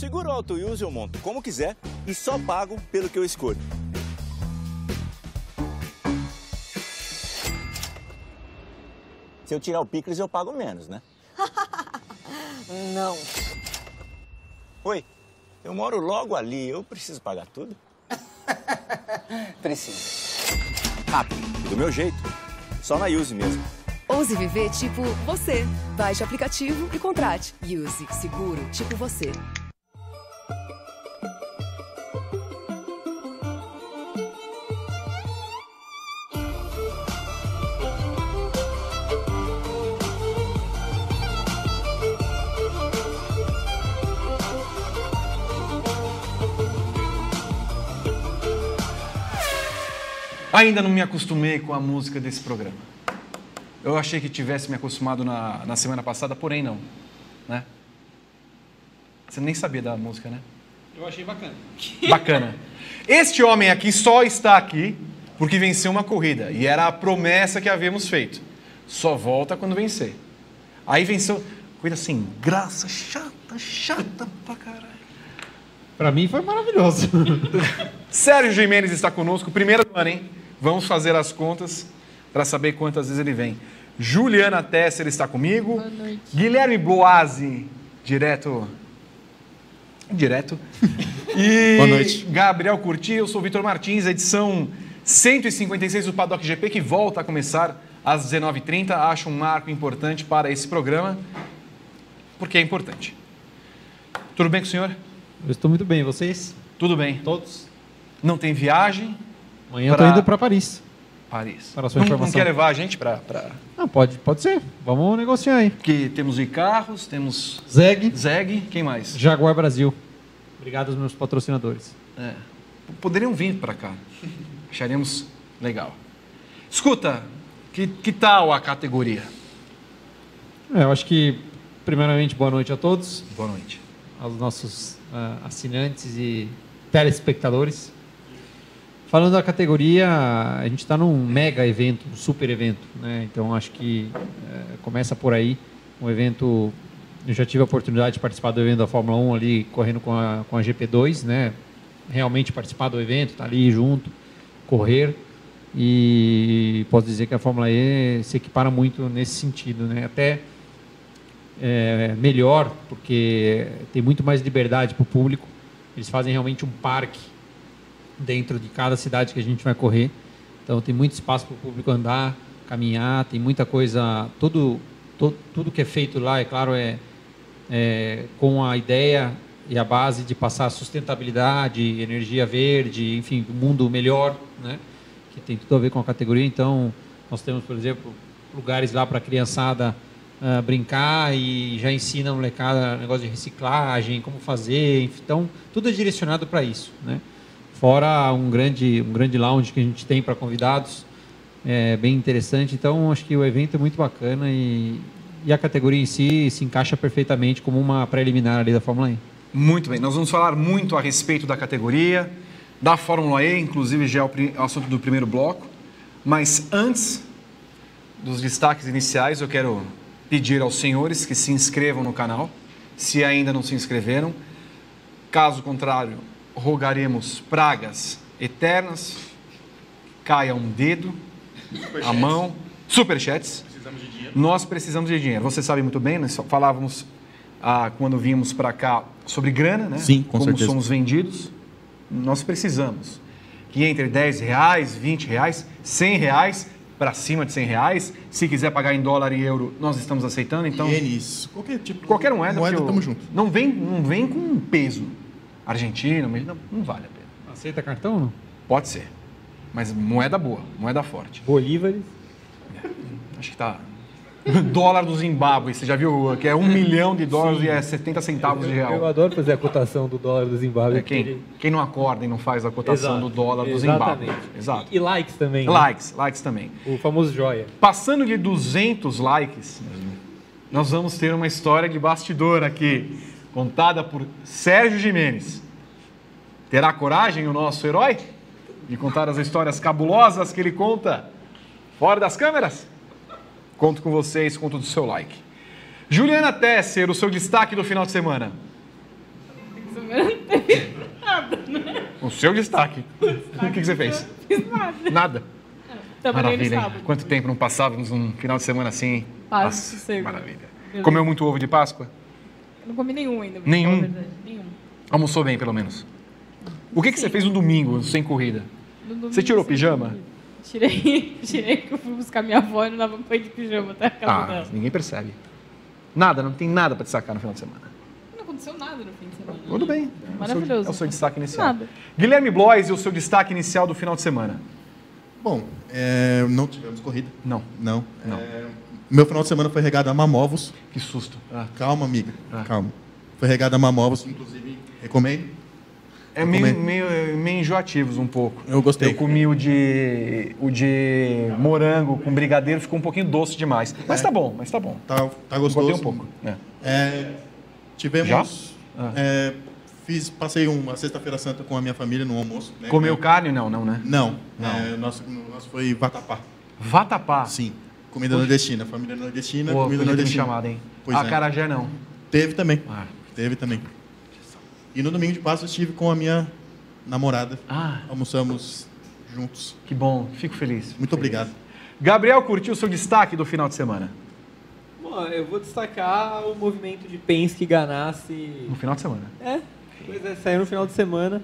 Seguro auto use eu monto como quiser e só pago pelo que eu escolho. Se eu tirar o picles, eu pago menos, né? Não. Oi, eu moro logo ali, eu preciso pagar tudo? Preciso. Rápido, do meu jeito. Só na Use mesmo. Ouse viver tipo você. Baixe o aplicativo e contrate. Use seguro tipo você. Ainda não me acostumei com a música desse programa. Eu achei que tivesse me acostumado na, na semana passada, porém não. Né? Você nem sabia da música, né? Eu achei bacana. Bacana. Este homem aqui só está aqui porque venceu uma corrida. E era a promessa que havíamos feito. Só volta quando vencer. Aí venceu. Coisa assim, graça, chata, chata pra caralho. Pra mim foi maravilhoso. Sérgio Jimenez está conosco, primeiro do ano, hein? Vamos fazer as contas para saber quantas vezes ele vem. Juliana Tesser está comigo. Boa noite. Guilherme Boazzi, direto. Direto. E Boa noite. Gabriel Curti, eu sou Vitor Martins, edição 156 do Paddock GP, que volta a começar às 19h30. Acho um marco importante para esse programa, porque é importante. Tudo bem com o senhor? Eu estou muito bem, vocês? Tudo bem. Todos? Não tem viagem? Amanhã eu Pra- estou indo para Paris. Paris. Para a sua não, não informação. quer levar a gente para. Pra... Ah, pode, pode ser. Vamos negociar aí. Porque temos o Carros, temos Zeg, Zeg, quem mais? Jaguar Brasil. Obrigado aos meus patrocinadores. É. Poderiam vir para cá. Acharíamos legal. Escuta, que, que tal a categoria? É, eu acho que, primeiramente, boa noite a todos, Boa noite. aos nossos ah, assinantes e telespectadores. Falando da categoria, a gente está num mega evento, um super evento, né? Então acho que eh, começa por aí, um evento. Eu já tive a oportunidade de participar do evento da Fórmula 1 ali, correndo com a, com a GP2, né? Realmente participar do evento, estar ali junto, correr. E posso dizer que a Fórmula E se equipara muito nesse sentido, né? Até é, melhor, porque tem muito mais liberdade para o público. Eles fazem realmente um parque dentro de cada cidade que a gente vai correr. Então tem muito espaço para o público andar, caminhar, tem muita coisa. Tudo, to- tudo que é feito lá, é claro, é, é com a ideia e a base de passar sustentabilidade, energia verde, enfim, um mundo melhor, né? que tem tudo a ver com a categoria. Então, nós temos, por exemplo, lugares lá para a criançada ah, brincar e já ensina a molecada negócio de reciclagem, como fazer. Então, tudo é direcionado para isso. Né? Fora um grande, um grande lounge que a gente tem para convidados, é bem interessante. Então, acho que o evento é muito bacana e, e a categoria em si se encaixa perfeitamente como uma preliminar ali da Fórmula E. Muito bem, nós vamos falar muito a respeito da categoria, da Fórmula E, inclusive já é o, é o assunto do primeiro bloco. Mas antes dos destaques iniciais, eu quero pedir aos senhores que se inscrevam no canal, se ainda não se inscreveram. Caso contrário, rogaremos pragas eternas, caia um dedo, a mão, superchats. Nós precisamos de dinheiro. Você sabe muito bem, nós falávamos ah, quando vimos para cá sobre grana, né? Sim, com Como certeza. somos vendidos. Nós precisamos que entre 10 reais, 20 reais, 100 reais, para cima de 100 reais. Se quiser pagar em dólar e euro, nós estamos aceitando. Então, Ienes, qualquer tipo qualquer moeda, moeda eu- tamo junto. Não vem, não vem com peso. Argentina, mas não, não vale a pena. Aceita cartão ou não? Pode ser. Mas moeda boa, moeda forte. Bolívares. Acho que tá. Dólar do Zimbábue, você já viu que é um milhão de dólares e é 70 centavos de Eu real. adoro fazer a cotação do dólar do Zimbábue. É quem, quem não acorda e não faz a cotação Exato, do dólar do Zimbábue. exatamente. Exato. E likes também. né? Likes, likes também. O famoso joia. Passando de 200 likes, nós vamos ter uma história de bastidor aqui, contada por Sérgio Jimenez. Terá coragem o nosso herói de contar as histórias cabulosas que ele conta fora das câmeras? Conto com vocês, conto do seu like. Juliana Tesser, o seu destaque do final de semana. O seu destaque. O que, que você fez? Fiz nada. Maravilha. Quanto tempo não passávamos um final de semana assim? Paz, Nossa. Maravilha. Beleza. Comeu muito ovo de Páscoa? Não comi nenhum ainda. Nenhum? falar a verdade. Nenhum. Almoçou bem, pelo menos. O que, que você fez no domingo, sem corrida? No domingo, Você tirou pijama? Tirei, tirei que eu fui buscar minha avó e não dava banho de pijama até a casa Ah, dela. ninguém percebe. Nada, não tem nada pra destacar no final de semana. Não aconteceu nada no fim de semana. Tudo bem. É o seu- Maravilhoso. É o seu destaque inicial. Nada. Guilherme Blois e o seu destaque inicial do final de semana? Bom, é, não tivemos corrida. Não. Não. Não. É, meu final de semana foi regado a mamovos. Que susto. Ah. Calma, amiga. Ah. Calma. Foi regado a mamovos, inclusive, recomendo. É meio, meio, meio enjoativos um pouco. Eu gostei. Eu comi o de, o de morango com brigadeiro, ficou um pouquinho doce demais. Mas É. tá bom, mas tá bom. Tá, tá gostoso. Botei um pouco. É. É, tivemos. Já? Ah. é, fiz, passei uma sexta-feira santa com a minha família no almoço. né? Comeu É, carne? Não, não, né? Não. Não. É, nosso, nosso foi vatapá. Vatapá. Sim. Comida nordestina. Família nordestina, Pô, comida nordestina. chamado, hein? Pois é. Acarajé não. Teve também. Ah. Teve também. E no domingo de Páscoa eu estive com a minha namorada. Ah, Almoçamos juntos. que bom. Fico feliz. Muito obrigado. Gabriel, curtiu o seu destaque do final de semana? Bom, eu vou destacar o movimento de Penske Ganassi. No final de semana. É, pois é, saiu no final de semana.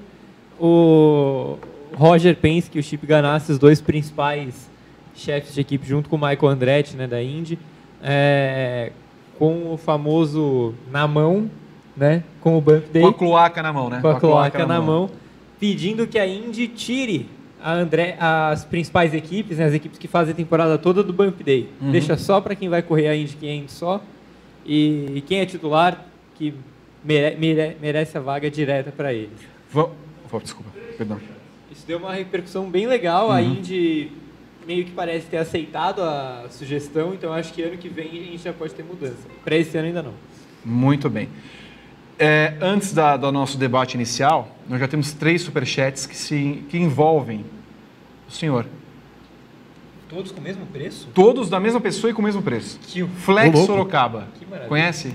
O Roger Penske e o Chip Ganassi, os dois principais chefes de equipe, junto com o Michael Andretti, né, da Indy, é, com o famoso na mão, né, com o Bump Day, Com a cloaca na mão, né? com a cloaca na mão, pedindo que a Indy tire a André, as principais equipes, né, as equipes que fazem a temporada toda do Bump Day. Uhum. Deixa só para quem vai correr a Indy, quem é Indy só. E, e quem é titular, que mere- mere- merece a vaga direta para eles. Va- Oh, desculpa, perdão. Isso deu uma repercussão bem legal. A Indy meio que parece ter aceitado a sugestão, então acho que ano que vem a gente já pode ter mudança. Para esse ano ainda não. Muito bem. É, antes da- do nosso debate inicial, nós já temos três superchats que, se, que envolvem o senhor. Todos com o mesmo preço? Todos da mesma pessoa e com o mesmo preço. Que o- Flex Ô. Sorocaba. Que maravilha. Conhece?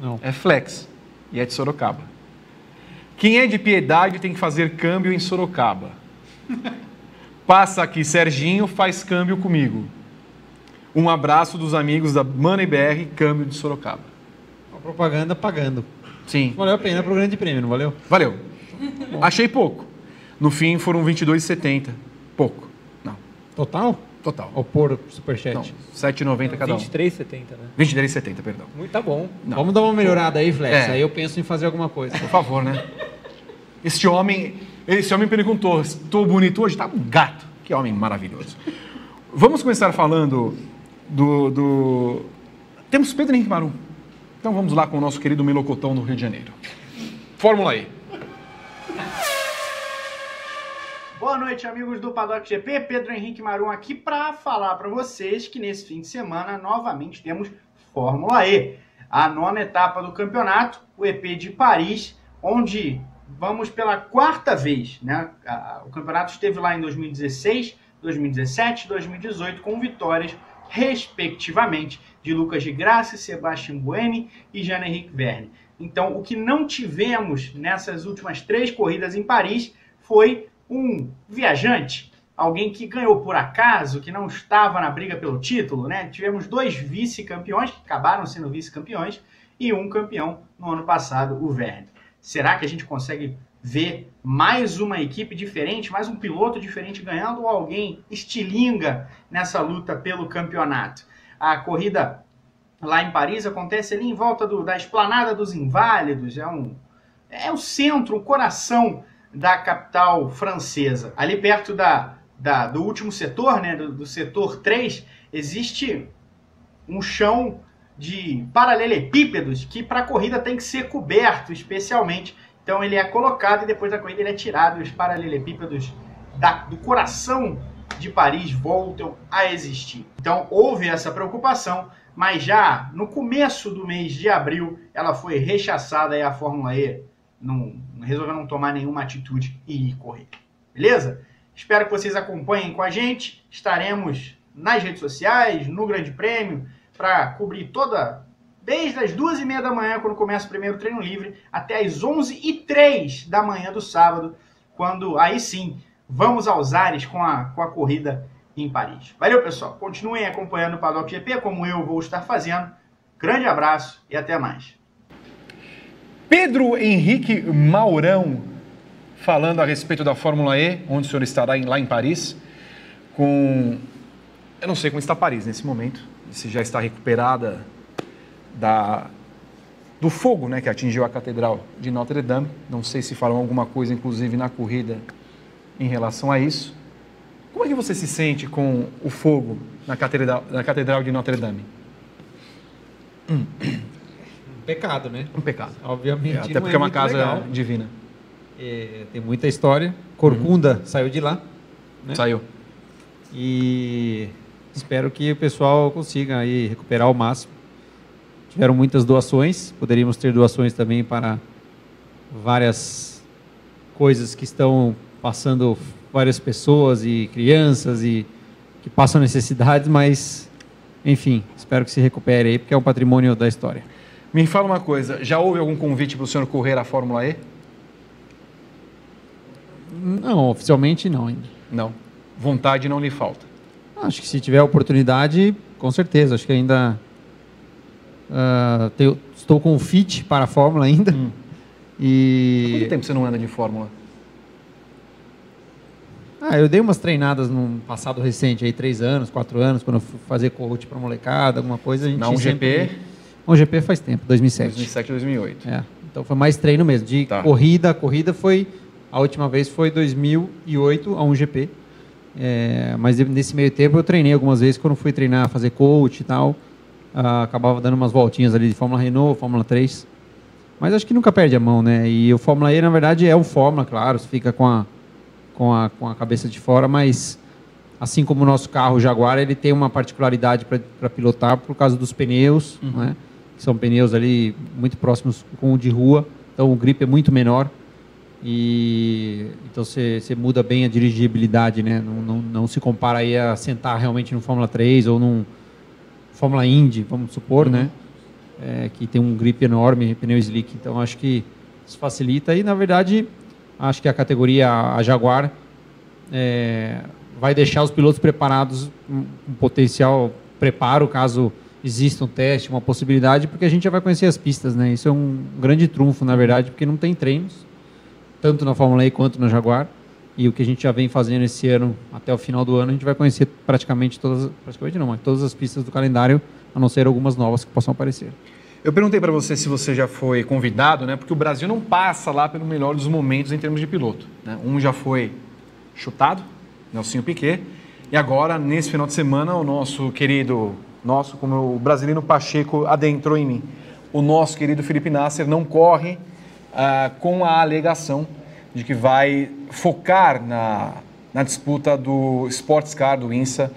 Não. É Flex. E é de Sorocaba. Quem é de piedade tem que fazer câmbio em Sorocaba. Passa aqui, Serginho, faz câmbio comigo. Um abraço dos amigos da Money BR, câmbio de Sorocaba. A propaganda pagando. Sim. Valeu a pena pro grande prêmio, não valeu? Valeu. Achei pouco. No fim foram 22,70. Pouco. Não. Total? Total. Ou por superchat? Não. 7,90 cada um. 23,70, né? 23,70, perdão. Muito tá bom. Não. Vamos dar uma melhorada aí, Flex. É. Aí eu penso em fazer alguma coisa. Por favor, né? Este homem, esse homem perguntou: estou bonito hoje? Tá um gato. Que homem maravilhoso. Vamos começar falando do. do... Temos Pedro Henrique Marum. Então vamos lá com o nosso querido Melocotão do Rio de Janeiro. Fórmula E. Boa noite, amigos do Paddock GP. Pedro Henrique Marum aqui para falar para vocês que nesse fim de semana novamente temos Fórmula E, a nona etapa do campeonato, o EP de Paris, onde vamos pela quarta vez, né? O campeonato esteve lá em 2016, 2017 e 2018 com vitórias respectivamente de Lucas de Graça, Sebastian Buemi e Jean-Henrique Verne. Então, o que não tivemos nessas últimas três corridas em Paris foi um viajante, alguém que ganhou por acaso, que não estava na briga pelo título, né? Tivemos dois vice-campeões, que acabaram sendo vice-campeões, e um campeão no ano passado, o Verne. Será que a gente consegue ver mais uma equipe diferente, mais um piloto diferente ganhando ou alguém estilinga nessa luta pelo campeonato? A corrida lá em Paris acontece ali em volta do- da Esplanada dos Inválidos, é um é o centro, o coração da capital francesa. Ali perto da, da- do último setor, né, do, do setor 3, existe um chão de paralelepípedos que para a corrida tem que ser coberto especialmente. Então ele é colocado e depois da corrida ele é tirado os paralelepípedos da- do coração de Paris voltam a existir. Então houve essa preocupação, mas já no começo do mês de abril ela foi rechaçada e a Fórmula E não, resolveu não tomar nenhuma atitude e ir correr. Beleza? Espero que vocês acompanhem com a gente. Estaremos nas redes sociais, no Grande Prêmio, para cobrir toda. Desde as duas e meia da manhã, quando começa o primeiro treino livre, até as onze e três da manhã do sábado, quando aí sim vamos aos ares com a, com a corrida em Paris. Valeu, pessoal. Continuem acompanhando o Paddock GP, como eu vou estar fazendo. Grande abraço e até mais. Pedro Henrique Maurão, falando a respeito da Fórmula E, onde o senhor estará em- lá em Paris, com. Eu não sei como está Paris nesse momento, se já está recuperada da, do fogo né, que atingiu a Catedral de Notre Dame. Não sei se falam alguma coisa, inclusive, na corrida em relação a isso. Como é que você se sente com o fogo na Catedral, na Catedral de Notre Dame? Um pecado, né? Um pecado. Obviamente. Até não porque é uma muito casa legal. divina. É, tem muita história. Corcunda saiu de lá. né? Saiu. E espero que o pessoal consiga aí recuperar ao máximo. Tiveram muitas doações, poderíamos ter doações também para várias coisas que estão passando várias pessoas e crianças e que passam necessidades, mas enfim, espero que se recupere aí, porque é um patrimônio da história. Me fala uma coisa, já houve algum convite para o senhor correr a Fórmula E? Não, oficialmente não ainda. Não. Vontade não lhe falta. Acho que se tiver oportunidade, com certeza. Acho que ainda ah, tenho- estou com o fit para a Fórmula ainda. Hum. E Quanto tempo você não anda de Fórmula? ah, eu dei umas treinadas num passado recente, aí três anos, quatro anos, quando eu fui fazer coach para molecada, alguma coisa. A gente Na 1GP? sempre- 1GP faz tempo, 2007. 2007, 2008. É, então foi mais treino mesmo. De Tá. corrida, a corrida foi. A última vez foi 2008, a 1GP. É, mas nesse meio tempo eu treinei algumas vezes quando fui treinar, fazer coach e tal. ah, acabava dando umas voltinhas ali de Fórmula Renault, Fórmula 3. Mas acho que nunca perde a mão, né? E o Fórmula E, na verdade, é um Fórmula, claro, você fica com a, com a, com a cabeça de fora, mas assim como o nosso carro o Jaguar, ele tem uma particularidade para pilotar por causa dos pneus, né? que são pneus ali muito próximos com o de rua, então o grip é muito menor e então você você muda bem a dirigibilidade, né? Não, não, não se compara aí a sentar realmente no Fórmula 3 ou num Fórmula Indy, vamos supor, né? É, que tem um grip enorme, pneu slick, então acho que isso facilita e na verdade acho que a categoria a Jaguar é, vai deixar os pilotos preparados, um, um potencial preparo caso exista um teste, uma possibilidade, porque a gente já vai conhecer as pistas, né? Isso é um grande trunfo, na verdade, porque não tem treinos, tanto na Fórmula E quanto na Jaguar. E o que a gente já vem fazendo esse ano, até o final do ano, a gente vai conhecer praticamente todas, praticamente não, mas todas as pistas do calendário, a não ser algumas novas que possam aparecer. Eu perguntei para você se você já foi convidado, né? Porque o Brasil não passa lá pelo melhor dos momentos em termos de piloto. Né? Um já foi chutado, Nelsinho Piquet, e agora, nesse final de semana, o nosso querido, nosso, como o brasileiro Pacheco adentrou em mim, o nosso querido Felipe Nasser não corre ah, com a alegação de que vai focar na, na disputa do Sports Car, do INSA,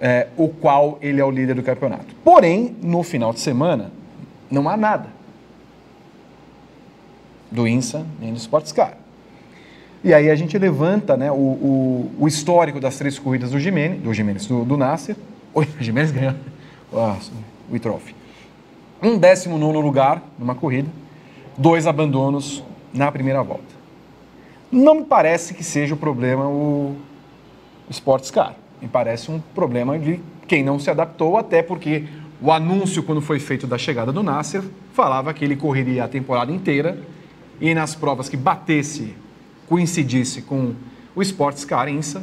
eh, o qual ele é o líder do campeonato. Porém, no final de semana, não há nada do INSA nem do Sports Car. E aí a gente levanta né, o, o, o histórico das três corridas do Jimenez, do Jimenez, do, do Nasser. Oi, o Jimenez ganhou ah, o e-trophy. Um décimo nono lugar numa corrida, dois abandonos na primeira volta. Não me parece que seja o problema o, Sports Car. Me parece um problema de quem não se adaptou, até porque o anúncio, quando foi feito da chegada do Nasser, falava que ele correria a temporada inteira e nas provas que batesse, coincidisse com o Sports Car INSA,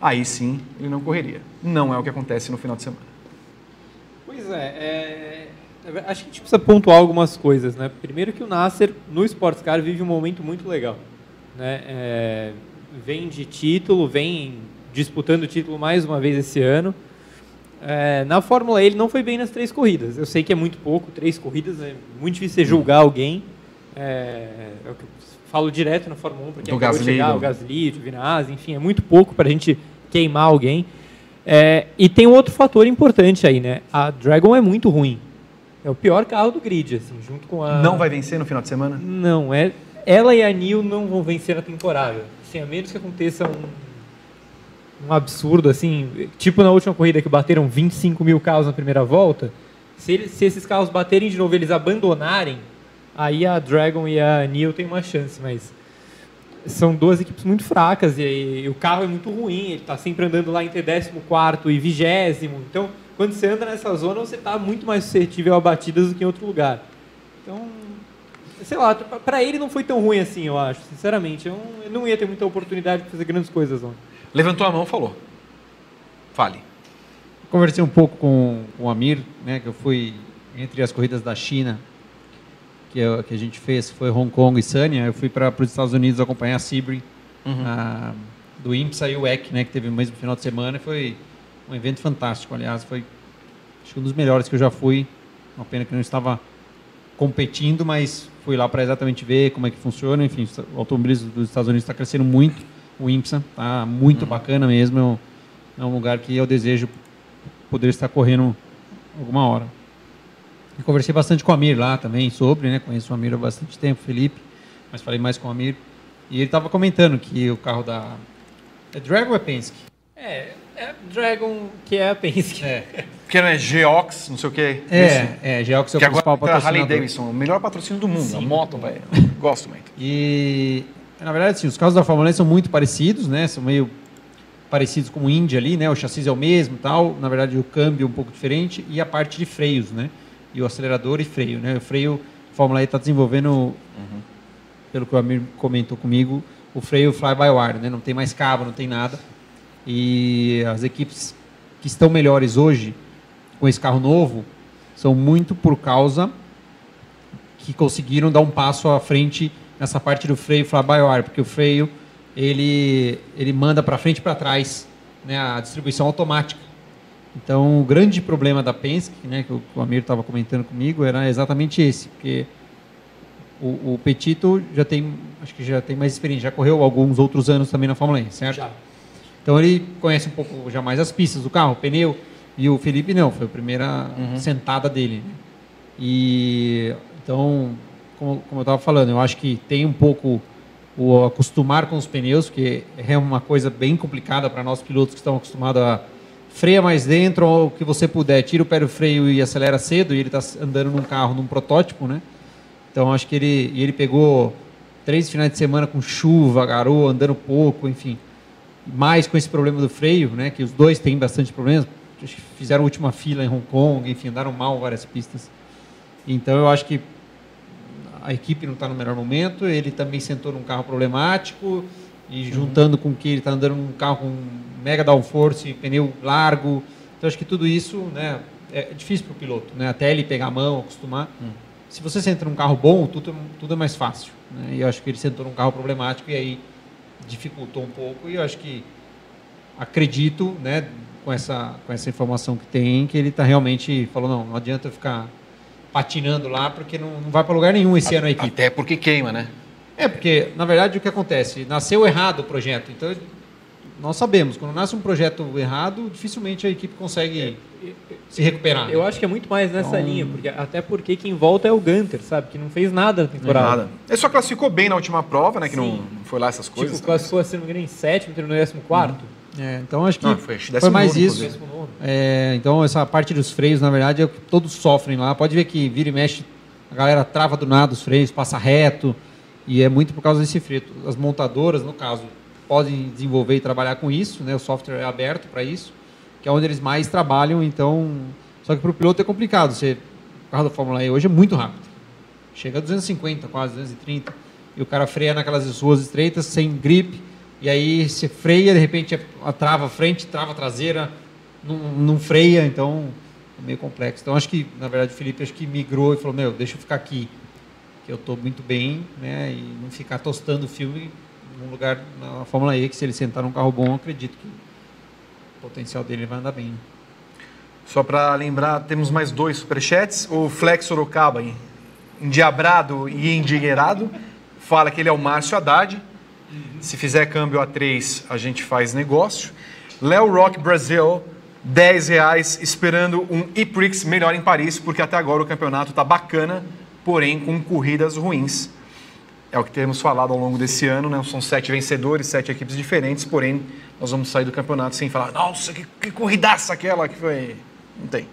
aí sim ele não correria. Não é o que acontece no final de semana. Pois é, é, acho que a gente precisa pontuar algumas coisas, né? Primeiro que o Nasser, no Sports Car, vive um momento muito legal. Né? É, vem de título, vem disputando o título mais uma vez esse ano. É, na Fórmula E ele não foi bem nas três corridas. Eu sei que é muito pouco, três corridas, é muito difícil você julgar alguém. É, é o que eu falo direto na Fórmula 1, porque Do acabou de Gasly, chegar do- o Gasly, o Giovinazzi, enfim, é muito pouco para a gente queimar alguém. É, e tem um outro fator importante aí, né? A Dragon é muito ruim. É o pior carro do grid, assim, junto com a... Não vai vencer no final de semana? Não, é... Ela e a Neil não vão vencer a temporada. Assim, a menos que aconteça um, um absurdo, assim, tipo na última corrida que bateram 25 mil carros na primeira volta, se, eles- se esses carros baterem de novo eles abandonarem, aí a Dragon e a Neil têm uma chance, mas são duas equipes muito fracas e, e o carro é muito ruim, ele está sempre andando lá entre 14 e 20. Então, quando você anda nessa zona, você está muito mais suscetível a batidas do que em outro lugar. Então, sei lá, para ele não foi tão ruim assim, eu acho, sinceramente. Eu não, ia ter muita oportunidade de fazer grandes coisas ontem. Levantou a mão falou. Fale. Conversei um pouco com, com o Amir, né, que eu fui entre as corridas da China, que, eu, que a gente fez, foi Hong Kong e Sanya, eu fui para os Estados Unidos acompanhar a Sebring, Uhum. a- do IMSA e o EC, né, que teve o mesmo final de semana, e foi um evento fantástico, aliás, foi um dos melhores que eu já fui, uma pena que não estava competindo, mas fui lá para exatamente ver como é que funciona, enfim, o automobilismo dos Estados Unidos está crescendo muito, o IMSA está muito bacana mesmo, é um- é um lugar que eu desejo poder estar correndo alguma hora. Conversei bastante com o Amir lá também sobre, né? Conheço o Amir há bastante tempo, Felipe, mas falei mais com o Amir. E ele estava comentando que o carro da. É Dragon ou é Penske? É, é Dragon que é a Penske. É, Porque não é Geox, não sei o quê. é, é Geox é o Que agora principal é a Harley patrocinador. Davidson, o melhor patrocínio do mundo. A moto, velho. Gosto muito. E, na verdade, sim, os carros da Fórmula 1 são muito parecidos, né? São meio parecidos com o Indy ali, né? O chassi é o mesmo e tal. Na verdade, o câmbio é um pouco diferente e a parte de freios, né? E o acelerador e freio, né? O freio, a Fórmula E está desenvolvendo, pelo que o Amir comentou comigo, o freio fly-by-wire, né? Não tem mais cabo, não tem nada. E as equipes que estão melhores hoje com esse carro novo são muito por causa que conseguiram dar um passo à frente nessa parte do freio fly-by-wire, porque o freio ele ele manda para frente e para trás, né, a distribuição automática. Então, o grande problema da Penske, né, que o, o Amir estava comentando comigo, era exatamente esse, porque o, o Petito já tem, acho que já tem mais experiência, já correu alguns outros anos também na Fórmula E, certo? Já. Então ele conhece um pouco já mais as pistas do carro, o pneu. E o Felipe não, foi a primeira sentada dele. né? E então, como, como eu estava falando, eu acho que tem um pouco o acostumar com os pneus, porque é uma coisa bem complicada para nós pilotos que estão acostumados a freia mais dentro ou o que você puder, tira o pé do freio e acelera cedo, e ele está andando num carro, num protótipo, né? Então acho que ele, ele pegou três finais de semana com chuva, garoa, andando pouco, enfim. Mais com esse problema do freio, né? Que os dois têm bastante problemas. Fizeram última fila em Hong Kong, enfim, andaram mal várias pistas. Então eu acho que a equipe não está no melhor momento. Ele também sentou num carro problemático e juntando com que ele está andando num carro com mega downforce, pneu largo. Então acho que tudo isso, né? É difícil para o piloto, né? Até ele pegar a mão, acostumar. Se você senta num carro bom, tudo, é- tudo é mais fácil. Né? E eu acho que ele sentou num carro problemático e aí dificultou um pouco. E eu acho que acredito, né, com essa, com essa informação que tem, que ele está realmente falou não, não adianta ficar patinando lá porque não, não vai para lugar nenhum esse ano a equipe. Até porque queima, né? É porque na verdade o que acontece, nasceu errado o projeto. Então nós sabemos, quando nasce um projeto errado, dificilmente a equipe consegue se recuperar. Eu acho que é muito mais nessa Então- linha, porque até porque quem volta é o Gunter, sabe? Que não fez nada na temporada. Nada. Ele só classificou bem na última prova, né? Que não Sim. não foi lá essas coisas. Tipo, classificou, se não me engano, em sétimo, terminou em décimo quarto. É, então acho que Não, foi, acho que foi mais décimo isso. nono, nono. É, então essa parte dos freios, na verdade, é o que todos sofrem lá. Pode ver que vira e mexe, a galera trava do nada os freios, passa reto, e é muito por causa desse freio. As montadoras, no caso, podem desenvolver e trabalhar com isso, né? O software é aberto para isso, que é onde eles mais trabalham. Então, só que para o piloto é complicado. Você, o carro da Fórmula E hoje é muito rápido. Chega a 250, quase 230. E o cara freia naquelas ruas estreitas, sem grip. E aí você freia, de repente a trava frente, trava traseira, não, não freia, então é meio complexo. Então acho que, na verdade, o Felipe acho que migrou e falou, meu, deixa eu ficar aqui, que eu estou muito bem, né? E não ficar tostando o filme num lugar na Fórmula E, que se ele sentar num carro bom, acredito que o potencial dele vai andar bem. Só para lembrar, temos mais dois superchats. O Flex Sorocaba, en- endiabrado e endinheirado, fala que ele é o Márcio Haddad. Se fizer câmbio a 3, a gente faz negócio. Léo Rock Brasil, 10 reais, esperando um E-Prix melhor em Paris, porque até agora o campeonato está bacana, porém com corridas ruins. É o que temos falado ao longo desse ano, né? São sete vencedores, sete equipes diferentes, porém nós vamos sair do campeonato sem falar, nossa, que, que corridaça aquela que foi. Não tem.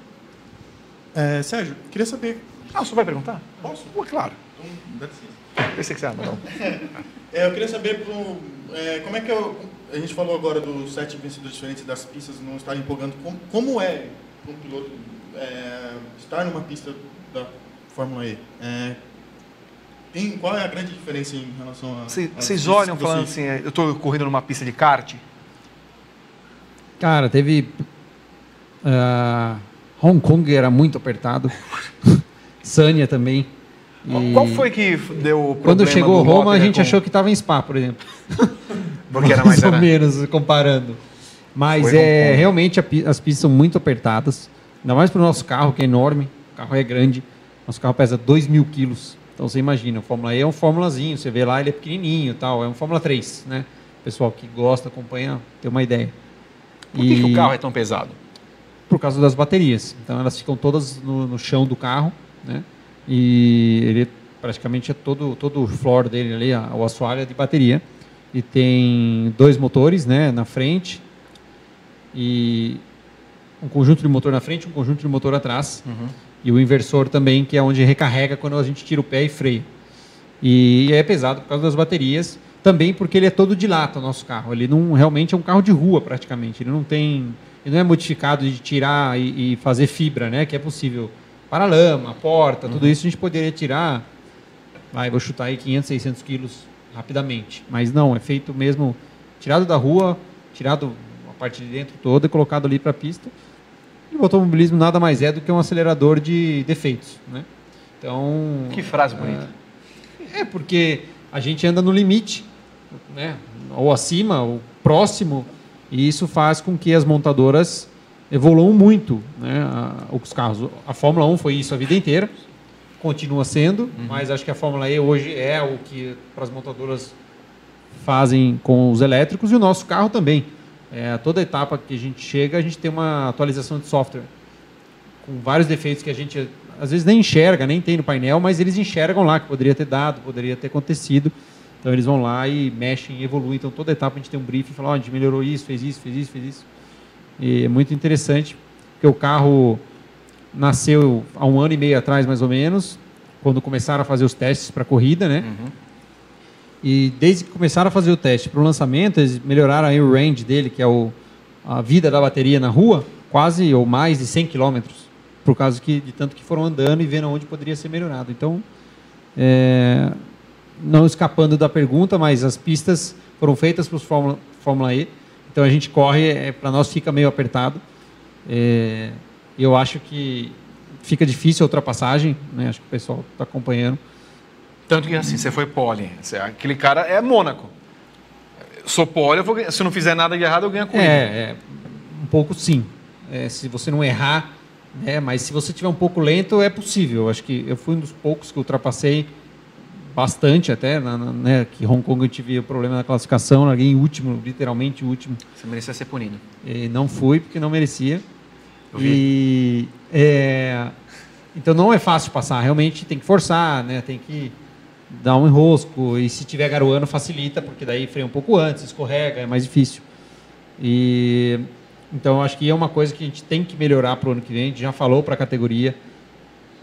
É, Sérgio, queria saber Ah, você vai perguntar? Posso? Pô, claro. Então, dá licença. Pensei que você ia não. É, eu queria saber pro, é, como é que eu, a gente falou agora dos sete vencedores diferentes das pistas não estarem empolgando. Como, como é um piloto é, estar numa pista da Fórmula E? É, tem, qual é a grande diferença em relação a. Vocês olham falando vocês- assim, é, eu estou correndo numa pista de kart? Cara, teve. ah, Hong Kong era muito apertado. Sânia também. E Qual foi que deu o Quando problema chegou do Roma, a gente com- achou que estava em Spa, por exemplo. Porque era mais ou era- menos, comparando. Mas Foi é, realmente as pistas são muito apertadas. Ainda mais para o nosso carro, que é enorme. O carro é grande. Nosso carro pesa 2 mil quilos. Então você imagina, o Fórmula E é um Fórmulazinho. Você vê lá, ele é pequenininho e tal. É um Fórmula 3, né? O pessoal que gosta, acompanha, tem uma ideia. Por que, que E- o carro é tão pesado? por causa das baterias. Então elas ficam todas no, no chão do carro, né? E ele praticamente é todo todo o floor dele ali, a- o assoalho é de bateria. E tem dois motores, né, na frente e um conjunto de motor na frente, um conjunto de motor atrás. E o inversor também, que é onde recarrega quando a gente tira o pé e freia. E é pesado por causa das baterias, também porque ele é todo de lata, o nosso carro. Ele não realmente é um carro de rua praticamente. Ele não tem, ele não é modificado de tirar e, e fazer fibra, né? Que é possível. Para lama, porta, tudo isso a gente poderia tirar. Vai, vou chutar aí 500, 600 quilos rapidamente. Mas não, é feito mesmo tirado da rua, tirado a parte de dentro toda e colocado ali para a pista. E o automobilismo nada mais é do que um acelerador de defeitos, né? Então, Que frase bonita. é porque a gente anda no limite, né? Ou acima, ou próximo, e isso faz com que as montadoras evoluam muito, né? a- Os carros. A Fórmula 1 foi isso a vida inteira, continua sendo, mas acho que a Fórmula E hoje é o que para as montadoras fazem com os elétricos e o nosso carro também. É, toda etapa que a gente chega, a gente tem uma atualização de software com vários defeitos que a gente às vezes nem enxerga, nem tem no painel, mas eles enxergam lá que poderia ter dado, poderia ter acontecido. Então eles vão lá e mexem evoluem. Então toda etapa a gente tem um briefing fala, ó, a gente melhorou isso, fez isso, fez isso, fez isso. E é muito interessante, porque o carro nasceu há um ano e meio atrás, mais ou menos, quando começaram a fazer os testes para a corrida, né? E desde que começaram a fazer o teste para o lançamento, eles melhoraram aí o range dele, que é o, a vida da bateria na rua, quase ou mais de 100 quilômetros, por causa que, de tanto que foram andando e vendo onde poderia ser melhorado. Então, é, não escapando da pergunta, mas as pistas foram feitas para os Fórmula, Fórmula E, então a gente corre, é, para nós fica meio apertado. É, eu acho que fica difícil a ultrapassagem, né? acho que o pessoal está acompanhando. Tanto que assim, você foi pole. Aquele cara é Mônaco. Sou pole, vou se não fizer nada de errado, eu ganho a corrida. É, é, um pouco sim. É, se você não errar, né, mas se você tiver um pouco lento, é possível. Acho que eu fui um dos poucos que ultrapassei bastante até, na, na- né, que Hong Kong eu tive o problema na classificação, larguei em último, literalmente último. Você merecia ser punido. E não fui porque não merecia. E é, então não é fácil passar, realmente tem que forçar, né? Tem que dar um enrosco e se tiver garoando facilita, porque daí freia um pouco antes, escorrega, é mais difícil. E então acho que é uma coisa que a gente tem que melhorar para o ano que vem, a gente já falou para a categoria.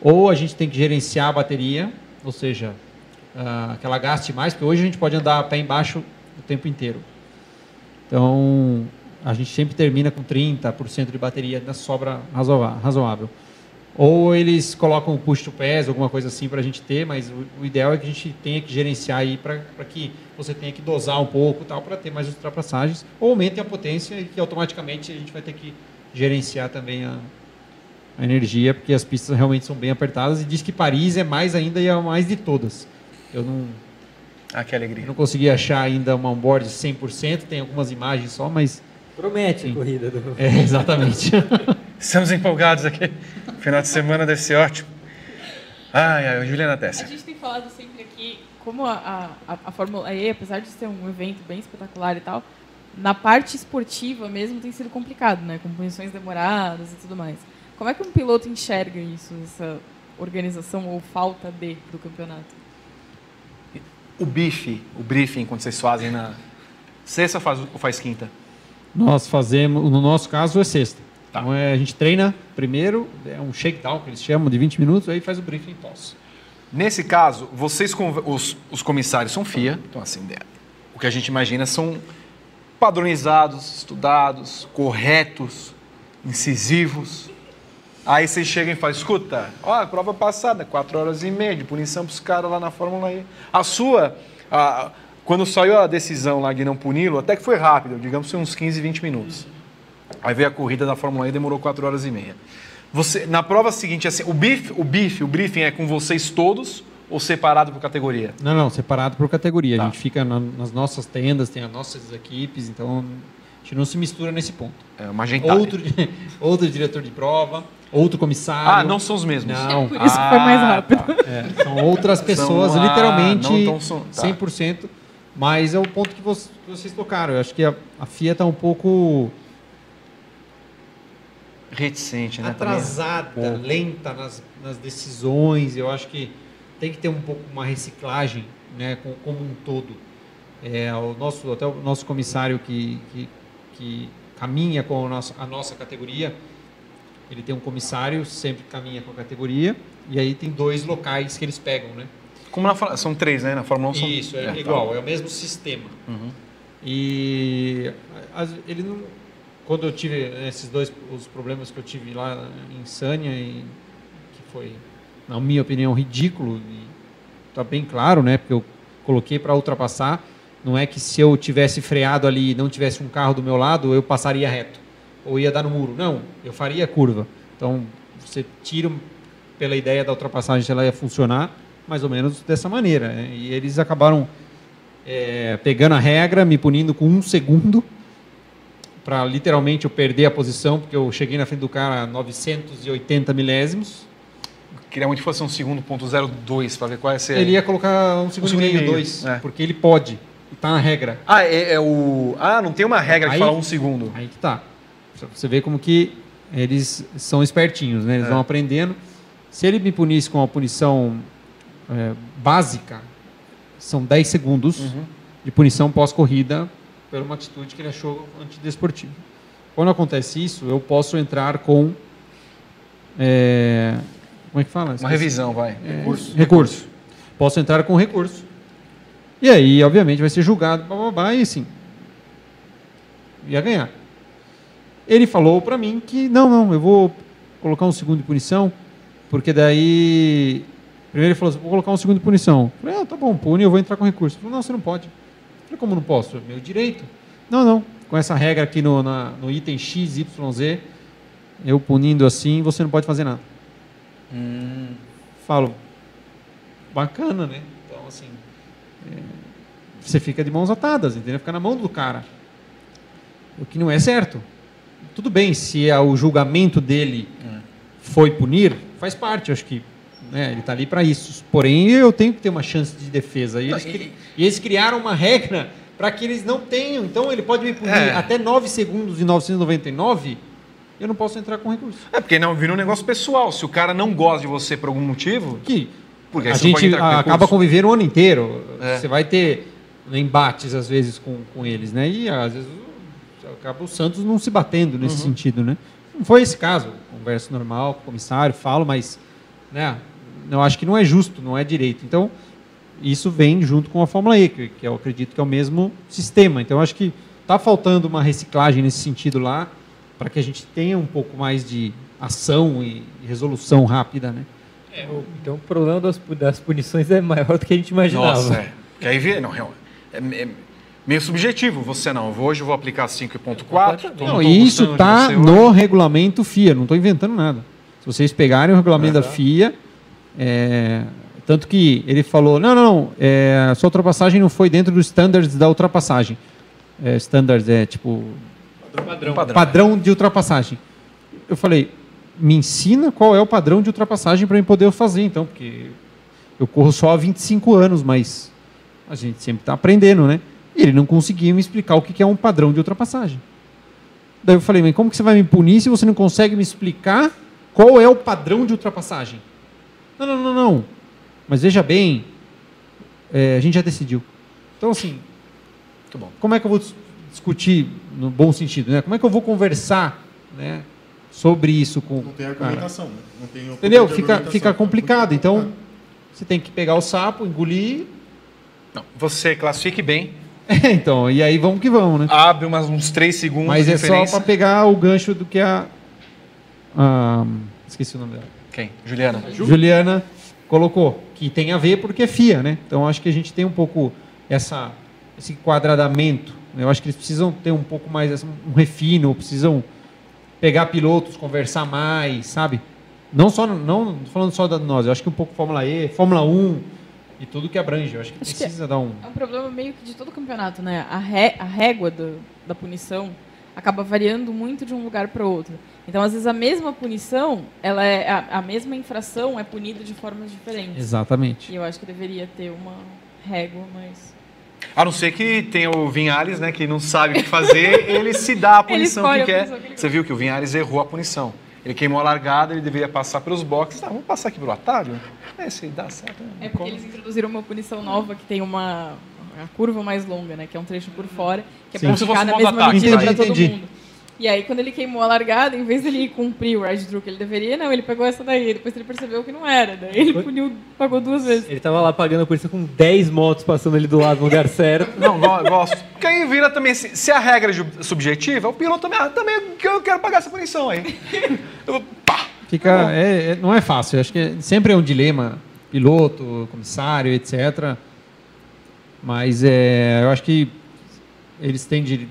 Ou a gente tem que gerenciar a bateria, ou seja, ah, que ela gaste mais, porque hoje a gente pode andar pé embaixo o tempo inteiro. Então, a gente sempre termina com 30% de bateria, ainda sobra razoável. Ou eles colocam o push to pass, alguma coisa assim para a gente ter, mas o, o ideal é que a gente tenha que gerenciar aí para que você tenha que dosar um pouco tal para ter mais ultrapassagens, ou aumentem a potência e que automaticamente a gente vai ter que gerenciar também a, a energia, porque as pistas realmente são bem apertadas e diz que Paris é mais ainda e é a mais de todas. Eu não, Ah, que alegria. não consegui achar ainda uma onboard 100%, tem algumas imagens só, mas Promete Sim. a corrida do. é, exatamente. Estamos empolgados aqui. Final de semana deve ser ótimo. Ai, ai, Juliana A Tessa. gente tem falado sempre aqui como a, a, a Fórmula E, apesar de ser um evento bem espetacular e tal, na parte esportiva mesmo tem sido complicado, né? Com punições demoradas e tudo mais. Como é que um piloto enxerga isso, essa organização ou falta de do campeonato? O bife, o briefing, quando vocês fazem na sexta faz, ou faz quinta? Nós fazemos, no nosso caso é sexta. Então é, a gente treina primeiro, é um shakedown que eles chamam de 20 minutos, aí faz o briefing pós. Nesse caso, vocês, os, os comissários são FIA, então assim, é, o que a gente imagina são padronizados, estudados, corretos, incisivos. Aí vocês chegam e falam, escuta, ó, a prova passada, 4 horas e meia de punição para os caras lá na Fórmula E. A sua, a- quando saiu a decisão lá de não puni-lo, até que foi rápido, digamos que foi uns 15, 20 minutos. Aí veio a corrida da Fórmula E, demorou 4 horas e meia. Você, na prova seguinte, assim, o bife, o bife, o briefing é com vocês todos ou separado por categoria? Não, não, separado por categoria. Tá. A gente fica na- nas nossas tendas, tem as nossas equipes, então gente não se mistura nesse ponto. É uma gentalha. Outro, outro diretor de prova, outro comissário. Ah, não são os mesmos. Não. Por isso que foi mais Ah, rápido. tá. É, são outras pessoas, ah, literalmente não tão são- tá. 100%. Mas é o ponto que vocês, que vocês tocaram. Eu acho que a, a FIA está um pouco Reticente, né? atrasada, lenta nas, nas decisões. Eu acho que tem que ter um pouco uma reciclagem, né, com- como um todo. É, o nosso, até o nosso comissário que, que, que caminha com a nossa, a nossa categoria, ele tem um comissário, sempre caminha com a categoria, e aí tem dois locais que eles pegam, né? Como na, são três, né? Na Fórmula 1 são... Isso, é, tá. igual, é o mesmo sistema. Uhum. E ele não, quando eu tive esses dois os problemas que eu tive lá em Sânia e que foi, na minha opinião, ridículo e tá bem claro, né? Porque eu coloquei para ultrapassar. Não é que se eu tivesse freado ali e não tivesse um carro do meu lado, eu passaria reto ou ia dar no muro. Não, eu faria curva. Então você tira pela ideia da ultrapassagem se ela ia funcionar mais ou menos dessa maneira. né? E eles acabaram é, pegando a regra, me punindo com um segundo para literalmente eu perder a posição, porque eu cheguei na frente do cara a 980 milésimos. Queria muito que fosse um segundo ponto 02 para ver qual ia ser. Ele ia colocar um segundo, segundo e meio, meio, dois, é. porque ele pode. Está na regra. Ah, é, é o. Ah, não tem uma regra que Aí- fala um segundo. Aí que tá. Você vê como que eles são espertinhos, né? Eles É. vão aprendendo. Se ele me punisse com a punição é, básica, são 10 segundos Uhum. de punição pós-corrida por uma atitude que ele achou antidesportiva. Quando acontece isso, eu posso entrar com. é, como é que fala? Uma revisão, vai. É, recurso. Posso entrar com recurso. E aí, obviamente, vai ser julgado, blá, blá, blá, e assim, ia ganhar. Ele falou para mim que, não, não, eu vou colocar um segundo de punição, porque daí... Primeiro ele falou assim, vou colocar um segundo de punição. Eu falei, ah, tá bom, pune, eu vou entrar com recurso. Ele falou, não, você não pode. Eu falei, como não posso? É meu direito. Não, não, com essa regra aqui no, na- no item X, Y, Z, eu punindo assim, você não pode fazer nada falo, bacana, né? Você fica de mãos atadas, entendeu? Fica na mão do cara. O que não é certo. Tudo bem, se é o julgamento dele foi punir, faz parte, acho que né, ele está ali para isso. Porém, eu tenho que ter uma chance de defesa. E eles, cri- e eles criaram uma regra para que eles não tenham. Então, ele pode me punir É. até 9 segundos e 999, eu não posso entrar com recurso. É porque não vira um negócio pessoal. Se o cara não gosta de você por algum motivo, que Porque a gente com acaba convivendo o ano inteiro. É. Você vai ter embates, às vezes, com, com eles, né? E, às vezes, o- acaba o Santos não se batendo nesse Uhum. sentido, né? Não foi esse caso. Converso normal com o comissário, falo, mas né, eu acho que não é justo, não é direito. Então, isso vem junto com a Fórmula E, que, que eu acredito que é o mesmo sistema. Então, eu acho que está faltando uma reciclagem nesse sentido lá, para que a gente tenha um pouco mais de ação e resolução rápida, né? Então o problema das, das punições é maior do que a gente imaginava. Nossa, é. Porque aí vê, não, real- é, é meio subjetivo. Você não, hoje eu vou aplicar 5.4. tô- Não, tô e isso está no hoje. regulamento FIA, não estou inventando nada. Se vocês pegarem o regulamento da FIA, é, tanto que ele falou, não, não, não, é, a sua ultrapassagem não foi dentro dos standards da ultrapassagem. É, standards é tipo Padrão. Padrão. padrão de ultrapassagem. Eu falei, me ensina qual é o padrão de ultrapassagem para eu poder fazer, então, porque eu corro só há 25 anos, mas a gente sempre está aprendendo, né? E ele não conseguia me explicar o que é um padrão de ultrapassagem. Daí eu falei, mas como que você vai me punir se você não consegue me explicar qual é o padrão de ultrapassagem? Não, não, não, não. Mas veja bem, é, a gente já decidiu. Então, assim, bom. como é que eu vou dis- discutir no bom sentido, né? Como é que eu vou conversar, né, sobre isso com Não tem cara. argumentação. né? Não tem Entendeu? Fica, fica complicado. Então, você tem que pegar o sapo, engolir. Não, você classifique bem, É, então, e aí vamos que vamos, né? abre umas, uns 3 segundos Mas de é só diferença. para pegar o gancho do que a. a- esqueci o nome dela. Quem? Juliana. Juliana colocou, que tem a ver porque é FIA, né? Então acho que a gente tem um pouco essa, esse quadradamento. Eu acho que eles precisam ter um pouco mais um refino, precisam pegar pilotos, conversar mais, sabe? Não só não falando só da nós, eu acho que um pouco Fórmula E, Fórmula 1 e tudo que abrange. Eu acho que Acho que precisa dar um É um problema meio que de todo campeonato, né? A, ré, a régua do- da punição acaba variando muito de um lugar para outro. Então, às vezes, a mesma punição, ela é a, a mesma infração é punida de formas diferentes. exatamente. E eu acho que deveria ter uma régua, mas A não ser que tenha o Vinhares, né, que não sabe o que fazer, ele se dá a Ele punição que a quer. punição que ele Você viu que o Vinhares errou a punição. Ele queimou a largada, ele deveria passar pelos boxes. Tá, vamos passar aqui pelo atalho? É, se dá certo. né? é porque eles introduziram uma punição nova que tem uma a curva mais longa, né? Que é um trecho por fora, que é Sim. pra Como se ficar fosse na um mesma medida para todo Entendi. mundo. E aí, quando ele queimou a largada, em vez dele cumprir o ride-through que ele deveria, não, ele pegou essa daí. Depois ele percebeu que não era. Daí ele puniu, pagou duas vezes. Ele tava lá pagando a polícia com 10 motos passando ali do lado no lugar certo. Não, go- gosto. Porque aí vira também, se, se a regra é subjetiva, o piloto também, ah, também que eu quero pagar essa punição aí. Eu, pá. Fica, é, é- não é fácil. Eu acho que é- sempre é um dilema, piloto, comissário, etc. Mas é, eu acho que eles têm de,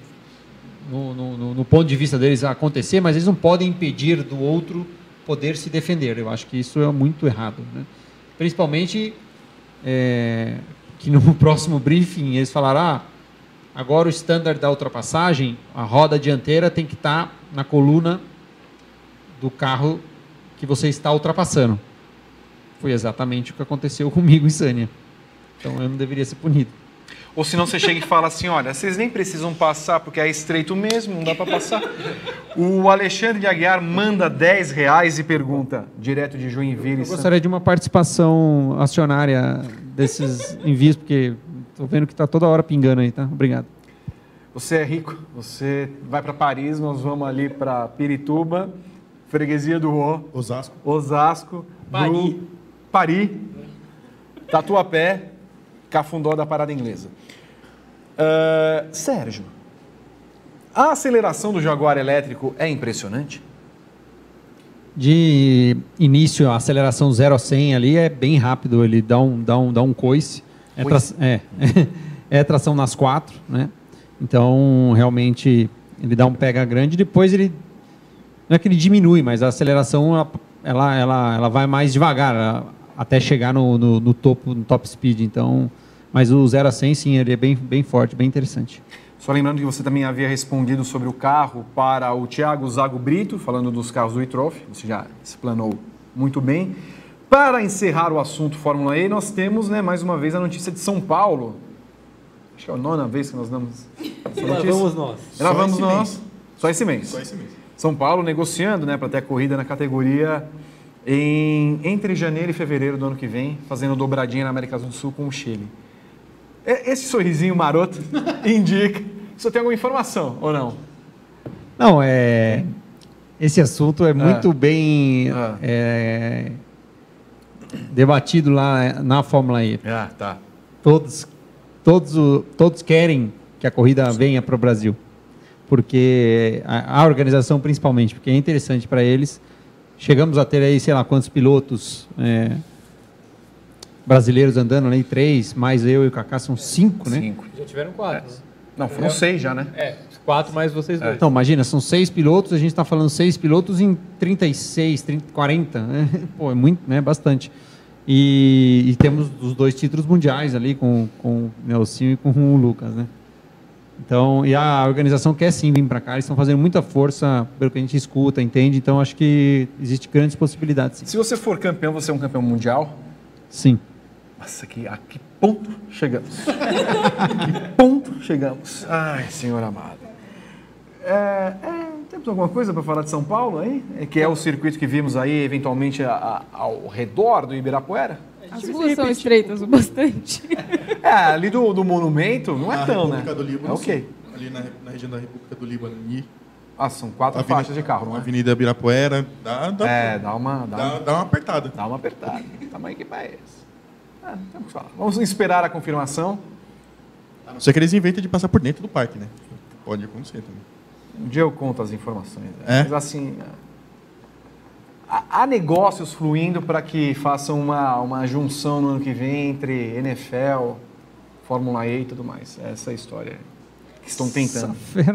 no, no- no- ponto de vista deles acontecer, mas eles não podem impedir do outro poder se defender. Eu acho que isso é muito errado. né? Principalmente é, que no próximo briefing eles falaram, ah, agora o standard da ultrapassagem, a roda dianteira tem que estar na coluna do carro que você está ultrapassando. Foi exatamente o que aconteceu comigo em Sânia. Então eu não deveria ser punido. Ou senão você chega e fala assim, olha, vocês nem precisam passar porque é estreito mesmo, não dá para passar. O Alexandre de Aguiar manda 10 reais e pergunta, direto de Joinville. Eu gostaria de uma participação acionária desses envios, porque estou vendo que está toda hora pingando aí, tá? Obrigado. Você é rico, você vai para Paris, nós vamos ali para Pirituba, Freguesia do Rô, Osasco. Osasco, Paris. Paris, Tatuapé, Cafundó da Parada Inglesa. Ah, Sérgio, a aceleração do Jaguar elétrico é impressionante? De início, a aceleração 0 a 100 ali é bem rápido, ele dá um, dá um, dá um coice. É, tra- é, é tração nas quatro, né? Então, realmente, ele dá um pega grande. Depois, ele. Não é que ele diminui, mas a aceleração ela, ela, ela, ela vai mais devagar ela- até chegar no, no, no topo, no top speed. Então, mas o 0 a 100, sim, ele é bem, bem forte, bem interessante. Só lembrando que você também havia respondido sobre o carro para o Thiago Zago Brito, falando dos carros do e-trophy, você já explanou muito bem. Para encerrar o assunto Fórmula E, nós temos né, mais uma vez a notícia de São Paulo. Acho que é a nona vez que nós damos essa E lá notícia. vamos nós. Lá Só vamos esse nós. mês. Só esse mês. Só esse mês. São Paulo negociando né, para ter a corrida na categoria em, entre janeiro e fevereiro do ano que vem, fazendo dobradinha na América do Sul com o Chile. Esse sorrisinho maroto indica você tem alguma informação ou não? Não, é. Esse assunto é muito bem Ah. é, debatido lá na Fórmula E. Ah, tá. Todos, todos, todos querem que a corrida venha para o Brasil, porque a, a organização principalmente, porque é interessante para eles. Chegamos a ter aí, sei lá, quantos pilotos é, brasileiros andando ali, três, mais eu e o Kaká são cinco, né? Cinco. Já tiveram quatro. né? Não, foram seis já, né? É, quatro mais vocês dois. Então, imagina, são seis pilotos, a gente está falando seis pilotos em 36, 30, 40, né? Pô, é muito, né? Bastante. E, e temos os dois títulos mundiais ali com, com o Nelsinho e com o Lucas, né? Então, e a organização quer sim vir para cá, eles estão fazendo muita força, pelo que a gente escuta, entende? Então, acho que existe grandes possibilidades, sim. Se você for campeão, você é um campeão mundial? Sim. Nossa, que, a que ponto chegamos? que ponto chegamos? Ai, senhor amado. É, é, temos alguma coisa para falar de São Paulo aí? É, que é o circuito que vimos aí, eventualmente, a- a- ao redor do Ibirapuera? As ruas são estreitas o bastante. É, ali do, do monumento não é Na tão, né? República do Líbano. É ok. sim. Ali na, na região da República do Líbano. E Ah, são quatro Avenida- faixas de carro, não é? Avenida Ibirapuera, dá, dá, É, dá uma, dá, dá, dá uma apertada. dá uma apertada. Que tamanho que é esse? Ah, temos que falar. Vamos esperar a confirmação. A não ser que eles inventem de passar por dentro do parque, né? Pode acontecer também. Um dia eu conto as informações. É? Mas assim, há, negócios fluindo para que façam uma, uma junção no ano que vem entre NFL, Fórmula E e tudo mais. Essa é a história que estão tentando. Essa.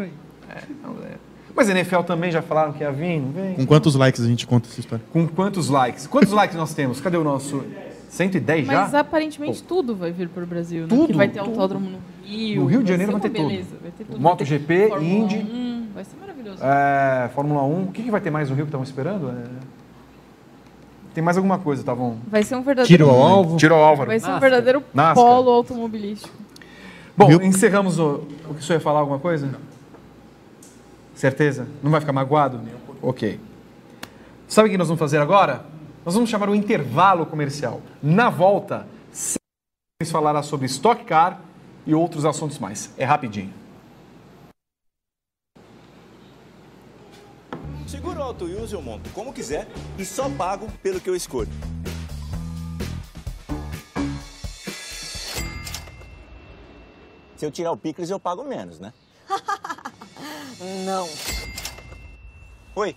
É, não é. Mas NFL também já falaram que ia vir, não vem? Com quantos likes a gente conta essa história? Com quantos likes? Quantos likes nós temos? Cadê o nosso? 110 já? Mas aparentemente tudo vai vir para o Brasil, né? Tudo, Que vai ter tudo. autódromo no Rio. No Rio de Janeiro vai ter beleza, Vai ter tudo. MotoGP, Indy. 1, vai ser maravilhoso. É, Fórmula 1. O que, que vai ter mais no Rio que estavam esperando? É... Tem mais alguma coisa, estavam. Vai ser um verdadeiro. Tiro ao alvo. Tiro ao Álvaro. Vai ser um verdadeiro NASCAR. polo automobilístico. Bom, Rio- encerramos o. O que o senhor ia falar alguma coisa? Certeza? Não vai ficar magoado? Ok. Sabe o que nós vamos fazer agora? Nós vamos chamar o intervalo comercial. Na volta, vamos falar sobre Stock Car e outros assuntos mais. É rapidinho. Seguro auto use eu monto como quiser e só pago pelo que eu escolho. Se eu tirar o picles, eu pago menos, né? Não. Oi,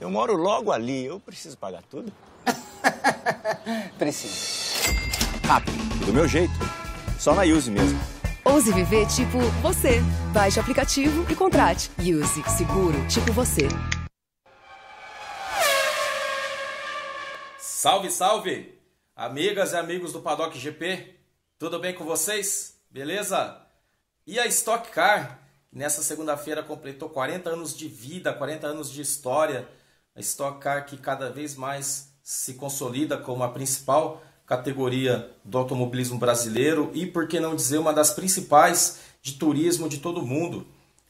eu moro logo ali, eu preciso pagar tudo? Precisa. Rápido, do meu jeito. Só na Use mesmo. Ouse viver tipo você. Baixe o aplicativo e contrate. Use Seguro tipo você. Salve, salve! Amigas e amigos do Paddock GP, tudo bem com vocês? Beleza? E a Stock Car, nessa segunda-feira completou 40 anos de vida, 40 anos de história. A Stock Car que cada vez mais se consolida como a principal categoria do automobilismo brasileiro e, por que não dizer, uma das principais de turismo de todo o mundo.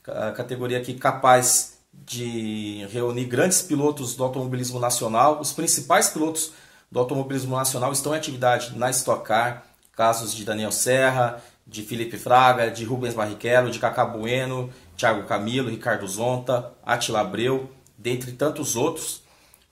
A categoria aqui capaz de reunir grandes pilotos do automobilismo nacional. Os principais pilotos do automobilismo nacional estão em atividade na Stock Car. Casos de Daniel Serra, de Felipe Fraga, de Rubens Barrichello, de Cacá Bueno, Thiago Camilo, Ricardo Zonta, Attila Abreu, dentre tantos outros.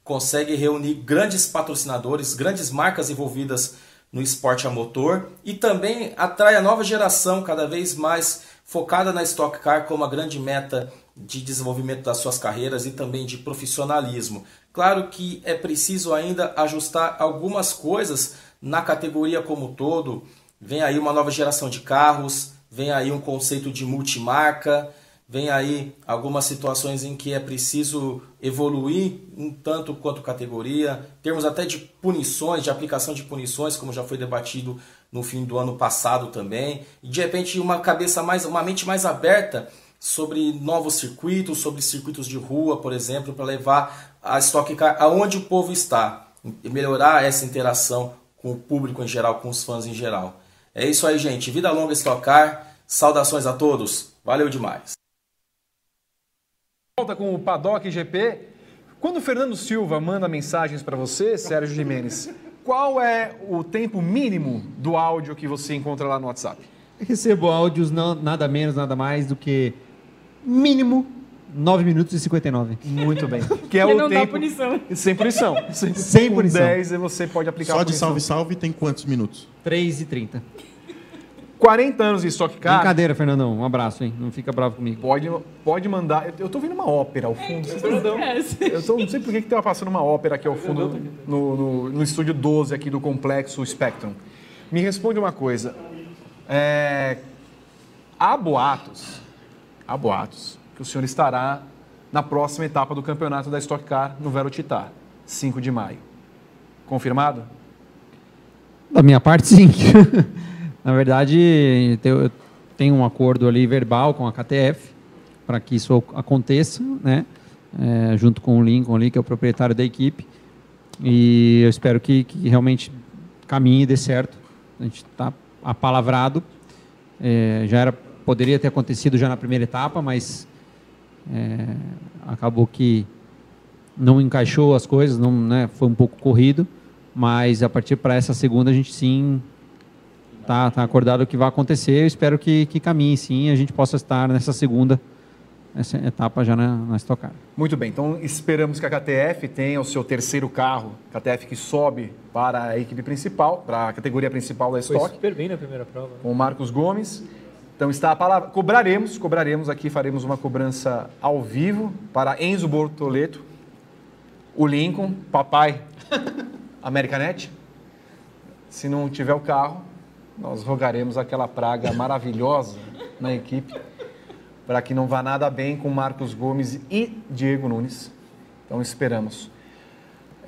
Consegue reunir grandes patrocinadores, grandes marcas envolvidas no esporte a motor e também atrai a nova geração cada vez mais focada na Stock Car como a grande meta de desenvolvimento das suas carreiras e também de profissionalismo. Claro que é preciso ainda ajustar algumas coisas na categoria como um todo. Vem aí uma nova geração de carros, vem aí um conceito de multimarca, vem aí algumas situações em que é preciso evoluir um tanto quanto categoria, termos até de punições, de aplicação de punições, como já foi debatido no fim do ano passado também, e de repente uma cabeça mais, uma mente mais aberta sobre novos circuitos, sobre circuitos de rua, por exemplo, para levar a Stock Car aonde o povo está, e melhorar essa interação com o público em geral, com os fãs em geral. É isso aí, gente. Vida longa Stock Car. Saudações a todos. Valeu demais. Volta com o Paddock GP. Quando o Fernando Silva manda mensagens para você, Sérgio Jimenez, qual é o tempo mínimo do áudio que você encontra lá no WhatsApp? Recebo áudios não, nada menos, nada mais do que mínimo 9 minutos e 59. Muito bem. Que é Porque o não dá tempo punição. sem punição. Sem, Sem punição. 10 você pode aplicar Só a de salve, salve tem quantos minutos? 3 e 30. 40 anos de Stock Car. Brincadeira, Fernandão. Um abraço, hein? Não fica bravo comigo. Pode, pode mandar. Eu tô ouvindo uma ópera ao fundo. Vocês estão-. Eu tô, não sei por que que tá passando uma ópera aqui ao fundo no, no, no estúdio 12 aqui do Complexo Spectrum. Me responde uma coisa. É, há boatos, há boatos que o senhor estará na próxima etapa do campeonato da Stock Car no Vero Titá, 5 de maio. Confirmado? Da minha parte, sim. Na verdade, eu tenho um acordo ali verbal com a KTF para que isso aconteça, né? É, junto com o Lincoln ali, que é o proprietário da equipe. E eu espero que, que realmente caminhe e dê certo. A gente está apalavrado. É, já era, poderia ter acontecido já na primeira etapa, mas é, acabou que não encaixou as coisas, não, né, foi um pouco corrido. Mas a partir para essa segunda a gente sim tá, tá acordado o que vai acontecer. Eu espero que, que caminhe sim, e a gente possa estar nessa segunda essa etapa já na, na Stock Car. Muito bem, então esperamos que a KTF tenha o seu terceiro carro, KTF que sobe para a equipe principal, para a categoria principal da Foi Stock, super bem na primeira prova. né? com o Marcos Gomes. Então está a palavra. Cobraremos, cobraremos aqui, faremos uma cobrança ao vivo para Enzo Bortoleto, o Lincoln, papai Americanet. Se não tiver o carro, nós rogaremos aquela praga maravilhosa na equipe para que não vá nada bem com Marcos Gomes e Diego Nunes. Então esperamos.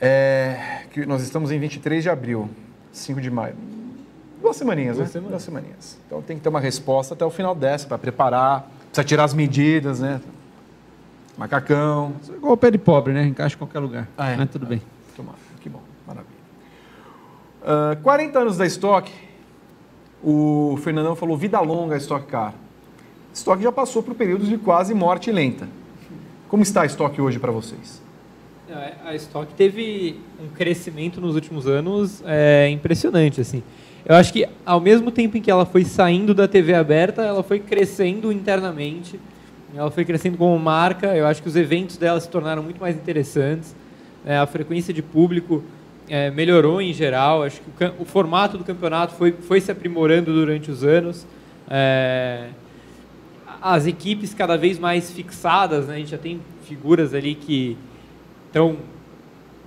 É, que nós estamos em 23 de abril, 5 de maio. Duas semaninhas, Duas né? semanas. Duas semaninhas. Então tem que ter uma resposta até o final dessa para preparar, precisa tirar as medidas, né? Macacão. Igual o pé de pobre, né? Encaixa em qualquer lugar. Ah, é? Mas tudo bem. Tomara. Que bom, maravilha. Ah, 40 anos da Stock, o Fernandão falou vida longa a Stock Car. Stock já passou por períodos de quase morte lenta. Como está a Stock hoje para vocês? É, A Stock teve um crescimento nos últimos anos é, impressionante, assim. Eu acho que ao mesmo tempo em que ela foi saindo da TV aberta, ela foi crescendo internamente. Ela foi crescendo como marca. Eu acho que os eventos dela se tornaram muito mais interessantes. É, a frequência de público é, melhorou em geral. Acho que o, o formato do campeonato foi, foi se aprimorando durante os anos. É, as equipes cada vez mais fixadas, né? A gente já tem figuras ali que estão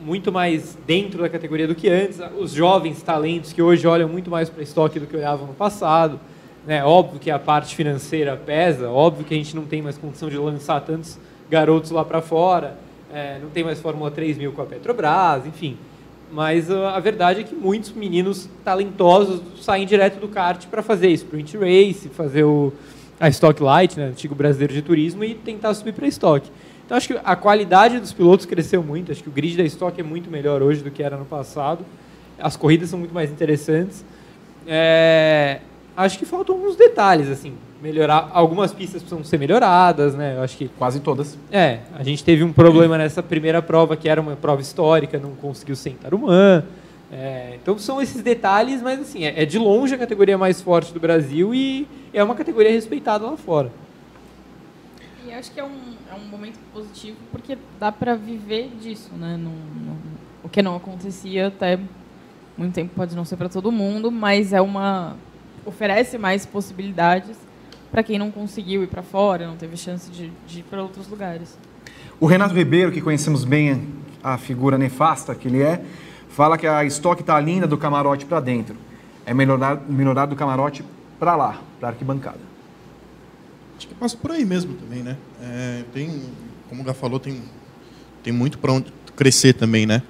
muito mais dentro da categoria do que antes. Os jovens talentos que hoje olham muito mais para estoque do que olhavam no passado. Né? Óbvio que a parte financeira pesa, óbvio que a gente não tem mais condição de lançar tantos garotos lá para fora, é, não tem mais Fórmula 3000 com a Petrobras, enfim. Mas uh, a verdade é que muitos meninos talentosos saem direto do kart para fazer sprint race, fazer o, a Stock Light, né, antigo brasileiro de turismo, e tentar subir para estoque. Então acho que a qualidade dos pilotos cresceu muito. Acho que o grid da Stock é muito melhor hoje do que era no passado. As corridas são muito mais interessantes. É, acho que faltam alguns detalhes assim, melhorar. Algumas pistas precisam ser melhoradas, né? Eu acho que Quase todas. é, a gente teve um problema nessa primeira prova, que era uma prova histórica, não conseguiu ser em Tarumã. É, então são esses detalhes, mas assim, é, é de longe a categoria mais forte do Brasil e é uma categoria respeitada lá fora. E acho que é um, é um momento positivo porque dá para viver disso, né? Não, não- o que não acontecia até muito tempo pode não ser para todo mundo, mas é uma oferece mais possibilidades para quem não conseguiu ir para fora, não teve chance de, de ir para outros lugares. O Renato Ribeiro, que conhecemos bem a figura nefasta que ele é, fala que a Stock está linda do camarote para dentro. É melhorar, melhorar do camarote para lá, para arquibancada. Acho que passa por aí mesmo também, né? É, tem, como o Gá falou, tem, tem muito para onde crescer também, né?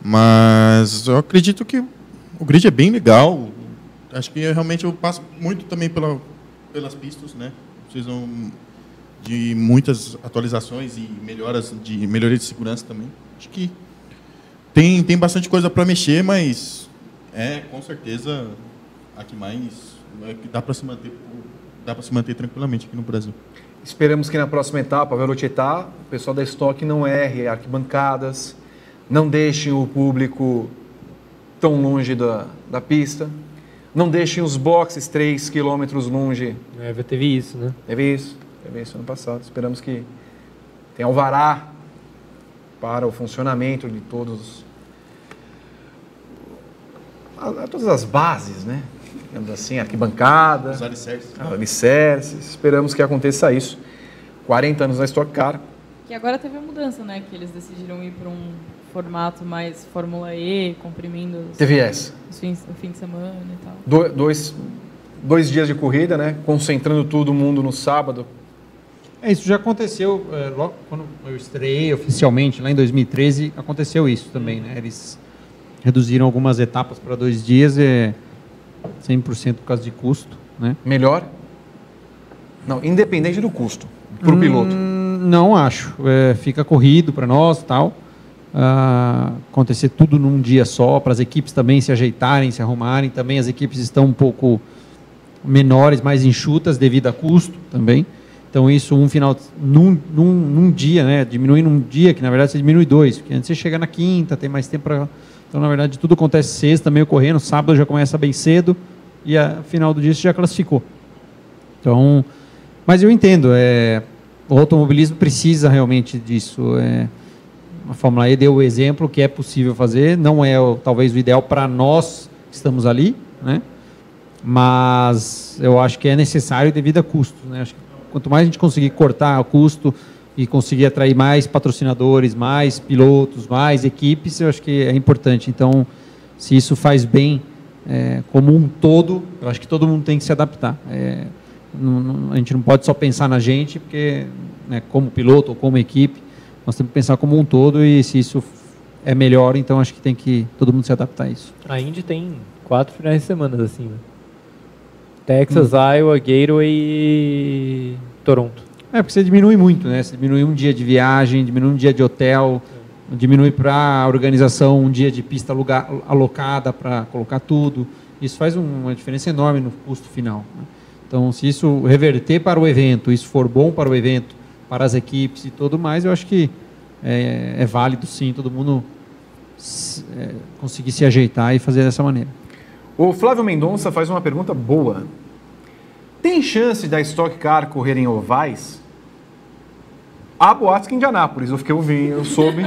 Mas eu acredito que o grid é bem legal. Acho que eu, realmente eu passo muito também pela, pelas pistas, né? Precisam de muitas atualizações e melhoras de melhoria de segurança também. Acho que tem, tem bastante coisa para mexer, mas é com certeza a que mais é que dá para se manter dá para se manter tranquilamente aqui no Brasil. Esperamos que na próxima etapa, a Velocietà, o pessoal da Stock não erre arquibancadas, não deixem o público tão longe da, da pista, não deixem os boxes 3 quilômetros longe. É, teve isso, né? Teve isso, teve isso ano passado. Esperamos que tenha alvará para o funcionamento de todos a- a- todas as bases, né? Digamos assim, arquibancada, Os alicerces. alicerces. Esperamos que aconteça isso. 40 anos na Stock Car. Que agora teve a mudança, né? Que eles decidiram ir para um formato mais Fórmula E, comprimindo os, Teve essa. os fins, o fim de semana e tal. Do- dois, dois dias de corrida, né? Concentrando todo mundo no sábado. É, isso já aconteceu é, logo quando eu estreiei oficialmente, lá em 2013, aconteceu isso também, né? Eles reduziram algumas etapas para dois dias, é 100% por causa de custo, né? Melhor? Não, independente do custo. Para o piloto. Hum, não acho. É, fica corrido para nós tal. Ah, acontecer tudo num dia só, para as equipes também se ajeitarem, se arrumarem. Também as equipes estão um pouco menores, mais enxutas devido a custo também. Então isso um final num, num, num dia, né? Diminui num dia, que na verdade você diminui dois, porque antes você chega na quinta, tem mais tempo para. Então, na verdade, tudo acontece sexta, meio correndo, sábado já começa bem cedo e a final do dia você já classificou. Então, mas eu entendo, é, o automobilismo precisa realmente disso. É, a Fórmula E deu o exemplo que é possível fazer, não é talvez o ideal para nós que estamos ali, né? mas eu acho que é necessário devido a custos. Né? Acho que quanto mais a gente conseguir cortar o custo e conseguir atrair mais patrocinadores, mais pilotos, mais equipes, eu acho que é importante. Então, se isso faz bem é, como um todo, eu acho que todo mundo tem que se adaptar. É, não, não, a gente não pode só pensar na gente, porque né, como piloto ou como equipe, nós temos que pensar como um todo e se isso é melhor, então acho que tem que todo mundo se adaptar a isso. A Indy tem quatro finais de semana assim, né? Texas, hum. Iowa, Gateway e Toronto. É, porque você diminui muito, né? Você diminui um dia de viagem, diminui um dia de hotel, diminui para a organização um dia de pista alugar, alocada para colocar tudo. Isso faz uma diferença enorme no custo final. Né? Então, se isso reverter para o evento, isso for bom para o evento, para as equipes e tudo mais, eu acho que é, é válido sim todo mundo se, é, conseguir se ajeitar e fazer dessa maneira. O Flávio Mendonça faz uma pergunta boa. Tem chance da Stock Car correr em ovais? Há boatos que em Indianápolis, eu fiquei ouvindo, eu soube,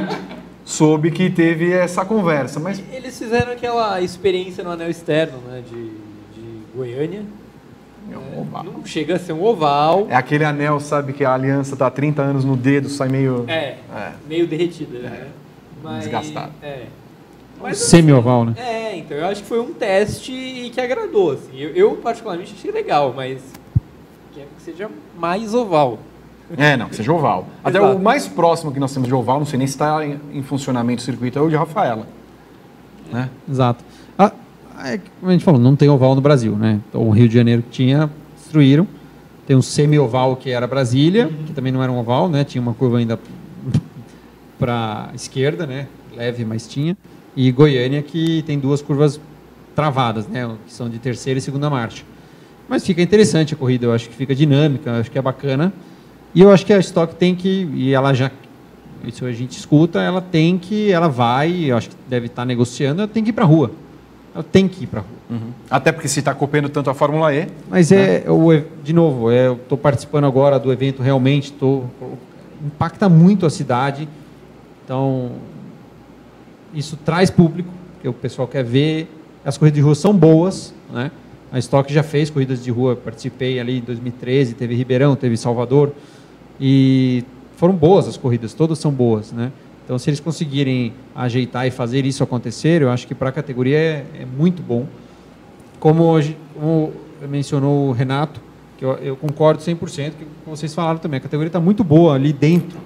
soube que teve essa conversa, mas... Eles fizeram aquela experiência no anel externo, né, de, de Goiânia, é um oval. Não chega a ser um oval. É aquele anel, sabe, que a aliança tá há 30 anos no dedo, sai meio. É, é. meio derretida, é. né? Mas, Desgastado. É. Mas, assim, Semi-oval, né? É, então eu acho que foi um teste que agradou. Assim. Eu, eu, particularmente, achei legal, mas quero que seja mais oval. É, não, que seja oval. Até o mais próximo que nós temos de oval, não sei nem se está em, em funcionamento o circuito, é o de Rafaela. Né? Exato é, como a gente falou, não tem oval no Brasil, né? Então, o Rio de Janeiro tinha, destruíram. Tem um semi-oval que era Brasília, uhum. que também não era um oval, né? Tinha uma curva ainda para esquerda, né? Leve, mas tinha. E Goiânia que tem duas curvas travadas, né? Que são de terceira e segunda marcha. Mas fica interessante a corrida, eu acho que fica dinâmica, acho que é bacana. E eu acho que a Stock tem que, e ela já, isso a gente escuta, ela tem que, ela vai, eu acho que deve estar negociando, ela tem que ir para a rua ela tem que ir para a rua. Uhum. Até porque se está copiando tanto a Fórmula E. Mas é, né? é, o, de novo, é, eu estou participando agora do evento, realmente tô, impacta muito a cidade. Então, isso traz público, que o pessoal quer ver. As corridas de rua são boas, né? A Stock já fez corridas de rua, participei ali em 2013, teve Ribeirão, teve Salvador. E foram boas as corridas, todas são boas, né? Então, se eles conseguirem ajeitar e fazer isso acontecer, eu acho que para a categoria é, é, muito bom. Como hoje, como mencionou o Renato, que eu, eu concordo 100% com vocês falaram também, a categoria está muito boa ali dentro,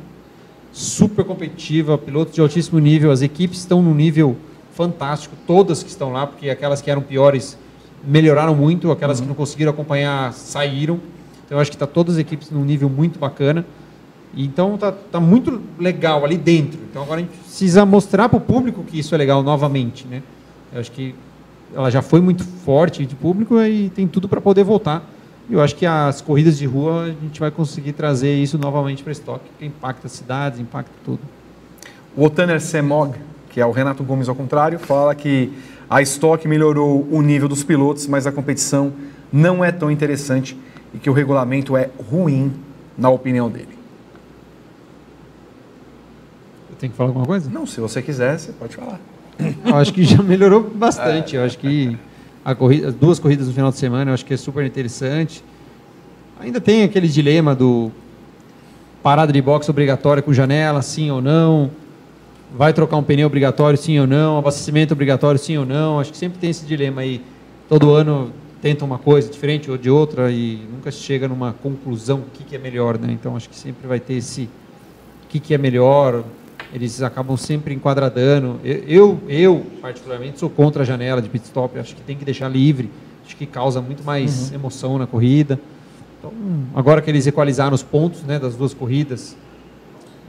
super competitiva, pilotos de altíssimo nível, as equipes estão num nível fantástico, todas que estão lá, porque aquelas que eram piores melhoraram muito, aquelas uhum. que não conseguiram acompanhar saíram. Então, eu acho que está todas as equipes num nível muito bacana. Então tá, tá muito legal ali dentro. Então agora a gente precisa mostrar para o público que isso é legal novamente, né? Eu acho que ela já foi muito forte de público e tem tudo para poder voltar. E eu acho que as corridas de rua a gente vai conseguir trazer isso novamente para estoque, que impacta as cidades, impacta tudo. O Otaner Semog, que é o Renato Gomes ao contrário, fala que a estoque melhorou o nível dos pilotos, mas a competição não é tão interessante e que o regulamento é ruim, na opinião dele. Tem que falar alguma coisa? Não, se você quiser, você pode falar. Eu acho que já melhorou bastante. Eu acho que corrida, as duas corridas no final de semana, eu acho que é super interessante. Ainda tem aquele dilema do parada de boxe obrigatória com janela, sim ou não. Vai trocar um pneu obrigatório, sim ou não. Abastecimento obrigatório, sim ou não. Acho que sempre tem esse dilema aí. Todo ano tenta uma coisa diferente ou de outra e nunca se chega numa conclusão o que, que é melhor, né? Então acho que sempre vai ter esse o que, que é melhor, eles acabam sempre enquadradando. Eu, eu, particularmente, sou contra a janela de pit stop. Acho que tem que deixar livre. Acho que causa muito mais uhum. emoção na corrida. Então, agora que eles equalizaram os pontos né, das duas corridas,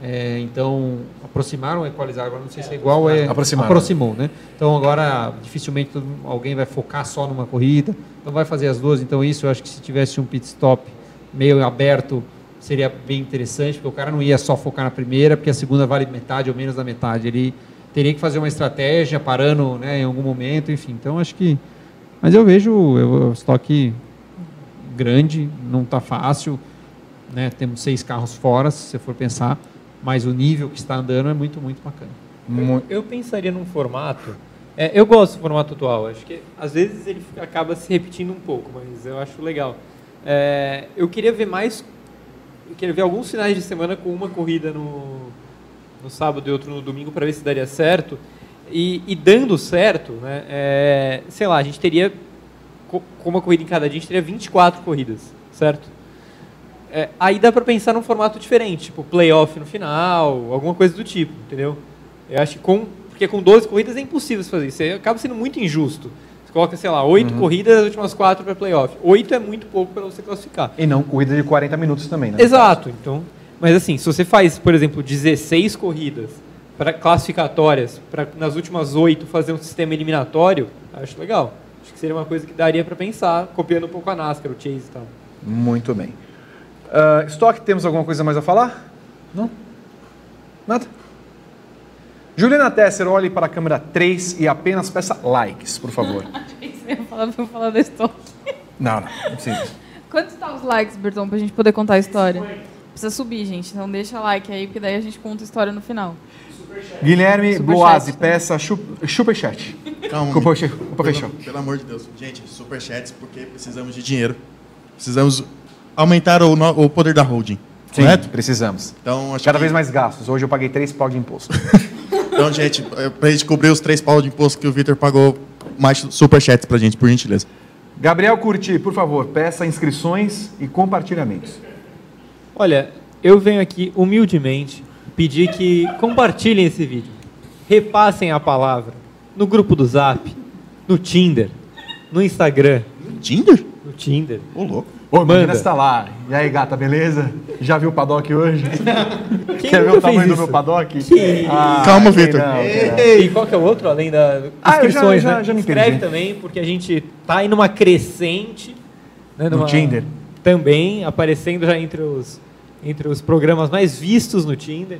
é, então aproximaram o equalizar. Agora não sei se é igual, é aproximou, né? Então agora dificilmente alguém vai focar só numa corrida. Então vai fazer as duas. Então isso eu acho que se tivesse um pit stop meio aberto seria bem interessante, porque o cara não ia só focar na primeira, porque a segunda vale metade ou menos da metade. Ele teria que fazer uma estratégia, parando né, em algum momento, enfim. Então, acho que. Mas eu vejo o estoque grande, não está fácil. né? Temos seis carros fora, se você for pensar, mas o nível que está andando é muito, muito bacana. Eu, eu pensaria num formato. é, eu gosto do formato atual. Acho que às vezes ele acaba se repetindo um pouco, mas eu acho legal. É, eu queria ver mais. Eu queria ver alguns finais de semana com uma corrida no, no sábado e outro no domingo para ver se daria certo. E, e dando certo, né, é, sei lá, a gente teria, co- com uma corrida em cada dia, a gente teria 24 corridas, certo? É, aí dá para pensar num formato diferente, tipo playoff no final, alguma coisa do tipo, entendeu? Eu acho que com. Porque com 12 corridas é impossível você fazer isso. Acaba sendo muito injusto. Você coloca, sei lá, 8 corridas, as últimas 4 para playoff. 8 é muito pouco para você classificar. E não corrida de 40 minutos também, né? Exato. Então, mas assim, se você faz, por exemplo, 16 corridas para classificatórias, para nas últimas 8 fazer um sistema eliminatório, acho legal. Acho que seria uma coisa que daria para pensar, copiando um pouco a NASCAR, o Chase e tal. Muito bem. Ah, Stock, temos alguma coisa mais a falar? Não? Nada? Juliana Tesser, olhe para a câmera 3 e apenas peça likes, por favor. Achei que você ia falar eu da história. não, não, não precisa. Quantos tá os likes, Berton, pra gente poder contar a história? Precisa subir, gente. Então deixa like aí, porque daí a gente conta a história no final. Guilherme. Boazzi, peça superchat. Calma. Pelo, pelo amor de Deus. Gente, superchats porque precisamos de dinheiro. Precisamos aumentar o, no- o poder da holding. Sim, Correto? precisamos. Então, acho Cada que- vez mais gastos. Hoje eu paguei 3 pau de imposto. Então, gente, é, pra gente cobrir os três pau de imposto que o Victor pagou, mais superchats pra gente, por gentileza. Gabriel Curti, por favor, peça inscrições e compartilhamentos. Olha, eu venho aqui humildemente pedir que compartilhem esse vídeo. Repassem a palavra no grupo do Zap, no Tinder, no Instagram. Tinder? No Tinder. Ô, louco. Ô, imagina Manda. você tá lá. E aí, gata, beleza? Já viu o paddock hoje? Quem Quer ver o tamanho do meu paddock? Que- Ah, Calma, Vitor. E qual que é o outro, além da Ah, eu já- inscrições, já- né? já me Inscreve perdi. também, porque a gente tá aí numa crescente. Né, No numa- Tinder. Também, aparecendo já entre os, entre os programas mais vistos no Tinder.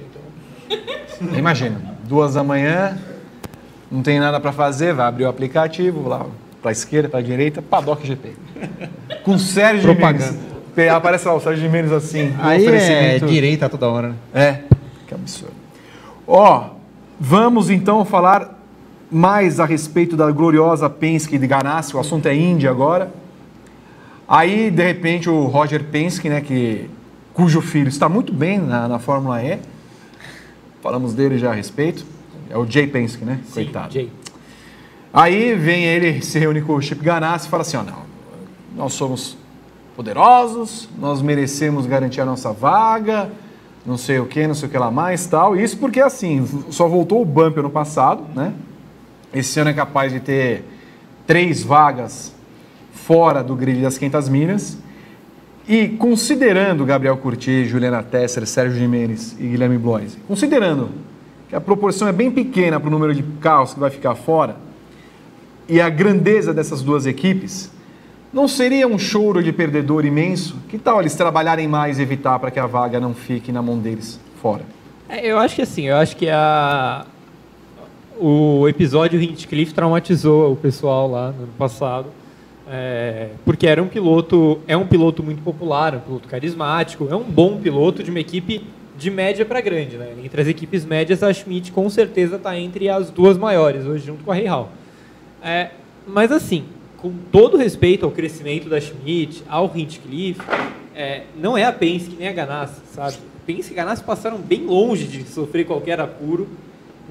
Então, Imagina, duas da manhã, não tem nada para fazer, vai abrir o aplicativo, vou lá para esquerda, para direita, Paddock GP. Com Sérgio Propaganda. Aparece lá o Sérgio Jimenez assim, Aí é oferecimento. direita toda hora, né? É, que absurdo. Ó, vamos então falar mais a respeito da gloriosa Penske de Ganassi, o assunto é Índia agora. Aí, de repente, o Roger Penske, né, que, cujo filho está muito bem na, na Fórmula E, falamos dele já a respeito, é o Jay Penske, né, coitado. Jay. Aí vem ele, se reúne com o Chip Ganassi e fala assim, ó, não, nós somos poderosos, nós merecemos garantir a nossa vaga, não sei o que, não sei o que lá mais, tal. Isso porque, assim, só voltou o bump ano passado, né? Esse ano é capaz de ter três vagas fora do grid das 500 milhas. E considerando Gabriel Curti, Juliana Tesser, Sérgio Jimenez e Guilherme Bloise, considerando que a proporção é bem pequena para o número de carros que vai ficar fora, e a grandeza dessas duas equipes, não seria um choro de perdedor imenso? Que tal eles trabalharem mais e evitar para que a vaga não fique na mão deles fora? É, eu acho que assim, eu acho que a o episódio Hinchcliffe traumatizou o pessoal lá no ano passado, é, porque era um piloto, é um piloto muito popular, um piloto carismático, é um bom piloto de uma equipe de média para grande, né? Entre as equipes médias, a Schmidt com certeza está entre as duas maiores hoje, junto com a Reihal. É, mas assim, com todo respeito ao crescimento da Schmidt, ao Hinchcliffe, é, não é a Penske nem a Ganassi, sabe? Penske e Ganassi passaram bem longe de sofrer qualquer apuro.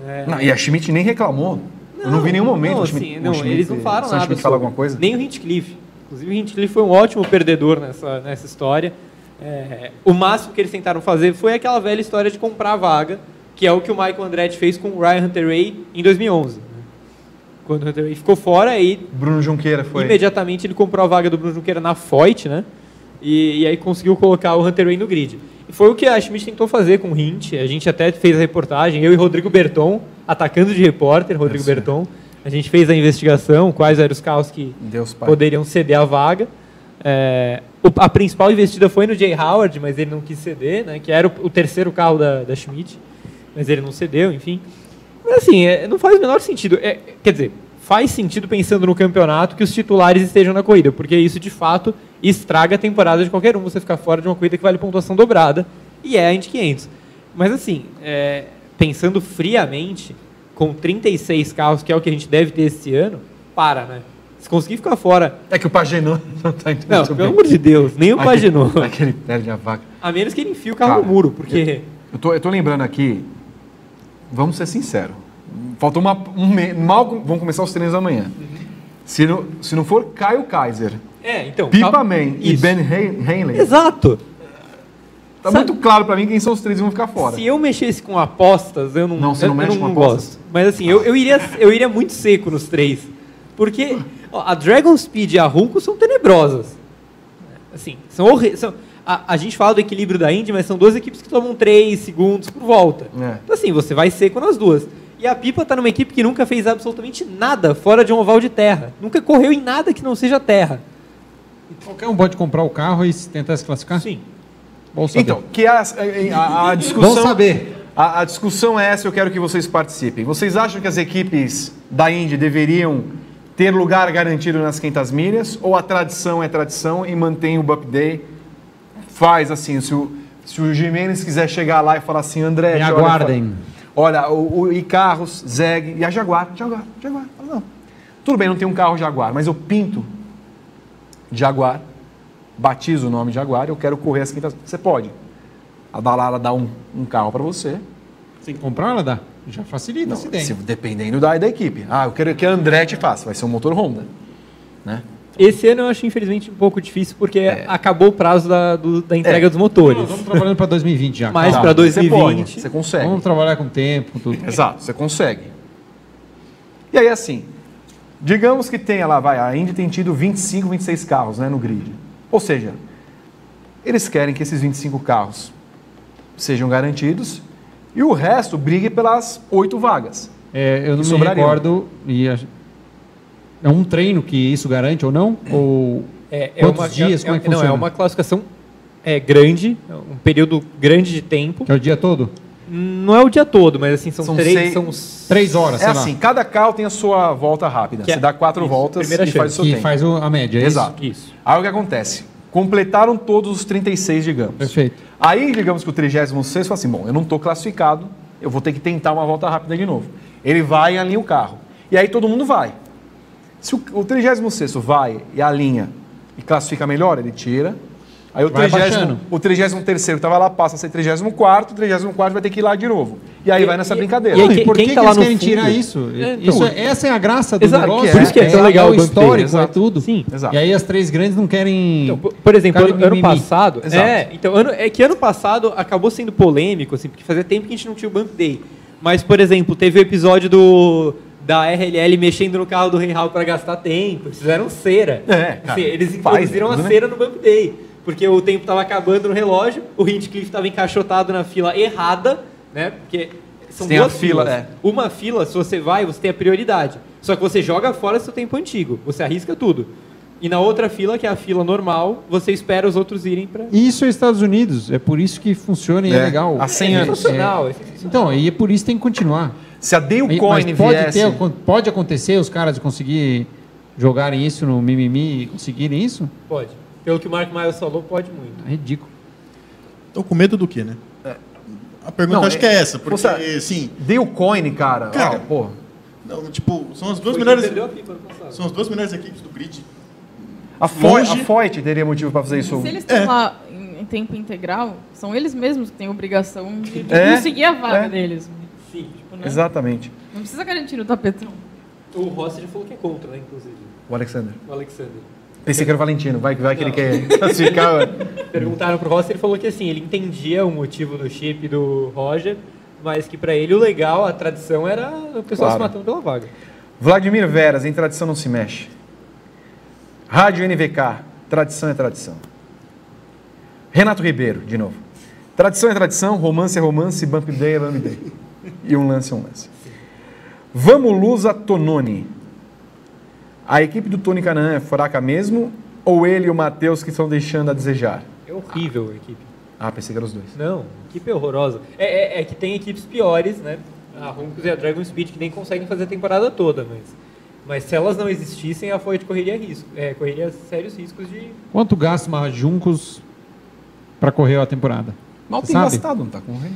né? Não, e a Schmidt nem reclamou. Eu não vi nenhum momento não, o Schmidt, assim, o não, Schmidt- eles não falaram nada Schmidt fala alguma coisa? Nem o Hinchcliffe. Inclusive o Hinchcliffe foi um ótimo perdedor nessa, nessa história. É, o máximo que eles tentaram fazer foi aquela velha história de comprar a vaga, que é o que o Michael Andretti fez com o Ryan Hunter-Reay em 2011. Quando ficou fora, aí Bruno Junqueira foi. imediatamente ele comprou a vaga do Bruno Junqueira na Foyt, né? E, e aí conseguiu colocar o Hunter Ray no grid. E foi o que a Schmidt tentou fazer com o Hint. A gente até fez a reportagem, eu e Rodrigo Berton, atacando de repórter, Rodrigo Isso. Berton. A gente fez a investigação, quais eram os carros que poderiam ceder a vaga. É, a principal investida foi no Jay Howard, mas ele não quis ceder, né? Que era o, o terceiro carro da, da Schmidt, mas ele não cedeu, enfim. Mas assim, é, não faz o menor sentido. É, quer dizer, faz sentido pensando no campeonato que os titulares estejam na corrida, porque isso de fato estraga a temporada de qualquer um você ficar fora de uma corrida que vale pontuação dobrada, e é a Indy 500. Mas assim, é, pensando friamente, com 36 carros, que é o que a gente deve ter esse ano, para, né? Se conseguir ficar fora. É que o Pagenô não tá indo Não, pelo bem. amor de Deus, nem o Pagenô. Aquele perde a vaca. A menos que ele enfie o carro Cara, no muro, porque. Eu tô, eu tô lembrando aqui, vamos ser sinceros. Faltou uma, um mês. Mal vão começar os treinos amanhã. Se não, se não for Caio Kaiser, É, então. Pipa cal- Man e. Ben Hanley, Exato. tá Sabe- muito claro pra mim quem são os três que vão ficar fora. Se eu mexesse com apostas, eu não, Não, você eu, não eu mexe com apostas? gosto. Mas assim, eu, eu, iria, eu iria muito seco nos três. Porque ó, a Dragon Speed e a Runco são tenebrosas. Assim, são horríveis. A, a gente fala do equilíbrio da Indy, mas são duas equipes que tomam 3 segundos por volta. É. Então assim, você vai seco nas duas. E a Pipa tá numa equipe que nunca fez absolutamente nada fora de um oval de terra. Nunca correu em nada que não seja terra. Qualquer um pode comprar o carro e tentar se classificar? Sim. Bom saber. Então, que a, a, a discussão. Bom saber. A, a discussão é essa, eu quero que vocês participem. Vocês acham que as equipes da Indy deveriam ter lugar garantido nas 500 milhas? Ou a tradição é tradição e mantém o Bup Day? Faz assim, se o, se o Jimenez quiser chegar lá e falar assim, André... Me olha, aguardem. Olha, o, o Icarros, Zeg e a Jaguar. Jaguar, Jaguar. Fala, Não. Tudo bem, não tem um carro Jaguar, mas eu pinto Jaguar, batizo o nome Jaguar, eu quero correr as 500 Você pode. A Dallara dá um, um carro para você. Que comprar, ela dá. Já facilita Não, tem. se- dependendo da, da equipe. Ah, eu quero que a Andretti faça, vai ser um motor Honda. Né? Esse ano eu acho, infelizmente, um pouco difícil, porque É. acabou o prazo da, do- da entrega dos motores. Nós vamos trabalhando para 2020 já. Mais calma. pra Você 2020. pode, você consegue. Vamos trabalhar com tempo, tudo. Exato, você consegue. E aí, assim, digamos que tenha lá, vai, a Indy tem tido 25, 26 carros né, no grid. Ou seja, eles querem que esses 25 carros sejam garantidos e o resto brigue pelas oito vagas. É, eu não me recordo. E é um treino que isso garante ou não? Ou É, é quantos uma, dias? é- como é que não, funciona? é uma classificação é, grande, é um período grande de tempo. Que é o dia todo? Não é o dia todo, mas assim, são, São três. seis- São Três horas, É sei lá. assim, cada carro tem a sua volta rápida. Que Você é- dá quatro isso, voltas e primeira faz o seu Que tempo. faz o- a média, é Exato. Isso. Aí o que acontece? Completaram todos os 36, digamos. Perfeito. Aí, digamos que o 36 fala assim: bom, eu não estou classificado, eu vou ter que tentar uma volta rápida de novo. Ele vai e alinha o carro. E aí todo mundo vai. Se o, o 36 vai e alinha e classifica melhor, ele tira. Aí o Vai 30, baixando. o 33 que estava lá passa a ser 34, o 34 vai ter que ir lá de novo. E aí E- vai nessa e- brincadeira. e aí quem- por que, quem que tá eles querem fundo? tirar isso? É, isso então- é- essa é a graça do Exato, negócio. por isso que é tão legal é o histórico, é tudo. Sim. Exato. E aí as três grandes não querem... Então, por, por exemplo, ano, ano passado. Exato. É, então, ano, é que ano passado acabou sendo polêmico, assim, porque fazia tempo que a gente não tinha o Bump Day. Mas, por exemplo, teve o episódio do. Da RLL mexendo no carro do Rei Hall para gastar tempo. Eles fizeram cera. É, cara, Assim, eles introduziram a né? cera no Bump Day. Porque o tempo estava acabando no relógio, o Hinchcliffe estava encaixotado na fila errada, né? Porque são Tem a duas fila, filas. é. Uma fila, se você vai, você tem a prioridade. Só que você joga fora seu tempo antigo. Você arrisca tudo. E na outra fila, que é a fila normal, você espera os outros irem para. Isso é Estados Unidos, é por isso que funciona e é, É, legal. há 100 é anos. é É. sensacional. Então, e é por isso que tem que continuar. Se a Dale Mas Coyne pode, viesse... ter, pode acontecer os caras conseguir jogarem isso no mimimi e conseguirem isso? Pode. Pelo que o Mark Miles falou, pode muito. É ridículo. Tô com medo do quê, né? A pergunta Não, acho que é essa, porque, Você- sim, Dale Coyne, cara, Cara, ó, pô, não, tipo, são as duas melhores... São as duas melhores equipes do grid. a, a Foyt teria motivo para fazer isso. Se eles estão É. lá em, em tempo integral, são eles mesmos que têm obrigação de, de É, conseguir a vaga é. deles. Sim. Tipo, né? Exatamente. Não precisa garantir no tapetão. O Rossi já falou que é contra, né, inclusive. O Alexander. O Alexander. Pensei que era o Valentino, vai, vai que ele quer classificar. Perguntaram pro Rossi, ele falou que assim, ele entendia o motivo do chip do Roger, mas que pra ele o legal, a tradição era o pessoal Claro. se matando pela vaga. Vladimir Veras, em tradição não se mexe. Rádio NVK, tradição é tradição. Renato Ribeiro, de novo. Tradição é tradição, romance é romance, bump day é bump day. E um lance é um lance. Vamos Lusa Tononi. A equipe do Tony Canaan é fraca mesmo? Ou ele e o Matheus que estão deixando a desejar? É horrível a equipe. Ah, pensei que eram os dois. Não, a equipe é horrorosa. É, é- é que tem equipes piores, né? A Roncos e a Dragon Speed que nem conseguem fazer a temporada toda, mas Mas se elas não existissem, a Fiat correria risco, é, correria sérios riscos de Quanto gasta uma Juncos para correr a temporada? Mal Você tem sabe? gastado, não tá correndo?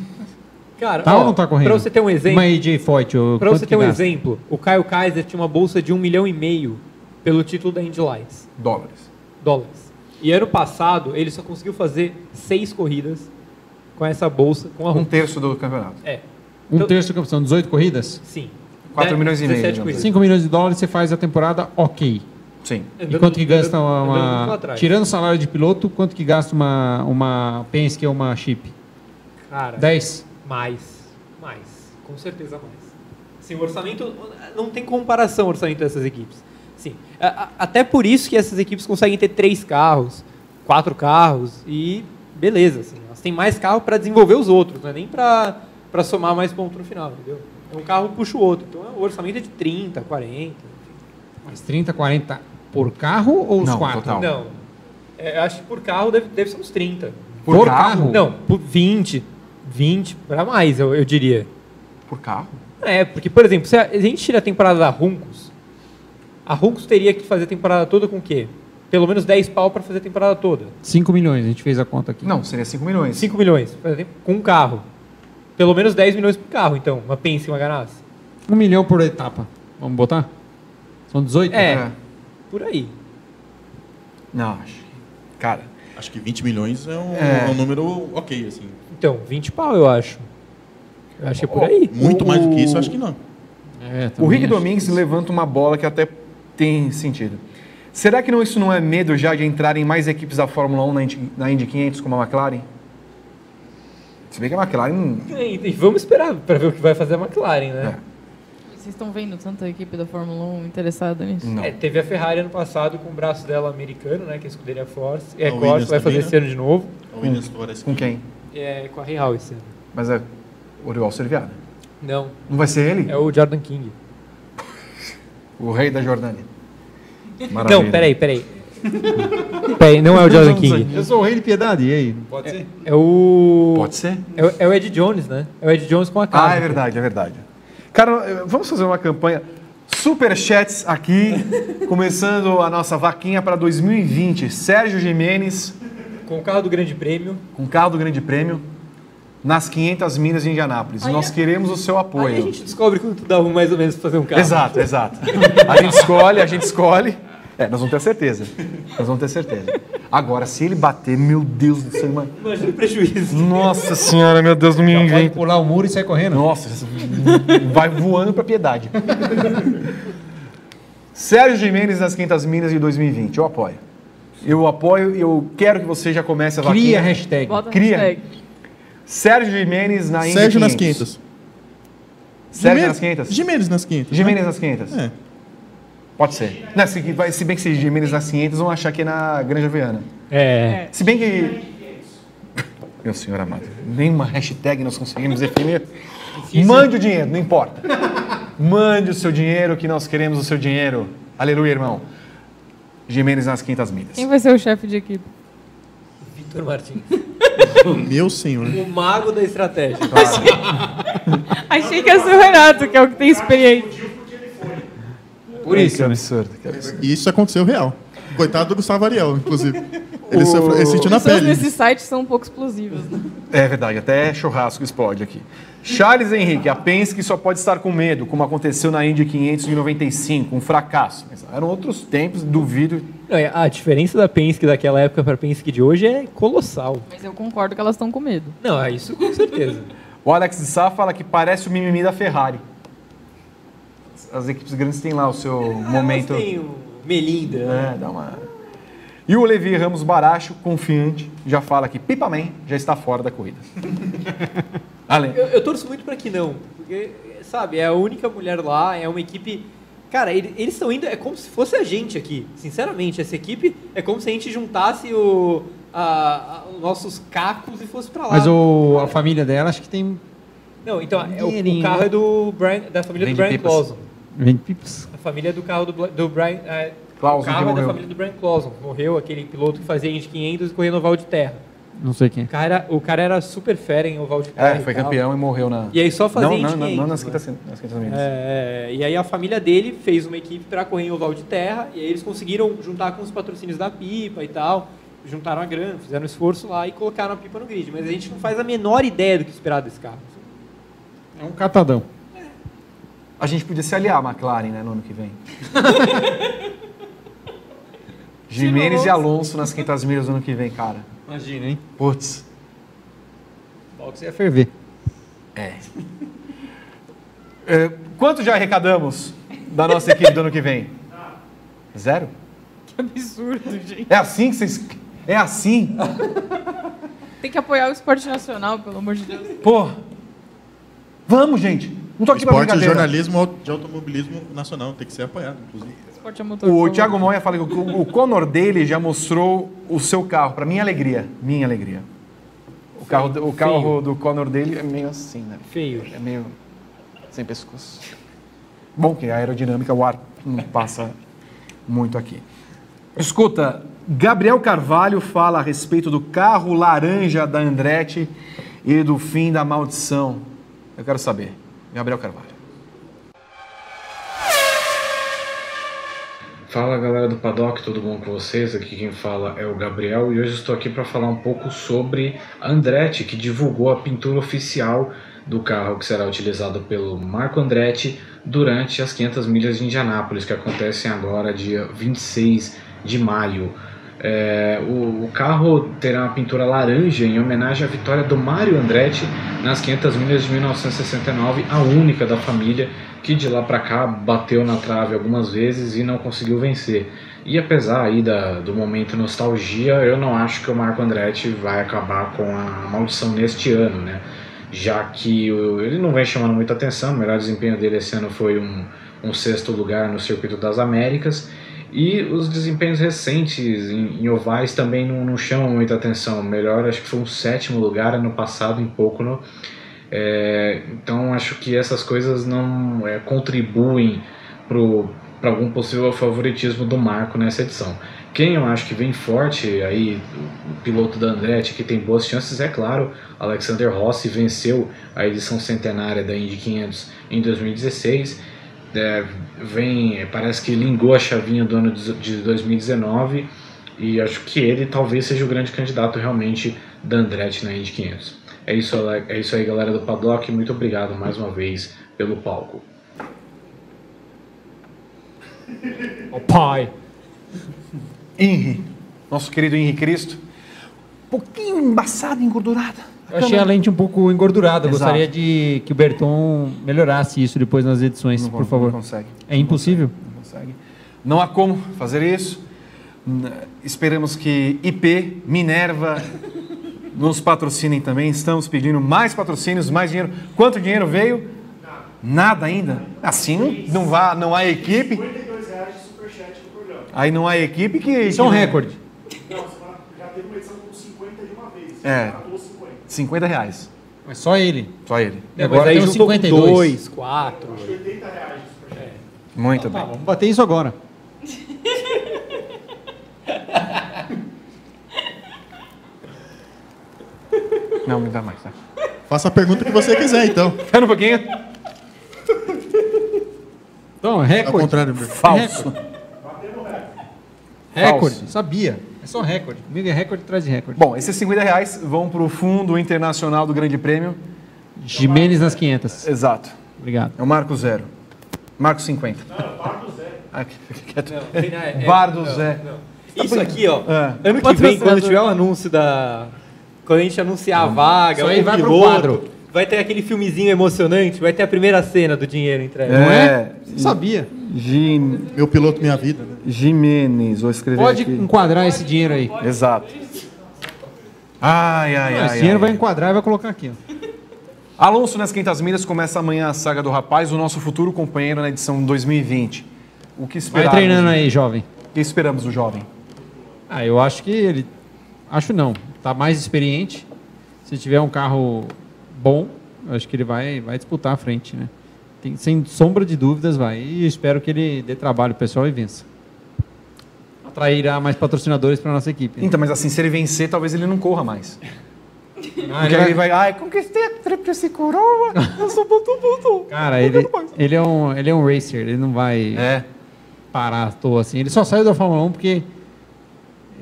Cara, Tá ó, ou não tá correndo? Pra você ter um exemplo, Uma AJ Foyt, o- Pra você ter um gasta? exemplo, o Caio Kaiser tinha uma bolsa de um milhão e meio pelo título da Indy Lights, Dólares. dólares. E ano passado ele só conseguiu fazer seis corridas com essa bolsa, com a Um terço do campeonato. É, Um Então- terço do campeão, são 18 corridas? sim. 4 Dez- milhões e meio, 17 digamos corridas. 5 milhões de dólares você faz a temporada ok. Sim. E Andando- quanto que gasta uma... uma- tirando o salário de piloto, quanto que gasta uma, uma Penske ou uma Chip? Cara, 10? Mais, mais, com certeza mais. Sim, o orçamento não tem comparação o orçamento dessas equipes. Sim, até por isso que essas equipes conseguem ter três carros, quatro carros e beleza, assim, elas têm mais carro para desenvolver os outros, não é nem para para somar mais ponto no final, entendeu? Um carro puxa o outro, então o orçamento é de 30, 40. Mas 30, 40 por carro ou os Não, quatro? total. Não, é, acho que por carro deve, deve ser uns 30. Por, Por carro? carro? Não, por 20, 20 para mais, eu, eu diria. Por carro? É, porque, por exemplo, se a, a gente tira a temporada da Runcos, a Runcos teria que fazer a temporada toda com o quê? Pelo menos 10 pau para fazer a temporada toda. 5 milhões, a gente fez a conta aqui. Não, seria 5 milhões. 5 milhões, por exemplo, com um carro. Pelo menos 10 milhões por carro, então. Uma Pense e uma Ganassi. 1 milhão por etapa. Vamos botar? São 18? É, É. por aí. Não, acho. Cara, Acho que 20 milhões é um, É. é um número ok, assim. Então, 20 pau, eu acho. Eu acho que é por aí. Muito O- mais do que isso, acho que não. É, o Rick. Domingues levanta uma bola que até tem sentido. Será que não, isso não é medo já de entrarem mais equipes da Fórmula 1 na Indy, na Indy 500 como a McLaren? Se bem que a McLaren... E, e vamos esperar para ver o que vai fazer a McLaren, né? Vocês estão vendo tanta equipe da Fórmula 1 interessada nisso? Não. É, teve a Ferrari ano passado com o braço dela americano, né? Que é a escuderia Force. É, A Corsa, vai fazer esse ano de novo. A Williams Torres. Com quem? É, com a Real esse ano. Mas é Oriol Serviada. Não, Não vai ser ele? é o Jordan King. O rei da Jordânia. Maravilha. Não, peraí, peraí. peraí, não é o Jordan King. Eu sou o rei de piedade, e aí? Não pode ser? É o. Pode ser? É, o- é o Ed Jones, né? É o Ed Jones com a cara. Ah, é verdade, é verdade. Cara, eh, vamos fazer uma campanha. Superchats aqui, começando a nossa vaquinha para 2020. Sérgio Jimenez, Com o carro do Grande Prêmio. com carro do Grande Prêmio, nas 500 milhas de Indianápolis. Nós queremos o seu Aí apoio. a gente descobre quanto dá mais ou menos pra fazer um carro. Exato, exato. A gente escolhe, a gente escolhe. É, nós vamos ter certeza. Nós vamos ter certeza. Agora, se ele bater, meu Deus do céu, mano. Imagina o prejuízo. Nossa senhora, meu Deus, não me Pode inventa. pular o muro e sair correndo. Nossa, vai voando pra piedade. Sérgio Jimenez nas 500 milhas de 2020, eu apoio. Eu apoio e eu quero que você já comece a vaquinha. Cria a hashtag. Bota a Cria. hashtag. Sérgio Jimenez na Indy Sérgio nas 500. 500. Sérgio Jimenez- nas 500? Jimenez nas 500. Jimenez nas 500. É. Pode ser. Não, se, vai- se bem que se Jimenez nas 500, vão achar que é na Granja Viana. É. Se bem que... Meu senhor amado, nenhuma hashtag nós conseguimos definir. Mande o dinheiro, não importa. Mande o seu dinheiro, que nós queremos o seu dinheiro. Aleluia, irmão. Jimenez nas 500 milhas. Quem vai ser o chefe de equipe? Vitor Martins. Meu senhor. O mago da estratégia. Achei que ia ser o Renato, que é o que tem experiência. Por isso. Que absurdo, que absurdo. E isso aconteceu real. Coitado do Gustavo Ariel, inclusive. Ele, sofreu, ele sentiu na As pessoas pele. nesses sites são um pouco explosivas, né? É verdade, até churrasco explode aqui. Charles Henrique, a Penske só pode estar com medo, como aconteceu na Indy 500 em 95, um fracasso. Mas eram outros tempos, duvido. Não, é, A diferença da Penske daquela época para a Penske de hoje é colossal. Mas eu concordo que elas estão com medo. Não, é isso com certeza. O Alex de Sá fala que parece o mimimi da Ferrari. As equipes grandes têm lá o seu momento. Tem o Melinda. É, dá uma. E o Levi Ramos Baracho, confiante, já fala que Pipa Man já está fora da corrida. Além. Eu, eu torço muito para que não. Porque, sabe, é a única mulher lá, é uma equipe. Cara, ele- eles estão indo. É como se fosse a gente aqui. Sinceramente, essa equipe é como se a gente juntasse o, a- a- os nossos cacos e fosse pra lá. Mas o, a família dela, acho que tem. Não, então, é o, o carro é do Brian, da família Vende do Brian. Clausen. Vende pipas. A família do carro do, do Brian. É, Clausen, o carro que é da morreu. família do Brian Clausen. Morreu aquele piloto que fazia Indy 500 e corria no oval de terra. Não sei quem. O cara, o cara era super fera em oval de terra É, e foi tal. campeão e morreu na. E aí só fazia Não, Indy não, não, 500, não nas né? quintas, nas quintas milhas. É, e aí a família dele fez uma equipe para correr em oval de terra e aí eles conseguiram juntar com os patrocínios da pipa e tal, juntaram a grana, fizeram um esforço lá e colocaram a pipa no grid. Mas a gente não faz a menor ideia do que esperar desse carro. É um catadão. A gente podia se aliar à McLaren, né, no ano que vem. Jimenez e Alonso nas 500 milhas no ano que vem, cara. Imagina, hein? Putz. O box ia ferver. É. É, Quanto já arrecadamos da nossa equipe do ano que vem? Zero? Que absurdo, gente. É assim que vocês. É assim? Tem que apoiar o esporte nacional, pelo amor de Deus. Pô. Vamos, gente. Não tô aqui pra Esporte brincadeira. jornalismo de automobilismo nacional tem que ser apoiado, inclusive. Esporte motor. O. Thiago Moya fala que o, o Conor dele já mostrou o seu carro, para minha alegria. Minha alegria. O carro, o carro do Conor dele é meio assim, né? Feio. É meio sem pescoço. Bom, que a aerodinâmica, o ar não passa muito aqui. Escuta, Gabriel Carvalho fala a respeito do carro laranja da Andretti e do fim da maldição. Eu quero saber. Gabriel Carvalho. Fala galera do Paddock, tudo bom com vocês? Aqui quem fala é o Gabriel e hoje estou aqui para falar um pouco sobre a Andretti, que divulgou a pintura oficial do carro que será utilizado pelo Marco Andretti durante as 500 milhas de Indianápolis, que acontecem agora dia 26 de maio. É, o, o carro terá uma pintura laranja em homenagem à vitória do Mário Andretti nas 500 milhas de 1969, a única da família que de lá para cá bateu na trave algumas vezes e não conseguiu vencer. E apesar aí da, do momento nostalgia, eu não acho que o Marco Andretti vai acabar com a maldição neste ano, né? Já que o- ele não vem chamando muita atenção, o melhor desempenho dele esse ano foi um, um sexto lugar no Circuito das Américas. E os desempenhos recentes em, em ovais também não, não chamam muita atenção. Melhor acho que foi um sétimo lugar ano passado em Pocono. É, então acho que essas coisas não é, contribuem para algum possível favoritismo do Marco nessa edição. Quem eu acho que vem forte aí, o piloto da Andretti, que tem boas chances, é claro, Alexander Rossi venceu a edição centenária da Indy 500 em 2016. É, vem, parece que lingou a chavinha do ano de de 2019 e acho que ele talvez seja o grande candidato realmente da Andretti na Indy 500. É isso, é isso aí, galera do Paddock. Muito obrigado mais uma vez pelo palco. O pai. Henry, nosso querido Henry Cristo. Um pouquinho embaçada e engordurada. Eu achei a lente um pouco engordurada. Exato. Gostaria de que o Berton melhorasse isso depois nas edições, Não por favor. Não consegue. É impossível? Não consegue. Não há como fazer isso. Esperamos que IP, Minerva nos patrocinem também. Estamos pedindo mais patrocínios, mais dinheiro. Quanto dinheiro veio? Nada ainda. Assim não, vá, não há equipe. reais de superchat no programa. Aí não há equipe que. Isso é um recorde. Não, já teve uma edição com 50 de uma vez. É. Matou 50. 50 reais. Mas só ele. Só ele. E agora mas aí tem uns juntou com 52. dois, quatro. Acho que 80 reais de superchat. Muito Tá, bem. vamos bater isso agora. Não, me dá mais, tá? Faça a pergunta que você quiser, então. Espera um pouquinho. Então, Ao recorde. contrário, meu. Falso. Recorde. Falso. Sabia. É só recorde. Comigo é recorde atrás de recorde. Bom, esses 50 reais vão para o Fundo Internacional do Grande Prêmio. Jimenez nas 500. Exato. Obrigado. É o Marco Zero. Marco 50. Não, Zé. Ah, quieto. é- Bar do não, Zé. Isso aqui, ó. Ah. Ano que vem, quando tiver o anúncio da. Quando a gente anunciar a vaga, Isso aí o vai pro piloto, quadro. Vai ter aquele filmezinho emocionante, vai ter a primeira cena do dinheiro entregue. Não é? Sabia. Jim, Meu piloto, minha vida. né? Jimenez, vou escrever Pode aqui. enquadrar esse dinheiro aí. Exato. Ai, ai, Não, ai. esse dinheiro ai. vai enquadrar e vai colocar aqui. Ó. Alonso nas 500 milhas começa amanhã a saga do rapaz, o nosso futuro companheiro na edição 2020. O que Vai esperamos? treinando aí, jovem. O que esperamos do jovem? Ah, eu acho que ele. Acho não. Tá mais experiente. Se tiver um carro bom, eu acho que ele vai, vai disputar a frente, né? Tem- sem sombra de dúvidas, vai. E espero que ele dê trabalho pessoal e vença. atrairá mais patrocinadores para nossa equipe. Então, mas assim, se ele vencer, talvez ele não corra mais. Ah, Porque ele vai, ai, conquistei a tríplice coroa, eu sou muito, muito. Cara, ele, ele, é um, ele é um racer, ele não vai É. parar à toa assim. Ele só saiu da Fórmula 1 porque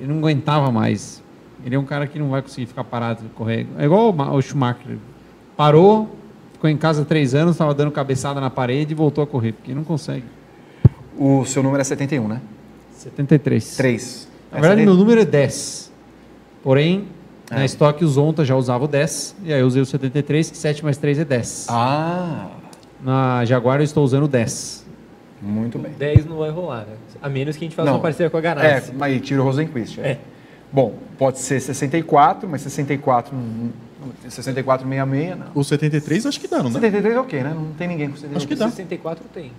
ele não aguentava mais. Ele é um cara que não vai conseguir ficar parado e correr. É igual o Schumacher. Parou, ficou em casa três anos, estava dando cabeçada na parede e voltou a correr, porque não consegue. O seu número é 71, né? 73. 3. Na verdade, meu número é 10. Porém, É. na estoque os Zonta já usava o 10, e aí eu usei o 73, que 7 mais 3 é 10. Ah, Na Jaguar eu estou usando o 10. muito bem. 10 não vai rolar, né? A menos que a gente faça uma parceria com a É, Ganassi. mas aí tira o Rosenquist. É. É. Bom, pode ser 64, mas 64, não- não- 64, 66, não. O 73 acho que dá, não dá? 73 é ok, né? Não tem ninguém com 73. Acho que dá. 64 tem.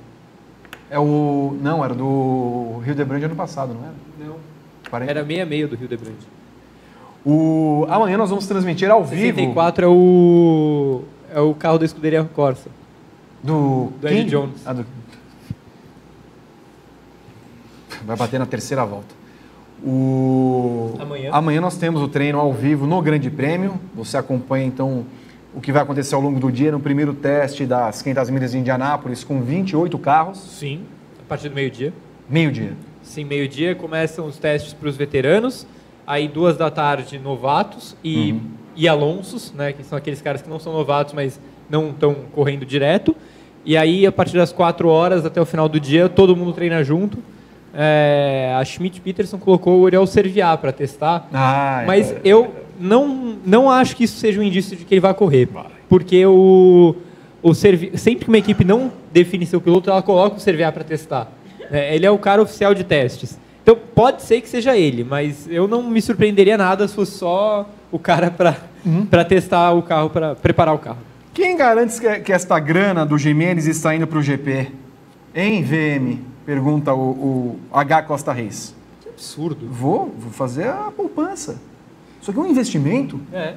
É o... Não, era do Rio de Brand ano passado, não era? Não. 40. Era 66 do Rio de Brand. O... Amanhã nós vamos transmitir ao vivo 64 é o. É o carro da escuderia Corsa. do... Do Eddie quem? Jones. Ah, do... Vai bater na terceira volta. O... Amanhã. Amanhã nós temos o treino ao vivo no Grande Prêmio. Você acompanha então o que vai acontecer ao longo do dia no primeiro teste das 500 milhas de Indianápolis com 28 carros, Sim. A partir do meio-dia. meio-dia. Sim, meio-dia começam os testes para os veteranos. Aí, duas da tarde, novatos e, Uhum. e alonsos, né? Que são aqueles caras que não são novatos, mas não estão correndo direto. E aí, a partir das quatro horas até o final do dia, todo mundo treina junto. É, a Schmidt Peterson colocou o Oriol Serviar para testar. Ah, é. Mas eu não, não acho que isso seja um indício de que ele vai correr. Porque o, o Servi- sempre que uma equipe não define seu piloto, ela coloca o Serviar para testar. É, ele é o cara oficial de testes. Então pode ser que seja ele, mas eu não me surpreenderia nada se fosse só o cara para Uhum. testar o carro, para preparar o carro. Quem garante que, que esta grana do Jimenez está indo para o GP? Em VM? Pergunta o, o H. Costa Reis. Que absurdo. Vou, vou fazer a poupança. Isso aqui é um investimento. É.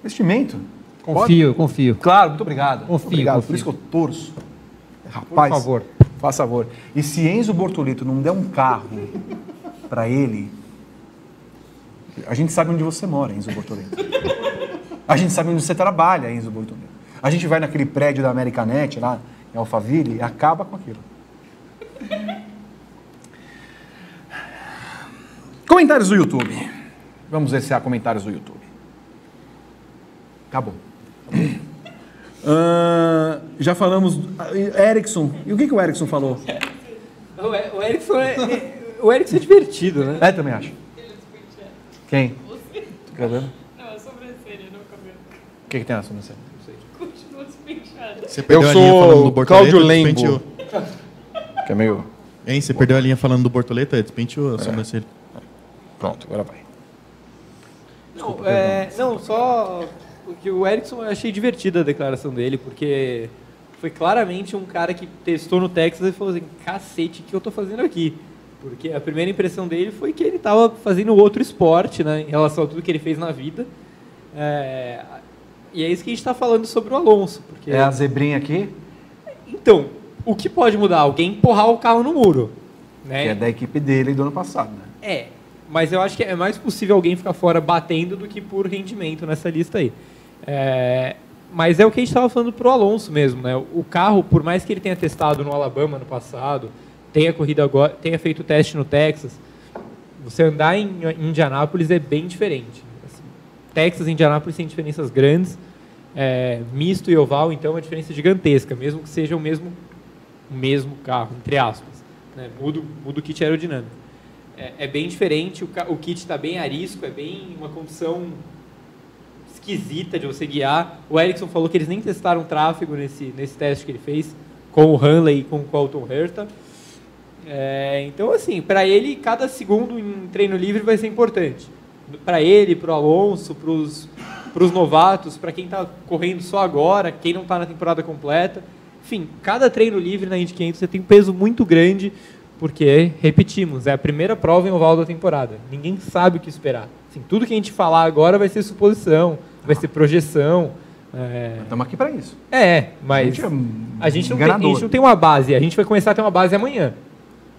Investimento. Confio, confio. Claro, muito obrigado. Confio, obrigado. confio. Por isso que eu torço. Rapaz, Por favor. Faça favor. E se Enzo Bortoleto não der um carro para ele, a gente sabe onde você mora, Enzo Bortoleto. A gente sabe onde você trabalha, Enzo Bortoleto. A gente vai naquele prédio da Americanet lá em Alphaville e acaba com aquilo. Comentários do YouTube. Vamos ver se há comentários do YouTube. Acabou. Ah, já falamos. Erickson. E o que, que o Erickson falou? O, E- o Erickson é, o Erickson é divertido, né? É, também acho. Quem? Tá vendo? Não, a sobrancelha, não o cabelo. O que, que tem na sobrancelha? Continua despenteada. Você perdeu Eu a linha sou falando do Bortoleta, Cláudio Lembo. Que é meio. Hein, você perdeu a linha falando do Bortoleta, despenteou a sobrancelha. Pronto, agora vai. Não, é, não, só porque o Erickson eu achei divertida a declaração dele, porque foi claramente um cara que testou no Texas e falou assim, cacete, o que eu tô fazendo aqui? Porque a primeira impressão dele foi que ele estava fazendo outro esporte, né, em relação a tudo que ele fez na vida. É, e é isso que a gente está falando sobre o Alonso. Porque, É a zebrinha aqui, Então, o que pode mudar? Alguém empurrar o carro no muro. Né? que é da equipe dele do ano passado, né? É, mas eu acho que é mais possível alguém ficar fora batendo do que por rendimento nessa lista aí. É, mas é o que a gente estava falando pro Alonso mesmo, né? O carro, por mais que ele tenha testado no Alabama no passado, tenha corrido agora, tenha feito teste no Texas, você andar em em Indianápolis é bem diferente. Assim, Texas e Indianápolis têm diferenças grandes. É, misto e oval, então, é uma diferença gigantesca, mesmo que seja o mesmo, o mesmo carro, entre aspas. Né? Muda, muda o kit aerodinâmico. É, é bem diferente, o, o kit está bem arisco, é bem uma condição esquisita de você guiar. O Ericsson falou que eles nem testaram tráfego nesse, nesse teste que ele fez com o Hanley e com o Colton Herta. É, então, assim, para ele, cada segundo em treino livre vai ser importante. Para ele, para o Alonso, para os novatos, para quem está correndo só agora, quem não está na temporada completa. Enfim, cada treino livre na Indy 500 você tem um peso muito grande, porque, repetimos, é a primeira prova em oval da temporada. Ninguém sabe o que esperar. Assim, tudo que a gente falar agora vai ser suposição, vai ser projeção. É, Estamos aqui para isso. é, mas A gente é a gente, não tem, a gente não tem uma base. A gente vai começar a ter uma base amanhã.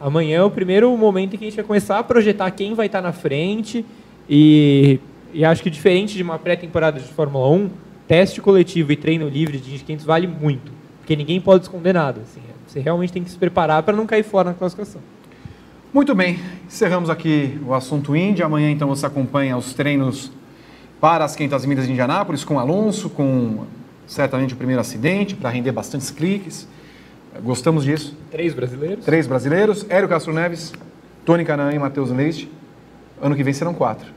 Amanhã é o primeiro momento em que a gente vai começar a projetar quem vai estar na frente e, e acho que diferente de uma pré-temporada de Fórmula 1, teste coletivo e treino livre de Indy 500 vale muito, porque ninguém pode esconder nada. Assim, você realmente tem que se preparar para não cair fora na classificação. Muito bem, encerramos aqui o assunto Indy. Amanhã, então, você acompanha os treinos para as 500 milhas de Indianápolis com Alonso, com certamente o primeiro acidente, para render bastantes cliques. Gostamos disso. Três brasileiros. Três brasileiros, Hélio Castro Neves, Tony Canaan e Matheus Leite. Ano que vem serão quatro.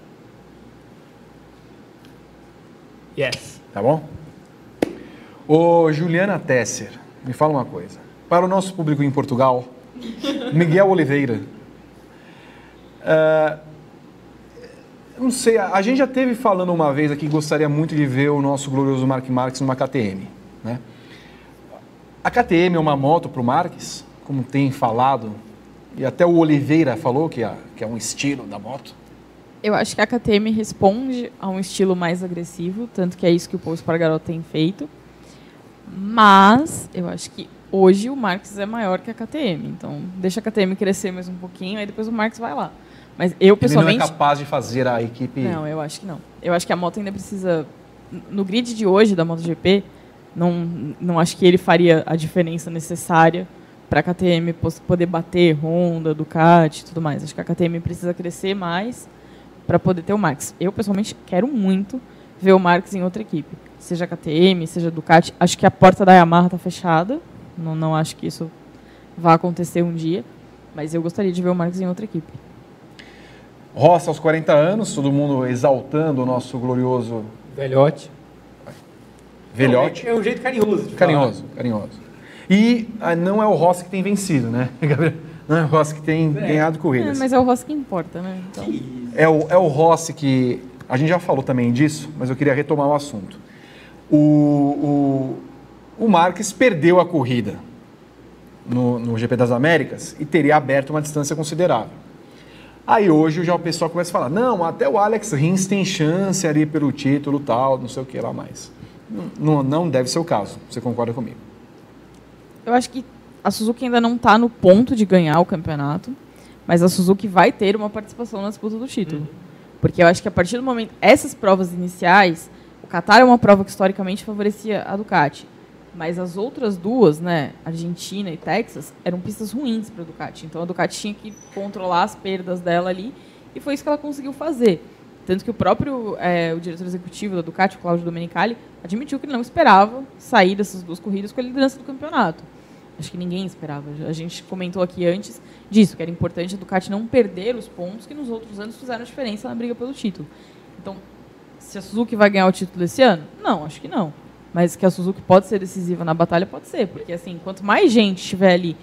Yes. Tá bom? Ô, Juliana Tesser, me fala uma coisa. Para o nosso público em Portugal, Miguel Oliveira. ah, não sei, a gente já teve falando uma vez aqui gostaria muito de ver o nosso glorioso Mark Marques numa KTM. Né? A KTM é uma moto para o Marques, como tem falado, e até o Oliveira falou que é, que é um estilo da moto. Eu acho que a KTM responde a um estilo mais agressivo, tanto que é isso que o Paul Espargaró tem feito. Mas eu acho que hoje o Marx é maior que a KTM. Então, deixa a KTM crescer mais um pouquinho, aí depois o Marx vai lá. Mas eu, pessoalmente... Ele não é capaz de fazer a equipe... Não, eu acho que não. Eu acho que a moto ainda precisa... No grid de hoje da MotoGP, não, não acho que ele faria a diferença necessária para a KTM poder bater Honda, Ducati e tudo mais. Acho que a KTM precisa crescer mais para poder ter o Max. Eu, pessoalmente, quero muito ver o Max em outra equipe. Seja KTM, seja Ducati. Acho que a porta da Yamaha está fechada. Não, não acho que isso vá acontecer um dia. Mas eu gostaria de ver o Max em outra equipe. Rossi aos 40 anos, todo mundo exaltando o nosso glorioso Velhote. velhote. É um jeito carinhoso de Carinhoso, carinhoso. E ah, não é o Rossi que tem vencido, né, Gabriel? Não é o Rossi que tem ganhado É, corridas. mas é o Rossi que importa, né? Então, É o, é o Rossi que. A gente já falou também disso, mas eu queria retomar o assunto. O, o, o Marques perdeu a corrida no, no GP das Américas e teria aberto uma distância considerável. Aí hoje já o pessoal começa a falar: não, até o Alex Rins tem chance ali pelo título tal, não sei o que lá mais. Não, não deve ser o caso. Você concorda comigo? Eu acho que a Suzuki ainda não está no ponto de ganhar o campeonato, mas a Suzuki vai ter uma participação na disputa do título. Porque eu acho que a partir do momento. Essas provas iniciais, Qatar é uma prova que historicamente favorecia a Ducati. Mas as outras duas, né, Argentina e Texas, eram pistas ruins para a Ducati. Então a Ducati tinha que controlar as perdas dela ali, e foi isso que ela conseguiu fazer. Tanto que o próprio eh, o diretor executivo da Ducati, o Claudio Domenicali, admitiu que ele não esperava sair dessas duas corridas com a liderança do campeonato. Acho que ninguém esperava. A gente comentou aqui antes disso, que era importante a Ducati não perder os pontos que nos outros anos fizeram diferença na briga pelo título. Então, se a Suzuki vai ganhar o título esse ano? Não, acho que não. Mas que a Suzuki pode ser decisiva na batalha, pode ser. Porque, assim, quanto mais gente estiver ali,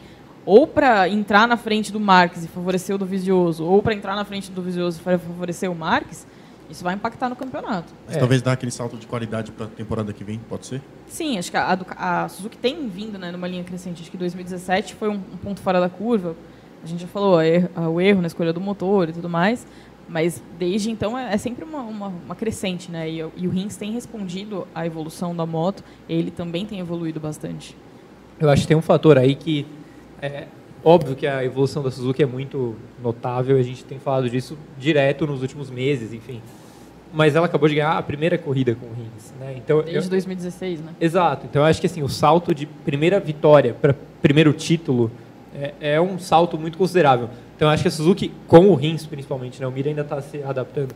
ou para entrar na frente do Marques e favorecer o do Vizioso, ou para entrar na frente do Vizioso e favorecer o Marques, isso vai impactar no campeonato. Mas talvez dar aquele salto de qualidade para a temporada que vem, pode ser? Sim, acho que a, a Suzuki tem vindo né, numa linha crescente. Acho que 2017 foi um, um ponto fora da curva. A gente já falou, a er- a- o erro na escolha do motor e tudo mais. Mas desde então é, é sempre uma, uma, uma crescente, né? E, o- e o Rins tem respondido à evolução da moto. Ele também tem evoluído bastante. Eu acho que tem um fator aí que é óbvio que a evolução da Suzuki é muito notável, a gente tem falado disso direto nos últimos meses, enfim. Mas ela acabou de ganhar a primeira corrida com o Rins, né? Então Desde eu- 2016, né? Exato. Então eu acho que assim, o salto de primeira vitória para primeiro título é, é um salto muito considerável. Então acho que a Suzuki, com o Rins principalmente, né? o Mira ainda está se adaptando,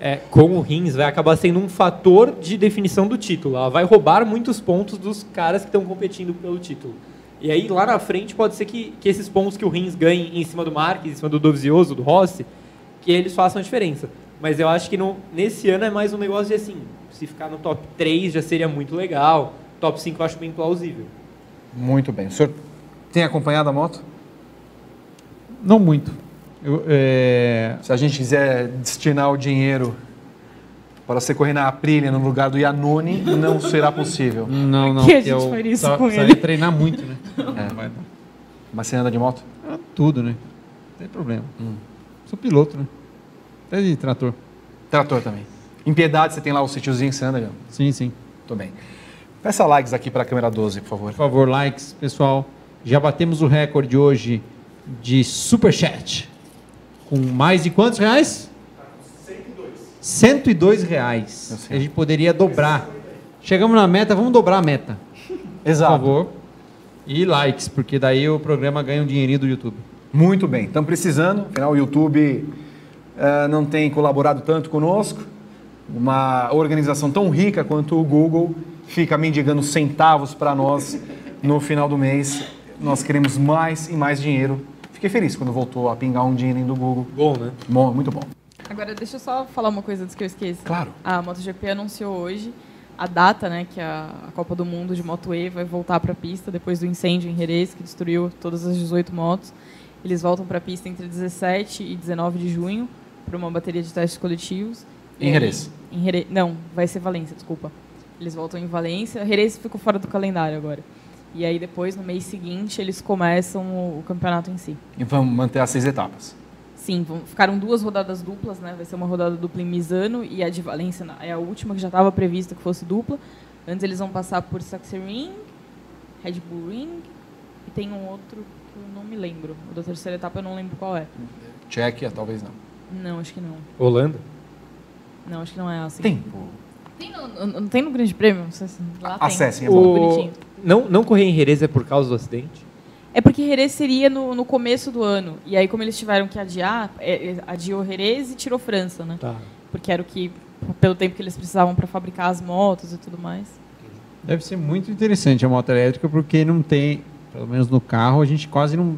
é, com o Rins vai acabar sendo um fator de definição do título. Ela vai roubar muitos pontos dos caras que estão competindo pelo título. E aí lá na frente pode ser que, que esses pontos que o Rins ganhe em cima do Marques, em cima do Dovizioso, do Rossi, que eles façam a diferença. Mas eu acho que no, nesse ano é mais um negócio de assim, se ficar no top 3 já seria muito legal. Top 5 eu acho bem plausível. Muito bem. O senhor tem acompanhado a moto? Não muito. Eu, é, Se a gente quiser destinar o dinheiro para você correr na Aprilia no lugar do Iannone, não será possível. Não, não. Que a gente eu faria isso só- com precisaria ele? treinar muito, né? É. Não vai dar. Mas você anda de moto? Ah, Tudo, né? Não tem problema. Hum. Sou piloto, né? Até de trator. Trator também. Em Piedade você tem lá o sítiozinho que você anda, Leandro? Sim, sim. Muito bem. Peça likes aqui para a câmera 12, por favor. Por favor, likes, pessoal. Já batemos o recorde hoje de superchat. Com mais de quantos reais? 102 reais. A gente poderia dobrar. Chegamos na meta, vamos dobrar a meta. Exato. Por favor. E likes, porque daí o programa ganha um dinheirinho do YouTube. Muito bem, estamos precisando. Afinal, o YouTube eh, não tem colaborado tanto conosco. Uma organização tão rica quanto o Google fica mendigando centavos para nós no final do mês. Nós queremos mais e mais dinheiro. Fiquei feliz quando voltou a pingar um dinheirinho do Google. Bom, né? Bom, muito bom. Agora, deixa eu só falar uma coisa antes que eu esqueça. Claro. A MotoGP anunciou hoje a data, né, que a, a Copa do Mundo de Moto E vai voltar para a pista depois do incêndio em Jerez, que destruiu todas as 18 motos. Eles voltam para a pista entre 17 e 19 de junho para uma bateria de testes coletivos. Em Jerez? Em Jerez. Não, vai ser Valência, desculpa. Eles voltam em Valência. Jerez ficou fora do calendário agora. E aí depois, no mês seguinte, eles começam o, o campeonato em si. E vamos manter as seis etapas. Sim, vão, ficaram duas rodadas duplas, né? Vai ser uma rodada dupla em Misano e a de Valência é a última que já estava prevista que fosse dupla. Antes eles vão passar por Sachsenring, Red Bull Ring e tem um outro que eu não me lembro. O da terceira etapa eu não lembro qual é. Tchequia, talvez não. Não, acho que não. Holanda? Não, acho que não é assim. Tem. Tem no, no- não tem no Grande Prêmio? Não sei se- Lá tem. Acessem, é Muito O... bonitinho. Não, não correr em Jerez é por causa do acidente? É porque Jerez seria no, no começo do ano. E aí, como eles tiveram que adiar, é, é, adiou Jerez e tirou França, né? Tá. Porque era o que, pelo tempo que eles precisavam para fabricar as motos e tudo mais. Deve ser muito interessante a moto elétrica, porque não tem, pelo menos no carro, a gente quase não,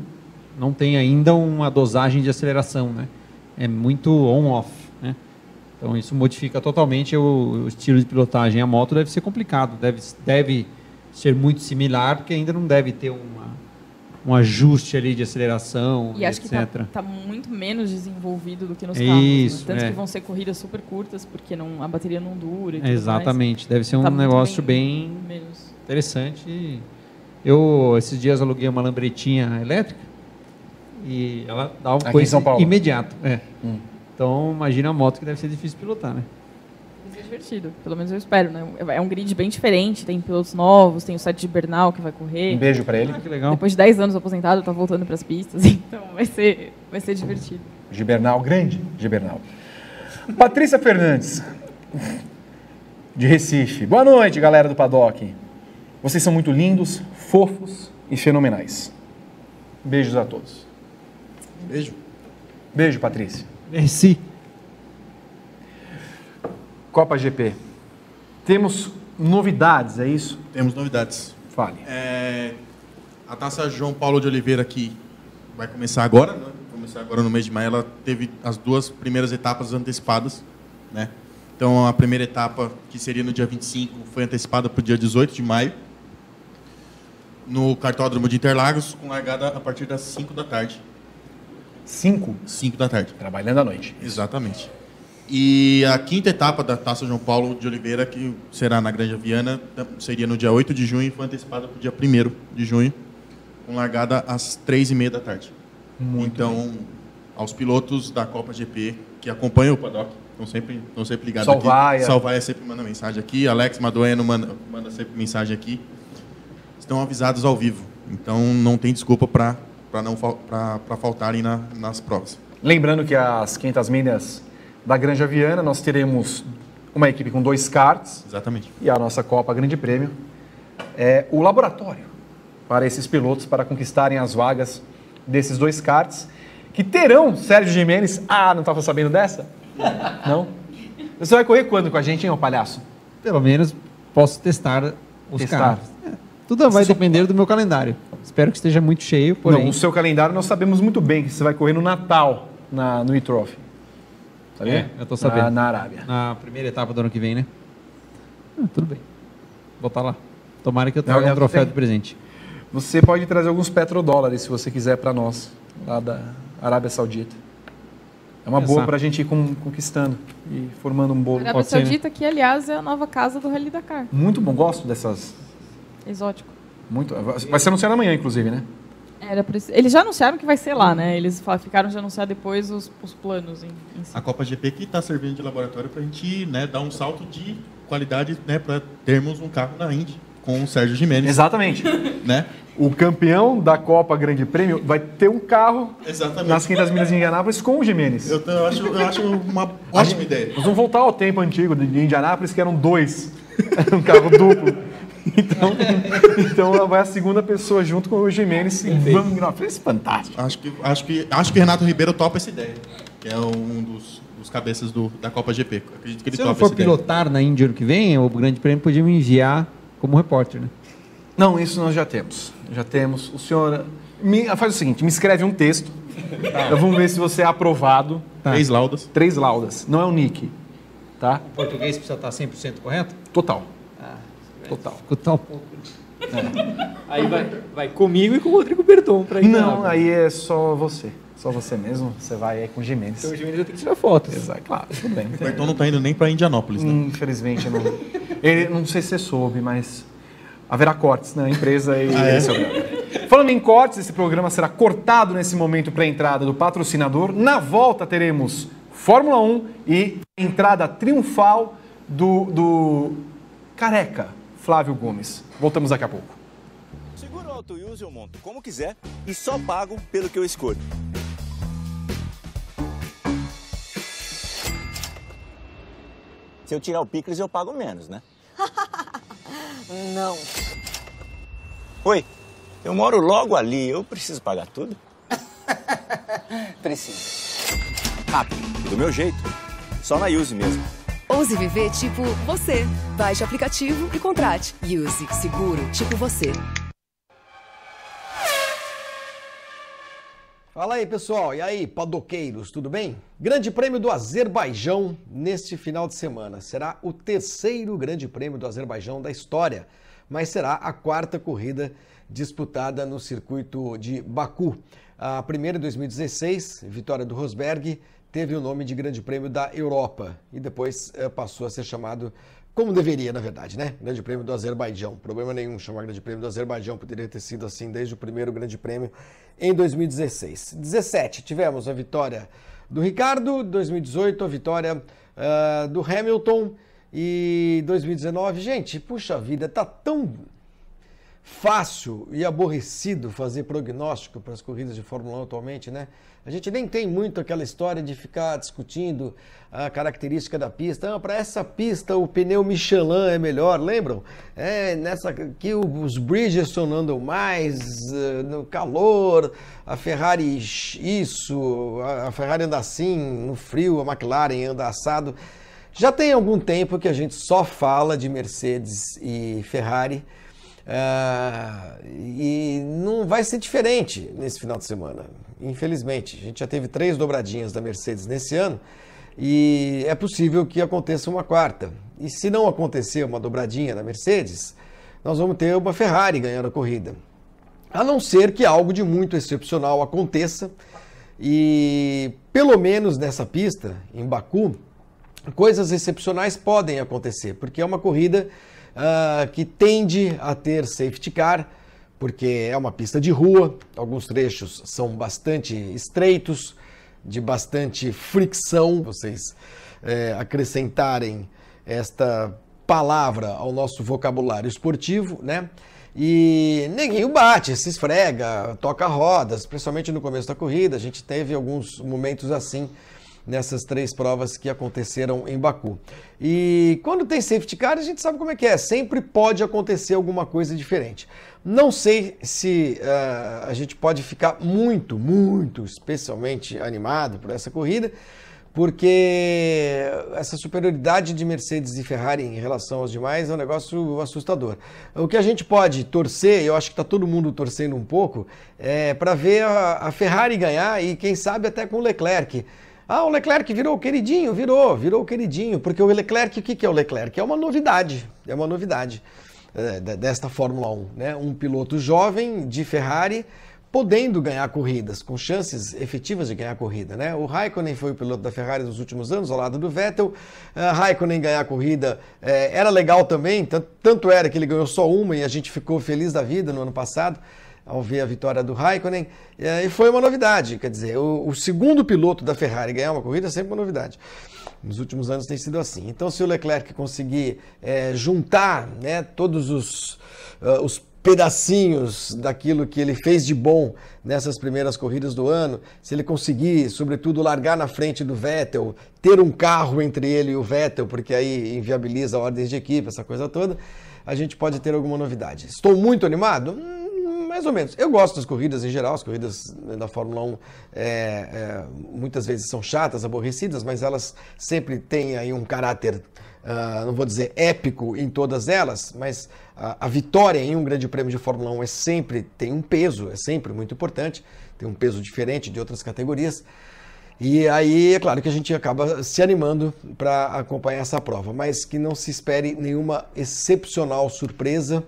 não tem ainda uma dosagem de aceleração, né? É muito on-off, né? Então isso modifica totalmente o, o estilo de pilotagem. A moto deve ser complicado, deve, deve ser muito similar, porque ainda não deve ter uma, um ajuste ali de aceleração, E acho que etc. está muito menos desenvolvido do que nos É carros. isso, né? Tanto é. que vão ser corridas super curtas, porque não, a bateria não dura e tudo Exatamente, deve ser um Tá negócio bem, menos. interessante. E Eu, esses dias, aluguei uma lambretinha elétrica e ela dá um Paulo? imediato. É. Hum. Então, imagina a moto que deve ser difícil pilotar, né? Vai ser divertido, pelo menos eu espero, né? É um grid bem diferente, tem pilotos novos, tem o Sete de Bernal que vai correr. Um beijo para ele. Ah, que legal. Depois de 10 anos aposentado, tá voltando para as pistas, então vai ser, vai ser divertido. Gibernal, grande Gibernal. Patrícia Fernandes, de Recife. Boa noite, galera do Paddock. Vocês são muito lindos, fofos e fenomenais. Beijos a todos. Beijo. Beijo, Patrícia. Merci. Copa GP. Temos novidades, é isso? Temos novidades. Fale. É, a taça João Paulo de Oliveira, que vai começar agora, né? Vai começar agora no mês de maio, ela teve as duas primeiras etapas antecipadas. Né? Então, a primeira etapa, que seria no dia 25, foi antecipada para o dia 18 de maio, no cartódromo de Interlagos, com largada a partir das 5 da tarde. 5? 5 da tarde. Trabalhando à noite. Exatamente. E a quinta etapa da Taça João Paulo de Oliveira, que será na Granja Viana, seria no dia 8 de junho e foi antecipada para o dia 1 de junho, com largada às 3h30 da tarde. então, aos pilotos da Copa GP que acompanham o paddock, estão sempre, estão sempre ligados Salvaia. aqui. Salvaia sempre manda mensagem aqui, Alex Madueno manda, manda sempre mensagem aqui. Estão avisados ao vivo, então não tem desculpa para não fal- pra- pra faltarem na, nas provas. Lembrando que as 500 milhas da Granja Viana, nós teremos uma equipe com dois karts. Exatamente. E a nossa Copa Grande Prêmio é o laboratório para esses pilotos para conquistarem as vagas desses dois karts, que terão Sérgio Jimenez. Ah, não estava sabendo dessa? Não? Você vai correr quando com a gente, hein, ô palhaço? Pelo menos posso testar os Testar. carros. É, tudo vai depender do meu calendário. Espero que esteja muito cheio, porém... Não, o seu calendário nós sabemos muito bem que você vai correr no Natal, na, no e-trophy. Sabia? É, eu tô sabendo. Na, na Arábia. Na primeira etapa do ano que vem, né? Ah, tudo bem. Vou estar lá. Tomara que eu traga um troféu de presente. Você pode trazer alguns petrodólares, se você quiser, para nós, lá da Arábia Saudita. É uma Pensar. boa para a gente ir con- conquistando e formando um bolo. A Arábia Pode ser, né? Saudita, que aliás é a nova casa do Rally Dakar. Muito bom, gosto dessas. Exótico. Muito. Vai ser anunciado amanhã, inclusive, né? Era Eles já anunciaram que vai ser lá, né? Eles ficaram de anunciar depois os, os planos em, em si. A Copa GP que está servindo de laboratório para a gente né, dar um salto de qualidade né, para termos um carro na Indy. com o Sérgio Jimenez. Exatamente. Né? O campeão da Copa Grande Prêmio vai ter um carro Exatamente. nas 500 milhas de Indianápolis com o Jimenez. Eu, eu acho, eu acho uma ótima ideia. Nós vamos voltar ao tempo antigo de Indianápolis, que eram dois. Era um carro duplo. Então, então vai a segunda pessoa junto com o Jimenez. e Vamos, não, foi fantástico. Acho que, acho, que, acho que Renato Ribeiro topa essa ideia. Que é um dos, dos cabeças do, da Copa GP. Acredito que ele Se eu topa for essa ideia. pilotar na Índia ano que vem, o Grande Prêmio podia me enviar como repórter, né? Não, isso nós já temos. Já temos. O senhor. me- faz o seguinte: me escreve um texto. Eu vamos ver se você é aprovado. Três laudas. Três laudas. Não é o Nick. Tá? O português precisa estar 100% correto? Total. Total. Escutar um pouco. Aí vai, vai comigo e com o Rodrigo Berton pra ir Não, lá. aí é só você. Só você mesmo. Você vai aí com o Jimenez. Então o Jimenez vai ter que tirar fotos. Exato, claro, tudo bem. O Berton não tá indo nem para Indianópolis, né? Infelizmente, não. Ele, não sei se você soube, mas haverá cortes na empresa e Ah, é? esse é. Falando em cortes, esse programa será cortado nesse momento para a entrada do patrocinador. Na volta teremos Fórmula 1 e entrada triunfal do, do careca Flávio Gomes. Voltamos daqui a pouco. Seguro auto use eu monto como quiser e só pago pelo que eu escolho. Se eu tirar o picles, eu pago menos, né? Não. Oi, eu moro logo ali, eu preciso pagar tudo? Precisa. Rápido, do meu jeito. Só na Use mesmo. Ouse viver tipo você. Baixe o aplicativo e contrate. Use seguro tipo você. Fala aí, pessoal. E aí, padoqueiros, tudo bem? Grande Prêmio do Azerbaijão neste final de semana. Será o terceiro Grande Prêmio do Azerbaijão da história, mas será a quarta corrida disputada no circuito de Baku. A primeira em 2016, vitória do Rosberg, teve o nome de Grande Prêmio da Europa e depois eh, passou a ser chamado como deveria, na verdade, né? Grande Prêmio do Azerbaijão. Problema nenhum chamar Grande Prêmio do Azerbaijão, poderia ter sido assim desde o primeiro Grande Prêmio em 2016. 17, tivemos a vitória do Ricardo, 2018 a vitória ah, do Hamilton e 2019, gente, puxa vida, tá tão fácil e aborrecido fazer prognóstico para as corridas de Fórmula 1 atualmente, né? A gente nem tem muito aquela história de ficar discutindo a característica da pista. Ah, para essa pista o pneu Michelin é melhor, lembram? É, nessa aqui os Bridgestone andam mais eh, no calor, a Ferrari isso, a a Ferrari anda assim no frio, a McLaren anda assado. Já tem algum tempo que a gente só fala de Mercedes e Ferrari. Ah, e não vai ser diferente nesse final de semana, infelizmente. A gente já teve três dobradinhas da Mercedes nesse ano e é possível que aconteça uma quarta. E se não acontecer uma dobradinha da Mercedes, nós vamos ter uma Ferrari ganhando a corrida. A não ser que algo de muito excepcional aconteça e, pelo menos nessa pista, em Baku, coisas excepcionais podem acontecer, porque é uma corrida ah, que tende a ter safety car, porque é uma pista de rua, alguns trechos são bastante estreitos, de bastante fricção. Vocês eh, acrescentarem esta palavra ao nosso vocabulário esportivo, né? E neguinho bate, se esfrega, toca rodas, principalmente no começo da corrida. A gente teve alguns momentos assim nessas três provas que aconteceram em Baku. E quando tem safety car, a gente sabe como é que é, sempre pode acontecer alguma coisa diferente. Não sei se uh, a gente pode ficar muito, muito especialmente animado por essa corrida, porque essa superioridade de Mercedes e Ferrari em relação aos demais é um negócio assustador. O que a gente pode torcer, eu acho que está todo mundo torcendo um pouco, é para ver a, a Ferrari ganhar e quem sabe até com o Leclerc. Ah, o Leclerc virou o queridinho, virou, virou o queridinho, porque o Leclerc, o que é o Leclerc? É uma novidade, é uma novidade é, desta Fórmula 1, né? Um piloto jovem de Ferrari podendo ganhar corridas, com chances efetivas de ganhar corrida, né? O Raikkonen foi o piloto da Ferrari nos últimos anos, ao lado do Vettel. Uh, Raikkonen ganhar corrida é, era legal também, tanto era que ele ganhou só uma e a gente ficou feliz da vida no ano passado ao ver a vitória do Raikkonen, e foi uma novidade, quer dizer, o, o, segundo piloto da Ferrari ganhar uma corrida é sempre uma novidade. Nos últimos anos tem sido assim. Então, se o Leclerc conseguir é, juntar né, todos os, uh, os pedacinhos daquilo que ele fez de bom nessas primeiras corridas do ano, se ele conseguir, sobretudo, largar na frente do Vettel, ter um carro entre ele e o Vettel, porque aí inviabiliza ordens de equipe, essa coisa toda, a gente pode ter alguma novidade. Estou muito animado? Hum, mais ou menos. Eu gosto das corridas em geral, as corridas da Fórmula 1 é, é, muitas vezes são chatas, aborrecidas, mas elas sempre têm aí um caráter Uh, não vou dizer épico em todas elas, mas a, a, vitória em um grande prêmio de Fórmula 1 é sempre, tem um peso, é sempre muito importante, tem um peso diferente de outras categorias. E aí, é claro que a gente acaba se animando para acompanhar essa prova, mas que não se espere nenhuma excepcional surpresa.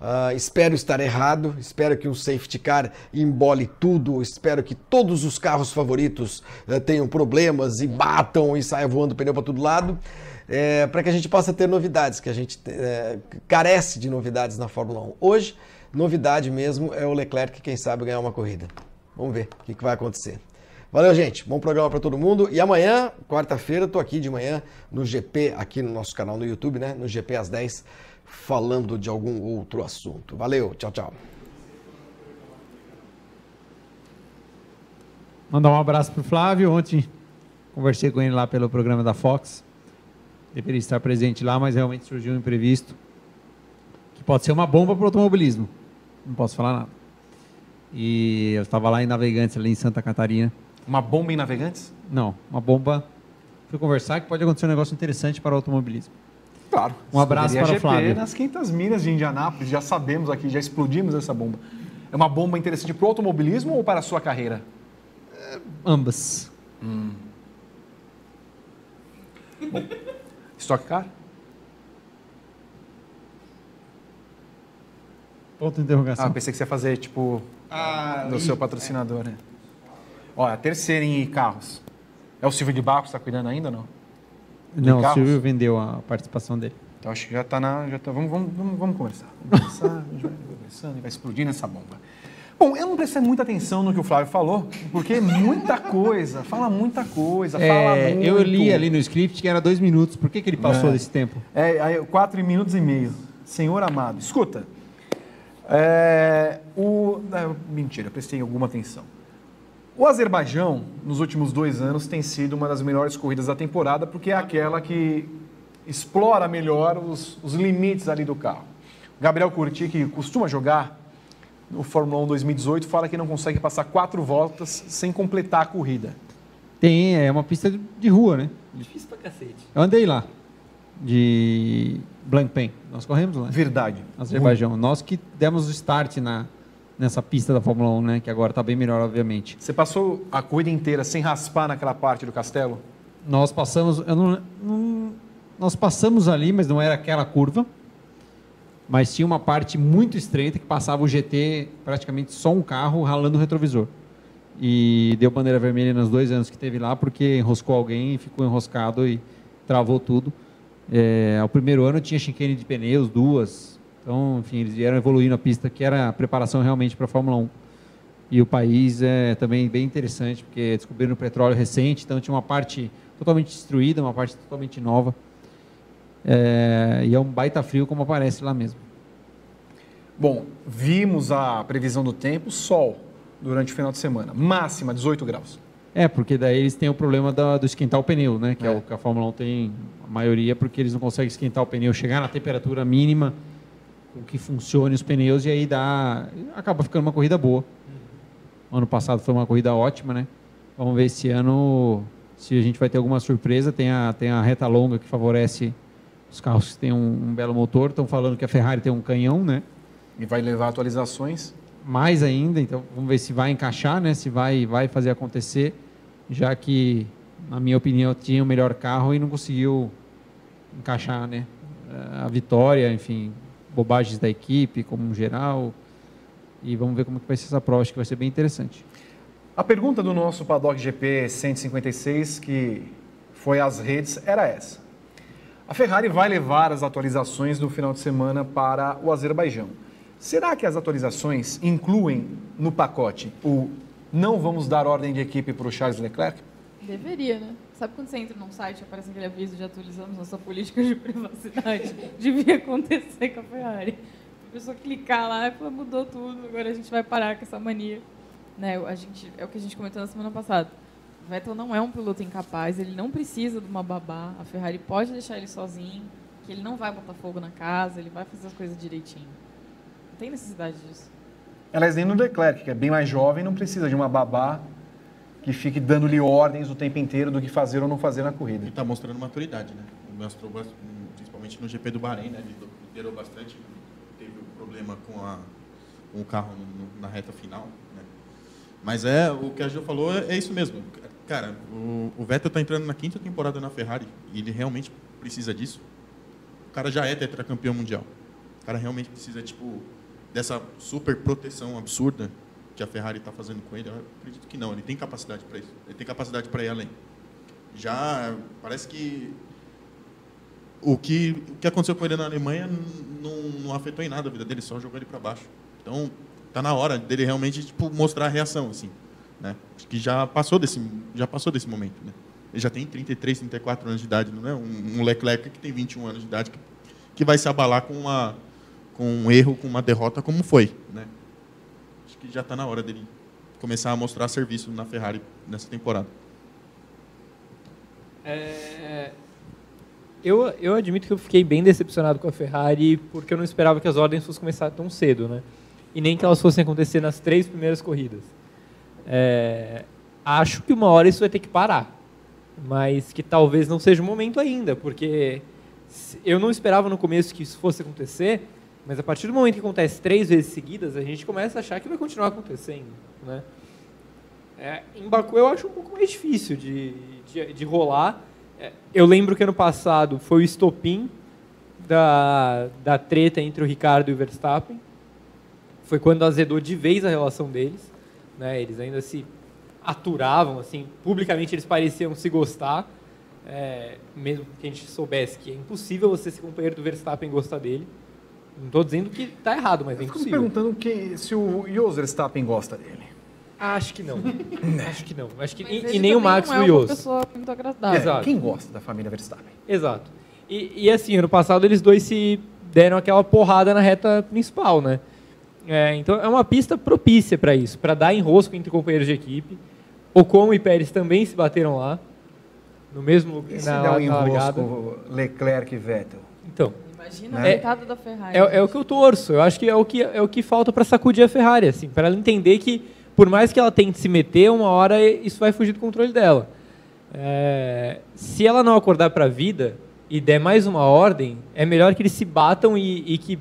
Uh, espero estar errado, espero que um safety car embole tudo, espero que todos os carros favoritos uh, tenham problemas e batam e saiam voando pneu para todo lado é, para que a gente possa ter novidades, que a gente é, carece de novidades na Fórmula 1. Hoje, novidade mesmo é o Leclerc, quem sabe, ganhar uma corrida. Vamos ver o que, que vai acontecer. Valeu, gente. Bom programa para todo mundo. E amanhã, quarta-feira, estou aqui de manhã no GP, aqui no nosso canal no YouTube, né? No GP às 10, falando de algum outro assunto. Valeu, tchau, tchau. Mandar um abraço para o Flávio. Ontem conversei com ele lá pelo programa da Fox deveria estar presente lá, mas realmente surgiu um imprevisto que pode ser uma bomba para o automobilismo. Não posso falar nada. E eu estava lá em Navegantes, ali em Santa Catarina. Uma bomba em Navegantes? Não, uma bomba. Fui conversar que pode acontecer um negócio interessante para o automobilismo. Claro. Um abraço para GP o Flávio. nas 500 milhas de Indianápolis, já sabemos aqui, já explodimos essa bomba. É uma bomba interessante para o automobilismo ou para a sua carreira? É, ambas. Hum. Bom. Stock Car? Ponto de interrogação. Ah, pensei que você ia fazer, tipo, ah, do seu patrocinador, né? Olha, a terceira em carros. É o Silvio de Barros que está cuidando ainda, não? Não, o Silvio vendeu a participação dele. Então acho que já está na. Já tá, vamos, vamos, vamos, vamos conversar. Vamos conversar, a gente vai conversando e vai explodir nessa bomba. Bom, eu não prestei muita atenção no que o Flávio falou, porque é muita coisa, fala muita coisa, é, fala muito. Eu li ali no script que era dois minutos. Por que, que ele passou é. desse tempo? É, quatro minutos e meio. Senhor amado, escuta. É, o, é, mentira, prestei alguma atenção. O Azerbaijão, nos últimos dois anos, tem sido uma das melhores corridas da temporada, porque é aquela que explora melhor os, os limites ali do carro. Gabriel Curti, que costuma jogar no Fórmula 1 2018 fala que não consegue passar quatro voltas sem completar a corrida. Tem, é uma pista de rua, né? Difícil pra cacete. Eu andei lá, de Blancpain. Nós corremos lá. Verdade. Azerbaijão. Nós que demos o start na, nessa pista da Fórmula 1, né? Que agora está bem melhor, obviamente. Você passou a corrida inteira sem raspar naquela parte do castelo? Nós passamos, eu não, não, nós passamos ali, mas não era aquela curva mas tinha uma parte muito estreita que passava o GT praticamente só um carro ralando o retrovisor. E deu bandeira vermelha nos dois anos que teve lá, porque enroscou alguém e ficou enroscado e travou tudo. É, o primeiro ano tinha chicane de pneus, duas. Então, enfim, eles vieram evoluindo a pista, que era a preparação realmente para a Fórmula 1. E o país é também bem interessante, porque descobriram petróleo recente, então tinha uma parte totalmente destruída, uma parte totalmente nova. É, e é um baita frio como aparece lá mesmo. Bom, vimos a previsão do tempo, sol durante o final de semana, máxima 18 graus. É, porque daí eles têm o problema do, do esquentar o pneu, né? Que é. é. o que a Fórmula 1 tem a maioria, porque eles não conseguem esquentar o pneu, chegar na temperatura mínima que funcione os pneus e aí dá. acaba ficando uma corrida boa. Ano passado foi uma corrida ótima, né? Vamos ver esse ano se a gente vai ter alguma surpresa. Tem a, tem a reta longa que favorece os carros que têm um, um belo motor. Estão falando que a Ferrari tem um canhão, né? E vai levar atualizações? Mais ainda, então vamos ver se vai encaixar, né? Se vai, vai fazer acontecer, já que, na minha opinião, tinha o melhor carro e não conseguiu encaixar, né? A vitória, enfim, bobagens da equipe, como geral. E vamos ver como que vai ser essa prova, acho que vai ser bem interessante. A pergunta do nosso Paddock GP 156, que foi às redes, era essa. A Ferrari vai levar as atualizações do final de semana para o Azerbaijão. Será que as atualizações incluem no pacote o não vamos dar ordem de equipe para o Charles Leclerc? Deveria, né? Sabe quando você entra num site e aparece aquele aviso de atualizamos nossa política de privacidade? Devia acontecer com a Ferrari. A pessoa clicar lá e falar, mudou tudo, agora a gente vai parar com essa mania. Né? A gente, é o que a gente comentou na semana passada. O Vettel não é um piloto incapaz, ele não precisa de uma babá. A Ferrari pode deixar ele sozinho, que ele não vai botar fogo na casa, ele vai fazer as coisas direitinho. Não tem necessidade disso. Aliás, nem no Leclerc, que é bem mais jovem, não precisa de uma babá que fique dando-lhe ordens o tempo inteiro do que fazer ou não fazer na corrida. Ele está mostrando maturidade, né? Mostrou, principalmente no GP do Bahrein, né? Ele liderou bastante, teve um problema com, a, com o carro no- na reta final, né? Mas é, o que a Gil falou é, é isso mesmo. Cara, o, o Vettel está entrando na quinta temporada na Ferrari e ele realmente precisa disso. O cara já é tetracampeão mundial. O cara realmente precisa, tipo, dessa super proteção absurda que a Ferrari está fazendo com ele. Eu acredito que não. Ele tem capacidade para isso. Ele tem capacidade para ir além. Já parece que o que, o que aconteceu com ele na Alemanha não, não afetou em nada a vida dele, só jogou ele para baixo. Então, tá na hora dele realmente tipo, mostrar a reação, assim. Né? Que já passou desse, já passou desse momento. Né? Ele já tem 33, 34 anos de idade, não é? Um, um Leclerc que tem 21 anos de idade que, que vai se abalar com, uma, com um erro, com uma derrota como foi. Né? Que já está na hora dele começar a mostrar serviço na Ferrari nessa temporada. É, eu, eu admito que eu fiquei bem decepcionado com a Ferrari porque eu não esperava que as ordens fossem começar tão cedo, né? E nem que elas fossem acontecer nas três primeiras corridas. É, acho que uma hora isso vai ter que parar, mas que talvez não seja o momento ainda, porque eu não esperava no começo que isso fosse acontecer, mas a partir do momento que acontece três vezes seguidas, a gente começa a achar que vai continuar acontecendo, né? É, em Baku eu acho um pouco mais difícil de, de, de rolar. É, eu lembro que ano passado foi o estopim da, da treta entre o Ricardo e o Verstappen. Foi quando azedou de vez a relação deles. Né? Eles ainda se aturavam, assim, publicamente eles pareciam se gostar. É, mesmo que a gente soubesse que é impossível você ser companheiro do Verstappen e gostar dele. Não estou dizendo que está errado, mas é impossível. perguntando que, se o Jos Verstappen gosta dele. Acho que não. Acho que não. Acho que, Mas e, e nem o Max não é do uma Yos. pessoa muito agradável. Exato. Quem gosta da família Verstappen? Exato. E, e assim, ano passado eles dois se deram aquela porrada na reta principal, né? É, então é uma pista propícia para isso, para dar enrosco entre companheiros de equipe. Ocon e Pérez também se bateram lá, no mesmo E se na, der um enrosco Leclerc e Vettel? Então, Imagina Né? a coitada da Ferrari. é, é o que eu torço. Eu acho que é o que, é o que falta para sacudir a Ferrari, assim, para ela entender que, por mais que ela tente se meter, uma hora isso vai fugir do controle dela. É, se ela não acordar para a vida e der mais uma ordem, é melhor que eles se batam e, e que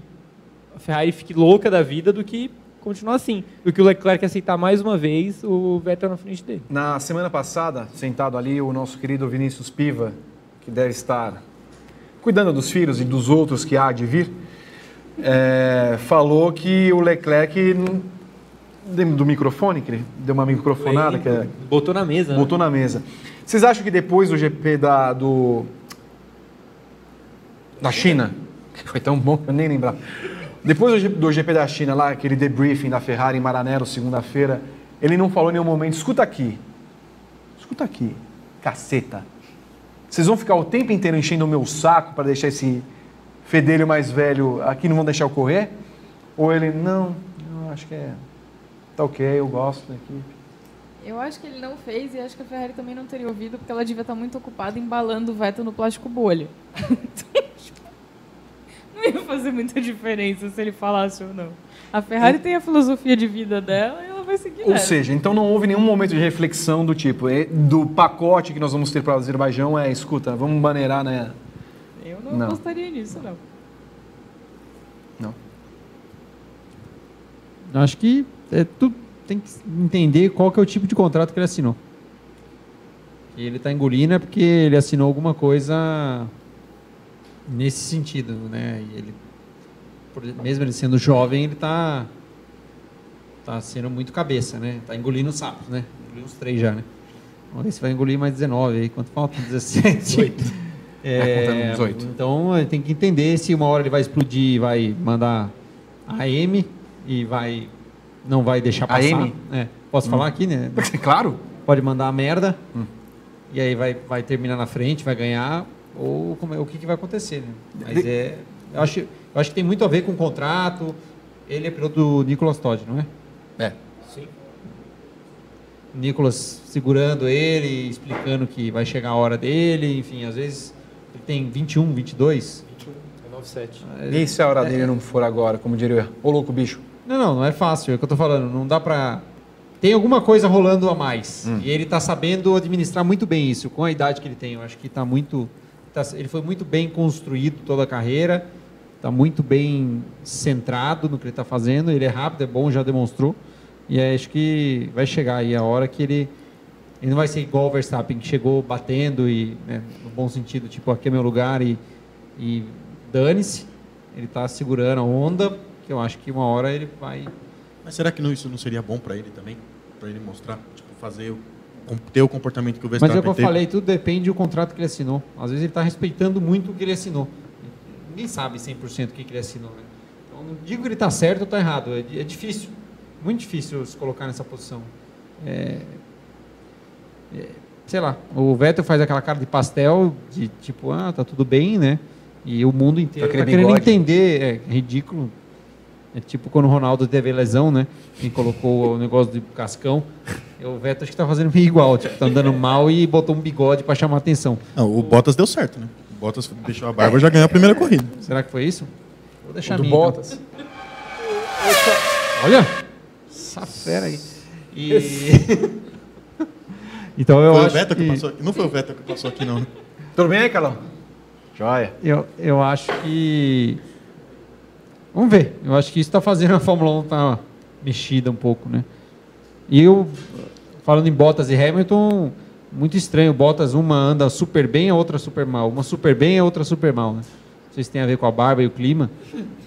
a Ferrari fique louca da vida do que continuar assim. Do que o Leclerc aceitar mais uma vez o Vettel na frente dele. Na semana passada, sentado ali, o nosso querido Vinícius Piva, que deve estar cuidando dos filhos e dos outros que há de vir, é, falou que o Leclerc, do microfone, que ele deu uma microfonada, que é, Botou na mesa. né? botou na mesa. Vocês acham que depois do GP da, do, da China, que foi tão bom que eu nem lembrava, depois do, do GP da China, lá, aquele debriefing da Ferrari em Maranello, segunda-feira, ele não falou em nenhum momento, escuta aqui, escuta aqui, caceta. Vocês vão ficar o tempo inteiro enchendo o meu saco para deixar esse fedelho mais velho aqui, não vão deixar eu correr? Ou ele, não, eu acho que é, tá ok, eu gosto da equipe. Eu acho que ele não fez e acho que a Ferrari também não teria ouvido porque ela devia estar muito ocupada embalando o Vettel no plástico bolha. Não ia fazer muita diferença se ele falasse ou não. A Ferrari tem a filosofia de vida dela e vai seguir Ou nessa. seja, então não houve nenhum momento de reflexão do tipo, do pacote que nós vamos ter para o Azerbaijão é, escuta, vamos maneirar, né? Eu não, Não. gostaria disso, não. Não. Acho que é, tu tem que entender qual que é o tipo de contrato que ele assinou. E ele está engolindo é porque ele assinou alguma coisa nesse sentido, né? E ele, por- mesmo ele sendo jovem, ele está tá sendo muito cabeça, né? Tá engolindo sapos, né? Engoliu uns três já, né? Vamos ver se vai engolir mais 19 aí. Quanto falta? 17? É, contando 18. Então tem que entender se uma hora ele vai explodir, vai mandar AM e vai não vai deixar passar. AM? É. Posso Hum. falar aqui, né? Claro. Pode mandar a merda. e aí vai, vai terminar na frente, vai ganhar, ou como é- o que, que vai acontecer, né? Mas De- é, eu, acho, eu acho que tem muito a ver com o contrato. Ele é piloto do Nicolas Todd, não é? É. Sim. Nicolas segurando ele, explicando que vai chegar a hora dele, enfim, às vezes ele tem 21, 22. 21, é 97. E se a hora dele não for agora, como diria o louco bicho? Não, não, não é fácil, é o que eu tô falando, não dá pra... Tem alguma coisa rolando a mais, Hum. e ele tá sabendo administrar muito bem isso, com a idade que ele tem, eu acho que tá muito... tá- ele foi muito bem construído toda a carreira, tá muito bem centrado no que ele tá fazendo, ele é rápido, é bom, já demonstrou, e acho que vai chegar aí a hora que ele... Ele não vai ser igual o Verstappen, que chegou batendo e, né, no bom sentido, tipo, aqui é meu lugar e, e dane-se. Ele está segurando a onda, que eu acho que uma hora ele vai. Mas será que não- isso não seria bom para ele também? Para ele mostrar, tipo, fazer, ter o comportamento que o Mas Verstappen é o que eu falei, tudo depende do contrato que ele assinou. Às vezes ele está respeitando muito o que ele assinou. Ninguém sabe 100% o que ele assinou. Né? Então, não digo que ele está certo ou está errado. É, é difícil, muito difícil se colocar nessa posição. É, é, sei lá, o Vettel faz aquela cara de pastel, de tipo, ah, tá tudo bem, né? E o mundo inteiro aquele tá querendo bigode. entender, é ridículo. É tipo quando o Ronaldo teve a lesão, né? Quem colocou o negócio de cascão. O Vettel acho que tá fazendo meio igual, tipo, tá andando mal e botou um bigode para chamar atenção. Não, o Bottas deu certo, né? O Bottas deixou a barba e já ganhou a primeira corrida. Será que foi isso? Vou deixar O do a minha, então. Bottas. Olha! Essa fera aí. E... então eu foi o acho Vettel que... que... passou aqui. Não foi o Vettel que passou aqui, não. né? Tudo bem aí, Carlão? Joia. Eu, eu acho que. Vamos ver. Eu acho que isso está fazendo a Fórmula 1 tá mexida um pouco, né? E eu, falando em Bottas e Hamilton, muito estranho. Bottas, uma anda super bem, a outra super mal. Uma super bem, a outra super mal, né? Não sei se tem a ver com a barba e o clima.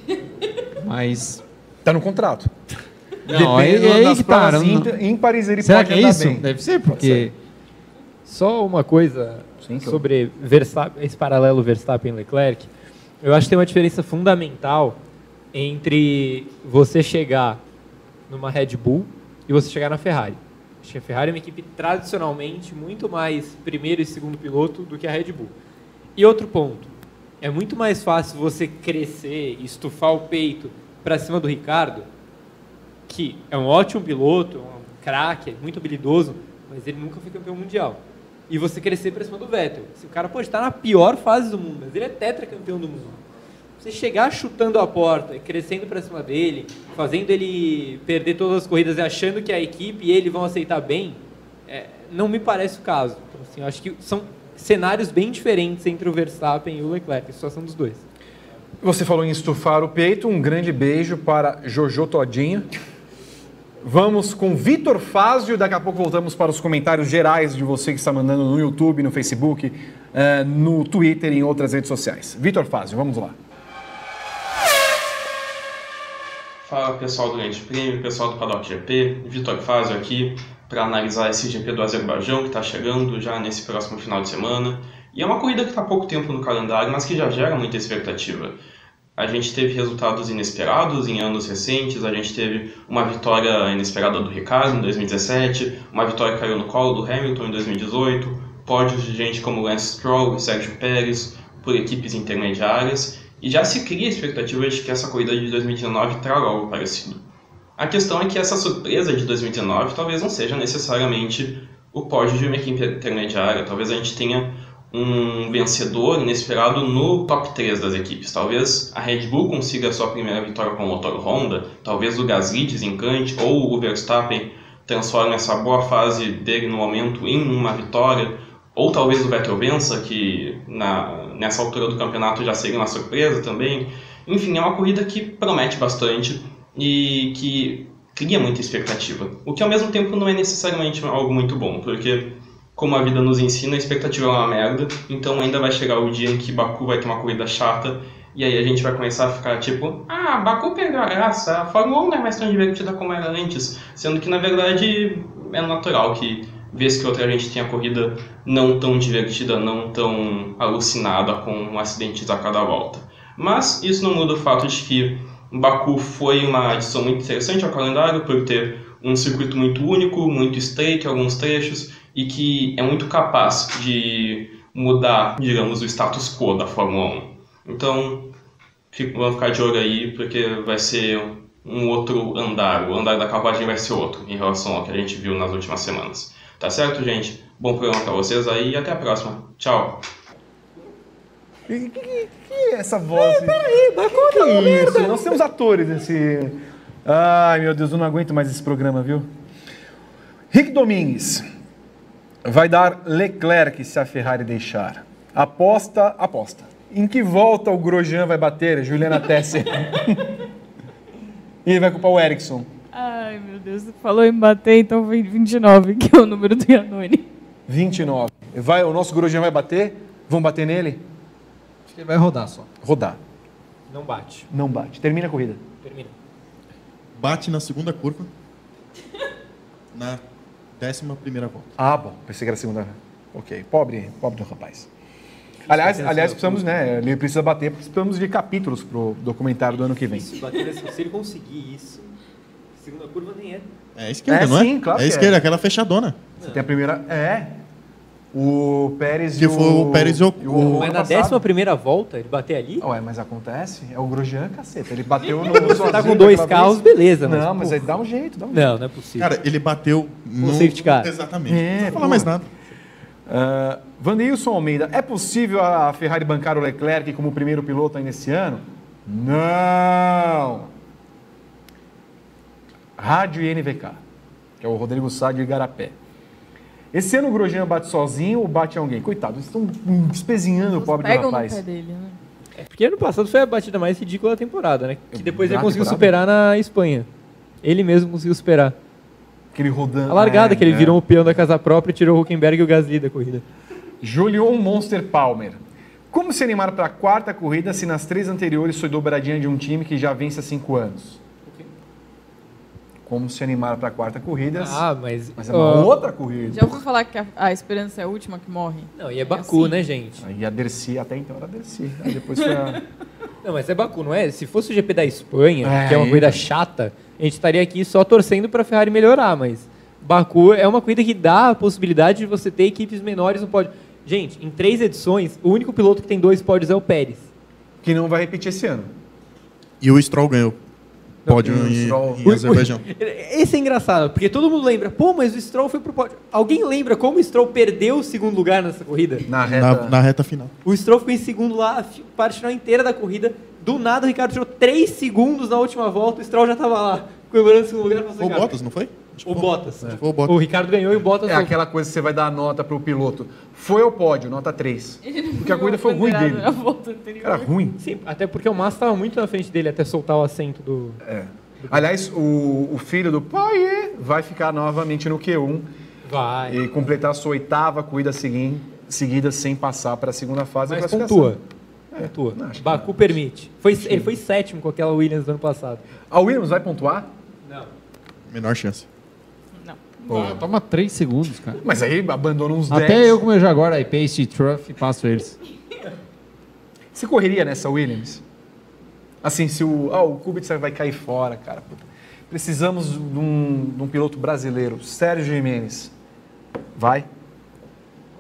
Mas. Tá no contrato. Não, é, Dependendo é aí das que tá. provas ímpar- ímpares, ele Será pode que é andar isso? bem. Deve ser, porque. Só uma coisa Sim, sobre Verstappen, esse paralelo Verstappen e Leclerc. Eu acho que tem uma diferença fundamental entre você chegar numa Red Bull e você chegar na Ferrari. A Ferrari é uma equipe tradicionalmente muito mais primeiro e segundo piloto do que a Red Bull. E outro ponto, é muito mais fácil você crescer, estufar o peito para cima do Ricardo, que é um ótimo piloto, um craque, é muito habilidoso, mas ele nunca foi campeão mundial. E você crescer para cima do Vettel. Se o cara pode estar na pior fase do mundo, mas ele é tetracampeão do mundo. Você chegar chutando a porta crescendo para cima dele, fazendo ele perder todas as corridas e achando que a equipe e ele vão aceitar bem, é, não me parece o caso. Então, assim, eu acho que são cenários bem diferentes entre o Verstappen e o Leclerc, a situação dos dois. Você falou em estufar o peito, um grande beijo para Jojo Todinho. Vamos com Vitor Fázio, daqui a pouco voltamos para os comentários gerais de você que está mandando no YouTube, no Facebook, eh, no Twitter e em outras redes sociais. Vitor Fázio, vamos lá. Fala pessoal do Grande Prêmio, pessoal do Paddock GP, Vitor Fazio aqui para analisar esse GP do Azerbaijão que está chegando já nesse próximo final de semana. E é uma corrida que está pouco tempo no calendário, mas que já gera muita expectativa. A gente teve resultados inesperados em anos recentes, a gente teve uma vitória inesperada do Ricardo em 2017, uma vitória que caiu no colo do Hamilton em 2018, pódios de gente como Lance Stroll e Sérgio Pérez por equipes intermediárias, e já se cria a expectativa de que essa corrida de 2019 traga algo parecido. A questão é que essa surpresa de 2019 talvez não seja necessariamente o pódio de uma equipe intermediária, talvez a gente tenha um vencedor inesperado no top 3 das equipes. Talvez a Red Bull consiga a sua primeira vitória com o motor Honda, talvez o Gasly desencante ou o Verstappen transforme essa boa fase dele no momento em uma vitória, ou talvez o Vettel vença, que na, nessa altura do campeonato já seria uma surpresa também. Enfim, é uma corrida que promete bastante e que cria muita expectativa. O que ao mesmo tempo não é necessariamente algo muito bom, porque como a vida nos ensina, a expectativa é uma merda, então ainda vai chegar o dia em que Baku vai ter uma corrida chata, e aí a gente vai começar a ficar tipo, ah, Baku perdeu a graça, a Fórmula 1 não é mais tão divertida como era antes, sendo que na verdade é natural que vez que outra a gente tenha corrida não tão divertida, não tão alucinada com acidentes a cada volta. Mas isso não muda o fato de que Baku foi uma adição muito interessante ao calendário por ter um circuito muito único, muito estreito em alguns trechos e que é muito capaz de mudar, digamos, o status quo da Fórmula 1. Então, fico, vamos ficar de olho aí, porque vai ser um outro andar, o andar da carruagem vai ser outro em relação ao que a gente viu nas últimas semanas. Tá certo, gente? Bom programa para vocês aí e até a próxima. Tchau! Que, que, que é essa voz? É, peraí, dá conta, que é isso? Nós temos atores nesse. Ai, meu Deus, eu não aguento mais esse programa, viu? Rick Domingues vai dar Leclerc se a Ferrari deixar. Aposta, aposta. Em que volta o Grosjean vai bater, Juliana Tesser? e ele vai culpar o Ericsson. Ai, meu Deus, você falou em bater, então vem 29, que é o número do Iannone. 29. Vai, o nosso Grosjean vai bater? Vão bater nele? Acho que ele vai rodar só. Rodar. Não bate. Não bate. Termina a corrida. Termina. Bate na segunda curva. na décima primeira volta. Ah, bom. Pensei que era a segunda. Ok. Pobre, pobre do rapaz. Aliás, aliás, precisamos, né? Ele precisa bater, porque precisamos de capítulos pro documentário do ano que vem. Se, bater, se ele conseguir isso, segunda curva nem é. É a esquerda, É, não é? sim, claro é a que esquerda, é. aquela fechadona. Você tem a primeira. É. O Pérez Que e foi o Pérez e o- o- Mas na décima primeira volta, ele bater ali? Ué, mas acontece. É o Grosjean, caceta. Ele bateu no. Você tá com dois carros, vez. beleza, mas, Não, mas aí dá um jeito, dá um Não, jeito. não é possível. Cara, ele bateu no... safety car. Exatamente. É, não vou falar pô. mais nada. Uh, Vandeilson Almeida, é possível a Ferrari bancar o Leclerc como primeiro piloto ainda esse ano? Não! Rádio e NVK, que é o Rodrigo Sá de Igarapé. Esse ano o Grosjean bate sozinho ou bate alguém? Coitado, eles estão espezinhando o pobre do Pegam no rapaz. pé dele, né? É porque ano passado foi a batida mais ridícula da temporada, né? Que depois ele conseguiu temporada? superar na Espanha. Ele mesmo conseguiu superar. Aquele rodando. A largada é, que ele é. virou um peão da casa própria e tirou o Huckenberg e o Gasly da corrida. Julion Monster Palmer. Como se animar para a quarta corrida se nas três anteriores foi dobradinha de um time que já vence há cinco anos? Como se animar para a quarta corrida? Ah, mas. Mas é uma ó, outra corrida. Já ouviu falar que a, a esperança é a última que morre? Não, e é Baku, assim. né, gente? Aí a Dercy, até então era a Dercy. Aí depois foi a... Não, mas é Baku, não é? Se fosse o GP da Espanha, É, que é uma aí- corrida chata, a gente estaria aqui só torcendo para a Ferrari melhorar, mas Baku é uma corrida que dá a possibilidade de você ter equipes menores no pódio. Gente, em três edições, o único piloto que tem dois pódios é o Pérez. que não vai repetir esse ano. E o Stroll ganhou. Pódio em, Stroll- em Azerbaijão. Esse é engraçado, porque todo mundo lembra, pô, mas o Stroll foi pro pódio. Alguém lembra como o Stroll perdeu o segundo lugar nessa corrida? Na reta. Na, na reta final. O Stroll ficou em segundo lá, a parte final inteira da corrida. Do nada, o Ricardo tirou 3 segundos na última volta, o Stroll já tava lá, comemorando o segundo lugar. Foi o Bottas, não foi? O foi. Bottas. Que foi o Bottas. O Ricardo ganhou e o Bottas É não. aquela coisa que você vai dar a nota pro piloto. Foi ao pódio, nota 3. Ele não Porque a corrida foi ruim dele. Anterior. Era ruim. Sim, até porque o Massa estava muito na frente dele até soltar o assento do. É. Aliás, o, o filho do pai vai ficar novamente no Q1 Vai. e completar a sua oitava corrida segui- seguida sem passar para a segunda fase da Mas classificação. pontua. É, Pontua. não, Baku permite. Foi, ele foi sétimo com aquela Williams do ano passado. A Williams vai pontuar? Não. Menor chance. Toma 3 segundos, cara. Mas aí abandona uns 10. Até eu com o meu Jaguar iPace e Truff passo eles. Você correria nessa Williams? Assim, se o. Ah, o Kubica vai cair fora, cara. Precisamos de um, de um piloto brasileiro, Sérgio Jimenez. Vai?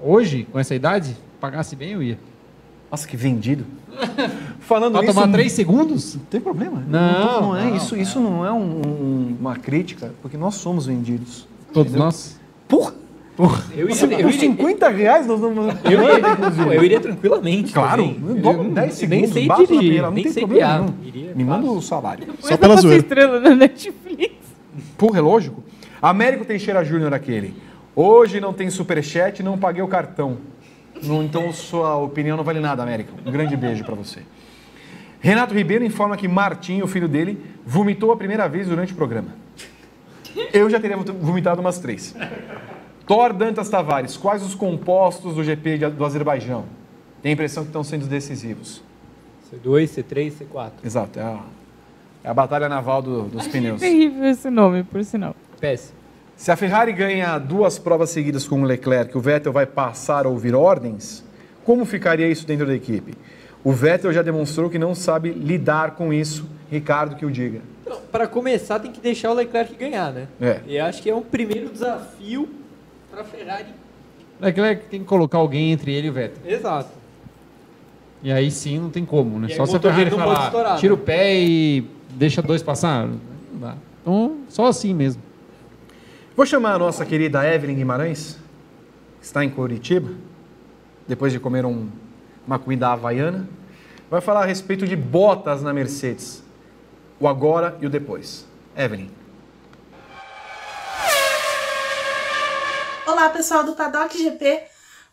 Hoje, com essa idade, pagasse bem, eu ia. Nossa, que vendido. Falando Pra nisso, tomar 3 segundos? Não tem problema. Não, não, é não, isso. Isso não é um- um- uma crítica, porque nós somos vendidos. Todos nós? Porra! Eu Você iria, eu por iria, 50 reais nós vamos. eu iria, eu iria tranquilamente. Claro, também. eu dou Eu 10 nem segundos, sei bato na dirigir, não nem tem sei problema nenhum. Iria Me manda o salário. Só pela zoeira. estrela da Netflix. Porra, é lógico. Américo Teixeira Júnior aquele. Hoje não tem superchat, não paguei o cartão. Não, então sua opinião não vale nada, Américo. Um grande beijo pra você. Renato Ribeiro informa que Martim, o filho dele, vomitou a primeira vez durante o programa. Eu já teria vomitado umas três. Thor Dantas Tavares, quais os compostos do GP de- do Azerbaijão? Tem a impressão que estão sendo decisivos. C2, C3, C4. Exato, é a, é a batalha naval do- dos pneus. Terrível esse nome, por sinal. Péssimo. Se a Ferrari ganha duas provas seguidas com o Leclerc, o Vettel vai passar a ouvir ordens? Como ficaria isso dentro da equipe? O Vettel já demonstrou que não sabe lidar com isso. Ricardo que o diga. Para começar, tem que deixar o Leclerc ganhar, né? É. E acho que é um primeiro desafio para a Ferrari. Leclerc tem que colocar alguém entre ele e o Vettel. Exato. E aí sim não tem como, né? E Só se a Ferrari falar, estourar, tira né? o pé e deixa dois passar. Não dá. Então, só assim mesmo. Vou chamar a nossa querida Evelyn Guimarães, que está em Curitiba, depois de comer um, uma comida havaiana. Vai falar a respeito de botas na Mercedes. O agora e o depois. Evelyn. Olá, pessoal do Paddock GP.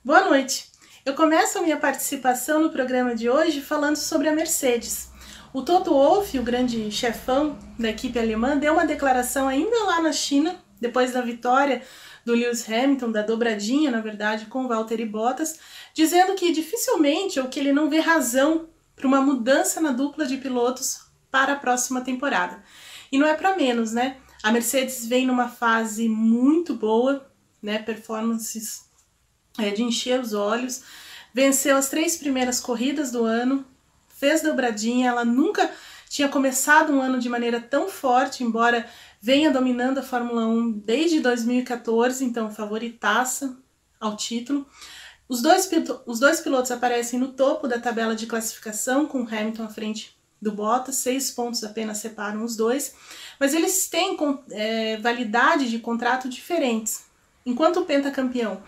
Boa noite. Eu começo a minha participação no programa de hoje falando sobre a Mercedes. O Toto Wolff, o grande chefão da equipe alemã, deu uma declaração ainda lá na China, depois da vitória do Lewis Hamilton, da dobradinha, na verdade, com Valtteri Bottas, dizendo que dificilmente ou que ele não vê razão para uma mudança na dupla de pilotos para a próxima temporada. E não é para menos, né? A Mercedes vem numa fase muito boa, né? Performances é, de encher os olhos. Venceu as três primeiras corridas do ano, fez dobradinha. Ela nunca tinha começado um ano de maneira tão forte, embora venha dominando a Fórmula 1 desde 2014, então favoritaça ao título. Os dois, os dois pilotos aparecem no topo da tabela de classificação, com Hamilton à frente do Bottas, seis pontos apenas separam os dois, mas eles têm é, validade de contrato diferentes. Enquanto o pentacampeão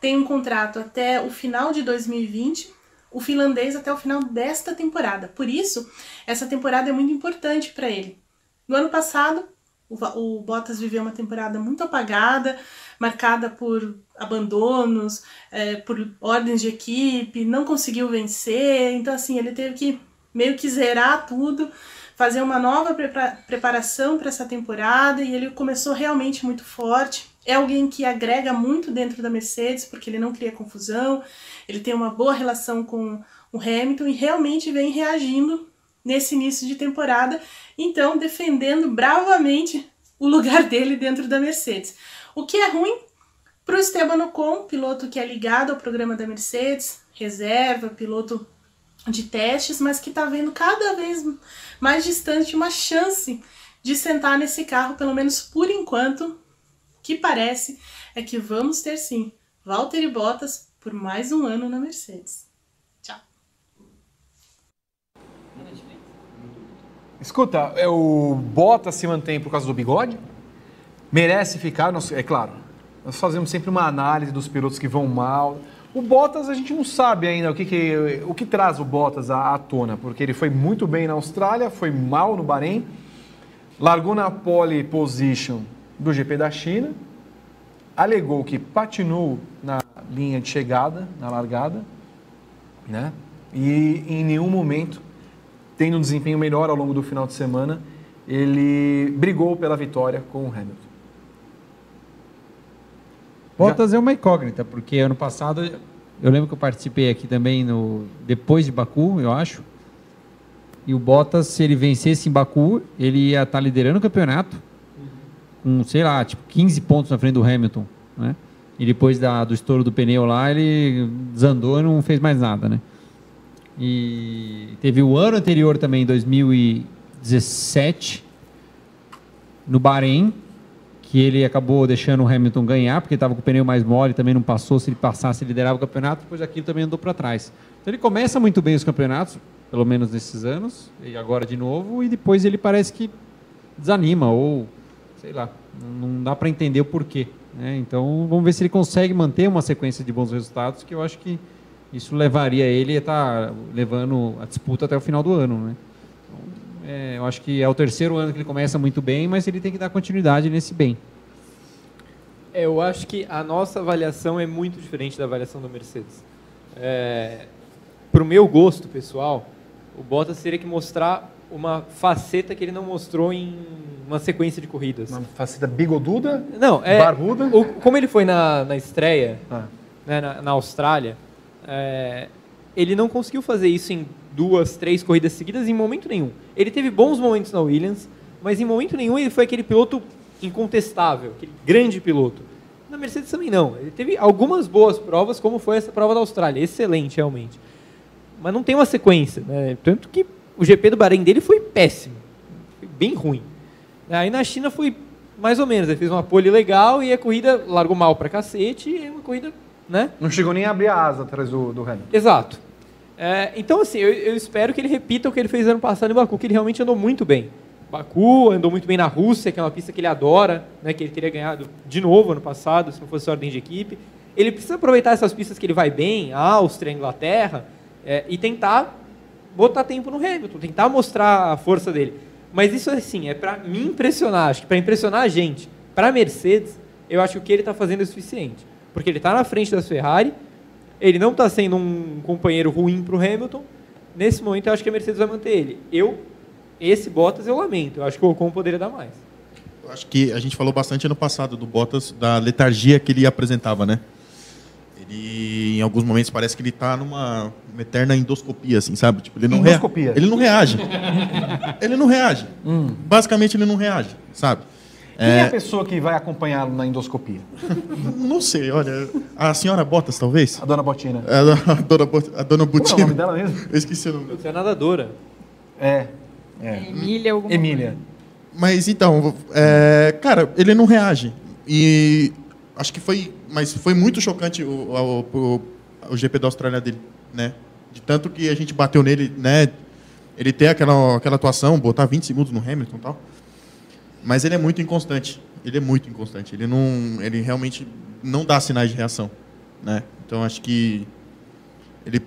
tem um contrato até o final de 2020, o finlandês até o final desta temporada. Por isso, essa temporada é muito importante para ele. No ano passado, o, Bottas viveu uma temporada muito apagada, marcada por abandonos, eh, por ordens de equipe, não conseguiu vencer, então assim, ele teve que meio que zerar tudo, fazer uma nova prepa- preparação para essa temporada e ele começou realmente muito forte. É alguém que agrega muito dentro da Mercedes, porque ele não cria confusão, ele tem uma boa relação com o Hamilton e realmente vem reagindo nesse início de temporada, então defendendo bravamente o lugar dele dentro da Mercedes. O que é ruim para o Esteban Ocon, piloto que é ligado ao programa da Mercedes, reserva, piloto de testes, mas que está vendo cada vez mais distante uma chance de sentar nesse carro, pelo menos por enquanto, que parece é que vamos ter sim Valtteri Bottas por mais um ano na Mercedes. Tchau. Escuta, é o Bottas se mantém por causa do bigode? Merece ficar? Nós- é claro, nós fazemos sempre uma análise dos pilotos que vão mal. O Bottas a gente não sabe ainda o que, que- o que traz o Bottas à, à tona, porque ele foi muito bem na Austrália, foi mal no Bahrein, largou na pole position do GP da China, alegou que patinou na linha de chegada, na largada, né? E em nenhum momento, tendo um desempenho melhor ao longo do final de semana, ele brigou pela vitória com o Hamilton. Bottas é uma incógnita, porque ano passado eu lembro que eu participei aqui também no depois de Baku, eu acho. E o Bottas, se ele vencesse em Baku, ele ia estar liderando o campeonato com, sei lá, tipo 15 pontos na frente do Hamilton, né? E depois da, do estouro do pneu lá, ele desandou e não fez mais nada, né? E teve o ano anterior também, 2017, no Bahrein, que ele acabou deixando o Hamilton ganhar, porque estava com o pneu mais mole, também não passou. Se ele passasse, ele liderava o campeonato, depois aquilo também andou para trás. Então ele começa muito bem os campeonatos, pelo menos nesses anos, e agora de novo, e depois ele parece que desanima, ou sei lá, não dá para entender o porquê. né? Então vamos ver se ele consegue manter uma sequência de bons resultados, que eu acho que isso levaria ele a estar levando a disputa até o final do ano. Né? É, eu acho que é o terceiro ano que ele começa muito bem, mas ele tem que dar continuidade nesse bem. É, Eu acho que a nossa avaliação é muito diferente da avaliação da Mercedes. É, Para o meu gosto pessoal, o Bottas teria que mostrar uma faceta que ele não mostrou em uma sequência de corridas. Uma faceta bigoduda? Não, é. Barbuda? o- como ele foi na, na estreia, Ah. né, na, na Austrália, é, ele não conseguiu fazer isso em duas, três corridas seguidas em momento nenhum. Ele teve bons momentos na Williams, mas em momento nenhum ele foi aquele piloto incontestável, aquele grande piloto. Na Mercedes também não. Ele teve algumas boas provas, como foi essa prova da Austrália. Excelente, realmente. Mas não tem uma sequência. Né? Tanto que o GP do Bahrein dele foi péssimo. Foi bem ruim. Aí na China foi mais ou menos. Ele fez uma pole legal e a corrida largou mal pra cacete e é uma corrida, né? Não chegou nem a abrir a asa atrás do, do Hamilton. Exato. É, então, assim, eu, eu espero que ele repita o que ele fez ano passado em Baku, que ele realmente andou muito bem. Baku andou muito bem na Rússia, que é uma pista que ele adora, né, que ele teria ganhado de novo ano passado, se não fosse ordem de equipe. Ele precisa aproveitar essas pistas que ele vai bem, Áustria, Inglaterra, é, e tentar botar tempo no Hamilton, tentar mostrar a força dele. Mas isso, assim, é para me impressionar, acho que para impressionar a gente. Para a Mercedes, eu acho que o que ele está fazendo é o suficiente. Porque ele está na frente das Ferrari, ele não está sendo um companheiro ruim para o Hamilton. Nesse momento, eu acho que a Mercedes vai manter ele. Eu, esse Bottas, eu lamento. Eu acho que o Ocon poderia dar mais. Eu acho que a gente falou bastante ano passado do Bottas, da letargia que ele apresentava, né? Ele, em alguns momentos, parece que ele está numa uma eterna endoscopia, assim, sabe? Tipo, ele não rea- Endoscopia? Ele não reage. ele não reage. Hum. Basicamente, ele não reage, sabe? Quem é É, a pessoa que vai acompanhá-lo na endoscopia? Não sei, olha. A senhora Bottas, talvez? A dona Botina. É, a dona, Bot- a dona Como é o nome dela mesmo? Eu esqueci o nome. Você é nadadora. É. é. Emília alguma Emília. Mas então, é, cara, ele não reage. E acho que foi, mas foi muito chocante o, o, o, o GP da Austrália dele, né? De tanto que a gente bateu nele, né? Ele tem aquela, aquela atuação, botar 20 segundos no Hamilton e tal. Mas ele é muito inconstante. Ele é muito inconstante. Ele não, ele realmente não dá sinais de reação, né? Então acho que ele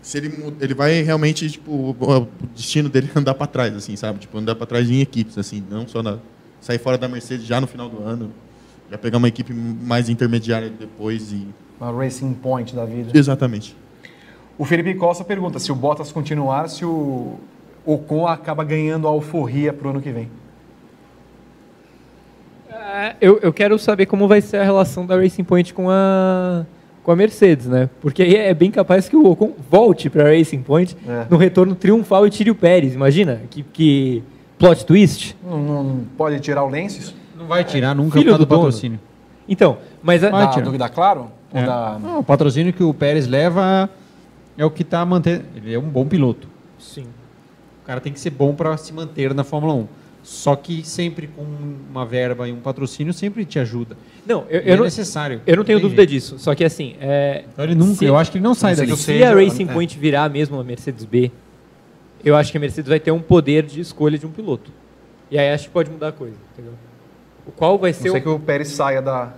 se ele ele vai realmente tipo o o destino dele é andar para trás assim, sabe? Tipo andar para trás em equipes assim, não só na sair fora da Mercedes já no final do ano, já pegar uma equipe mais intermediária depois e Uma Racing Point da vida. exatamente. O Felipe Costa pergunta se o Bottas continuar, se o Ocon acaba ganhando a alforria pro ano que vem. É, eu, eu quero saber como vai ser a relação da Racing Point com a, com a Mercedes, né? Porque aí é bem capaz que o Ocon volte para a Racing Point É. no retorno triunfal e tire o Pérez. Imagina que, que plot twist. Não, não pode tirar o Lenços? Não vai tirar nunca Filho por causa do do dono. patrocínio. Então, mas... a- Da, do, da Claro? É. da... Não, o patrocínio que o Pérez leva é o que está mantendo. Ele é um bom piloto. Sim. O cara tem que ser bom para se manter na Fórmula 1. Só que sempre com uma verba e um patrocínio sempre te ajuda. Não, eu, eu é não, necessário. Eu não tenho dúvida jeito. disso. Só que assim, é, Então ele nunca, se- eu acho que ele não sai dali. se a Racing Point virar mesmo a Mercedes B, eu acho que a Mercedes vai ter um poder de escolha de um piloto. E aí acho que pode mudar a coisa, entendeu? O qual vai Não ser sei o... que o Pérez saia da...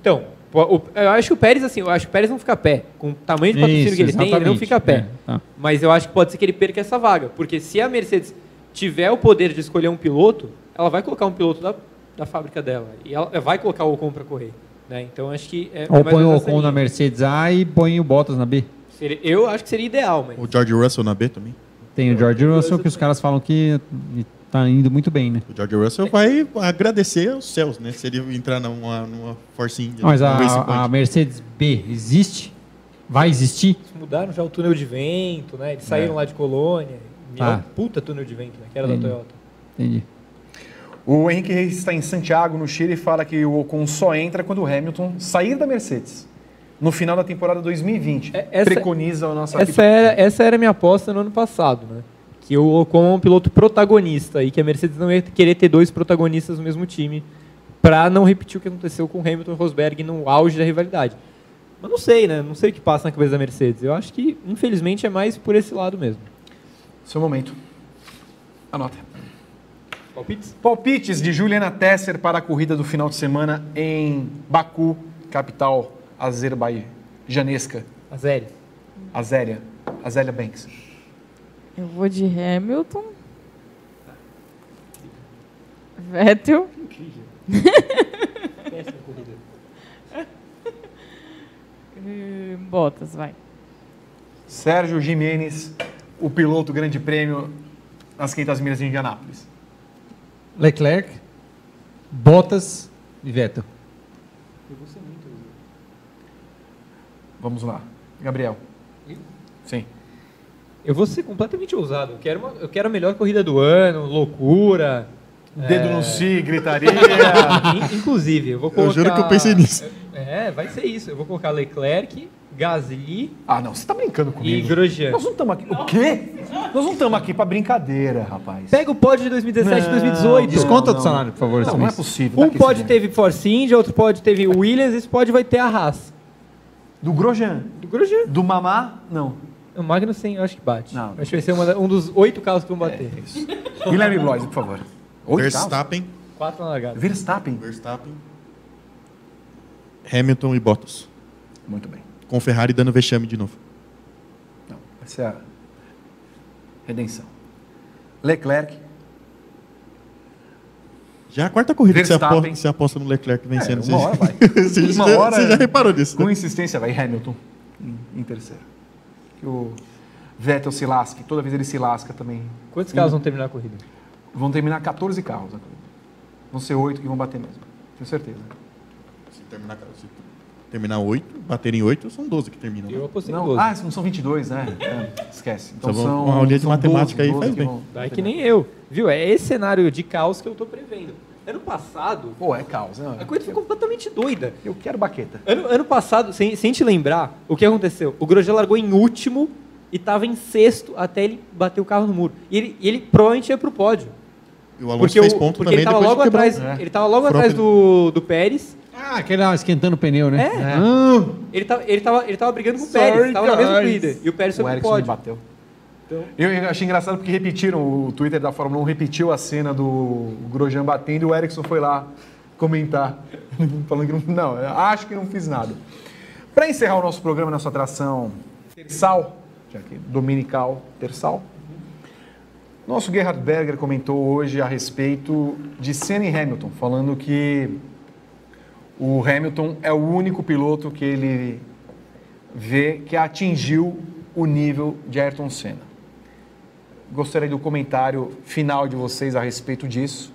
Então, o- o- eu acho que o Pérez, assim, eu acho que o Pérez não fica a pé. Com o tamanho de patrocínio Isso, que ele tem, ele não exatamente. fica a pé. É, tá. Mas eu acho que pode ser que ele perca essa vaga. Porque se a Mercedes tiver o poder de escolher um piloto, ela vai colocar um piloto da, da fábrica dela. E ela vai colocar o Ocon para correr. Né? Então acho que. É, é Ou mais põe o Ocon na linha. Mercedes A e põe o Bottas na B. Seria- Eu acho que seria ideal, mas. O George Russell na B também. Tem o George Russell que os caras falam que tá indo muito bem, né? O George Russell vai agradecer aos céus, né? Se ele entrar numa, numa Force India. Mas a, a Mercedes B existe? Vai existir? Eles mudaram já o túnel de vento, né? Eles saíram É. lá de Colônia. E é Ah. um puta túnel de vento, né? Que era Entendi. da Toyota. Entendi. O Henrique Reis está em Santiago, no Chile, e fala que o Ocon só entra quando o Hamilton sair da Mercedes. No final da temporada 2020. essa- Preconiza a nossa Essa era, essa era a minha aposta no ano passado, né? Que o Ocon é um piloto protagonista e que a Mercedes não ia querer ter dois protagonistas no mesmo time para não repetir o que aconteceu com Hamilton e Rosberg no auge da rivalidade. Mas não sei, né? Não sei o que passa na cabeça da Mercedes. Eu acho que, infelizmente, é mais por esse lado mesmo. Seu momento. Anota. Palpites? Palpites de Juliana Tesser para a corrida do final de semana em Baku, capital azerbaijãnesca. Azéria. Azéria. Azélia Banks. Eu vou de Hamilton. Vettel. Eh, Bottas, vai. Sérgio Jimenez, o piloto grande prêmio nas 500 milhas de Indianápolis. Leclerc, Bottas e Vettel. Vamos lá. Gabriel. Sim. Eu vou ser completamente ousado. Eu quero, uma- eu quero a melhor corrida do ano, loucura. Dedo é, no si, gritaria. In- Inclusive, eu vou Eu colocar... juro que eu pensei nisso. É, vai ser isso. Eu vou colocar Leclerc, Gasly Ah, não, você tá brincando e comigo. Grosjean. Nós não estamos aqui. O quê? Nós não estamos aqui pra brincadeira, rapaz. Pega o pódio de 2017 e 2018. Desconta Não, do salário, por favor, Não, não é possível. Um pódio teve Force India, outro pódio teve Williams, esse pódio vai ter a Haas. Do Grosjean. Do Grosjean. Do Mamá, não. O Magnussen eu acho que bate. Não. Acho que vai ser uma um dos oito carros que vão bater. Guilherme Blois, por favor. Oito Verstappen, Quatro na largada. Verstappen. Verstappen, Hamilton e Bottas. Muito bem. Com Ferrari dando vexame de novo. Não, essa é a redenção. Leclerc. Já é a quarta corrida que você Verstappen. aposta, você aposta no Leclerc vencendo. É, uma Você- hora vai. você, Uma já, hora, você já reparou nisso, Com né? insistência vai Hamilton em, em terceiro. Que o Vettel se lasque. Toda vez ele se lasca também. Quantos carros vão terminar a corrida? Vão terminar 14 carros. a corrida. Vão ser oito que vão bater mesmo. Tenho certeza. Se terminar, se terminar 8, baterem 8, são 12 que terminam. né? Eu apostei em Não, 12. ah, não são 22, né? É, esquece. Então Só são uma aulinha de são matemática aí 12 faz bem. vão- Vai que nem eu. Viu? É esse cenário de caos que eu tô prevendo. Ano passado, Pô, é caos. Não, a coisa foi completamente doida. eu quero baqueta. Ano, ano passado, sem, sem te lembrar, o que aconteceu? O Grosjean largou em último e tava em sexto até ele bater o carro no muro. E ele, ele provavelmente ia pro pódio. E o Alonso Porque, fez o, ponto porque também ele tava depois de logo atrás, É. ele tava logo atrás do, do Pérez. Ah, aquele lá esquentando o pneu, né? É. Ah, Ele tava, ele tava, ele tava brigando com o Sorry, Pérez, tava na mesma guys. corrida. E o Pérez foi O pro me pódio. bateu. Então- Eu, eu achei engraçado porque repetiram, o Twitter da Fórmula 1 repetiu a cena do Grosjean batendo e o Ericsson foi lá comentar, falando que não, não, eu acho que não fiz nada. Para encerrar o nosso programa, nossa atração terçal, já que dominical terçal, nosso Gerhard Berger comentou hoje a respeito de Senna e Hamilton, falando que o Hamilton é o único piloto que ele vê que atingiu o nível de Ayrton Senna. Gostaria do comentário final de vocês a respeito disso.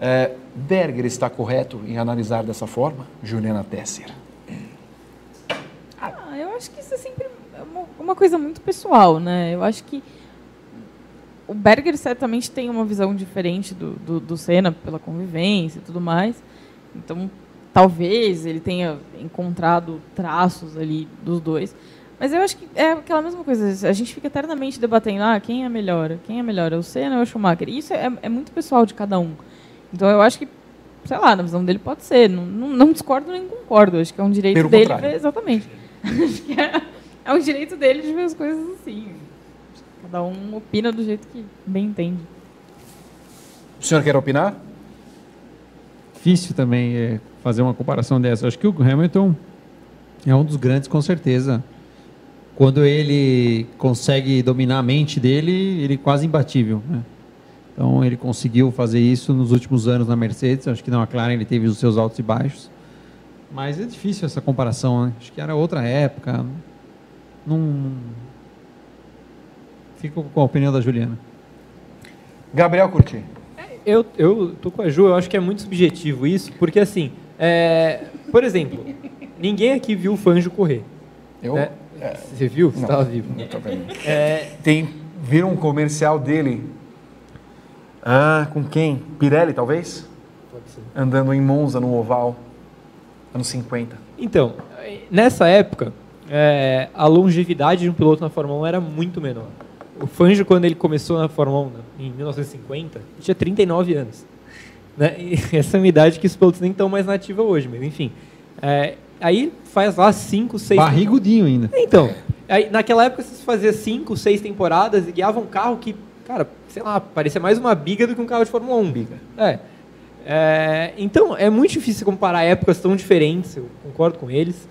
É, Berger está correto em analisar dessa forma? Juliana Tesser. Ah, eu acho que isso é sempre uma, uma coisa muito pessoal, né? Eu acho que o Berger certamente tem uma visão diferente do, do, do Senna pela convivência e tudo mais. Então, talvez ele tenha encontrado traços ali dos dois. Mas eu acho que é aquela mesma coisa. A gente fica eternamente debatendo, ah, quem é melhor? Quem é melhor? É o Senna ou é o Schumacher? E isso é, é muito pessoal de cada um. Então, eu acho que, sei lá, na visão dele pode ser. Não, não, não discordo nem concordo. Acho que é um direito Pelo dele. contrário. ver- exatamente. acho que é, é um direito dele de ver as coisas assim. Cada um opina do jeito que bem entende. O senhor quer opinar? Difícil também é, fazer uma comparação dessa. Acho que o Hamilton é um dos grandes, com certeza. Quando ele consegue dominar a mente dele, ele é quase imbatível. Né? Então ele conseguiu fazer isso nos últimos anos na Mercedes. Acho que na McLaren ele teve os seus altos e baixos. Mas é difícil essa comparação. Né? Acho que era outra época. Fico com a opinião da Juliana. Gabriel Curti. Eu, eu tô com a Ju, eu acho que é muito subjetivo isso, porque assim, é, por exemplo, ninguém aqui viu o Fanjo correr. Eu? né? Você viu? Você Não, estava vivo. não tô vendo. É, Tem, viram um comercial dele? Ah, com quem? Pirelli, talvez? Pode ser. Andando em Monza, no oval. Anos 50. Então, nessa época, é, a longevidade de um piloto na Fórmula 1 era muito menor. O Fangio, quando ele começou na Fórmula 1 né, em 1950, ele tinha 39 anos. Né? E essa é uma idade que os pilotos nem estão mais nativa hoje, mas enfim. É, aí faz lá 5, 6... Barrigudinho ainda. Então, aí, naquela época você fazia 5, 6 temporadas e guiava um carro que, cara, sei lá, parecia mais uma biga do que um carro de Fórmula 1. Biga. É. É, então, é muito difícil comparar épocas tão diferentes, eu concordo com eles.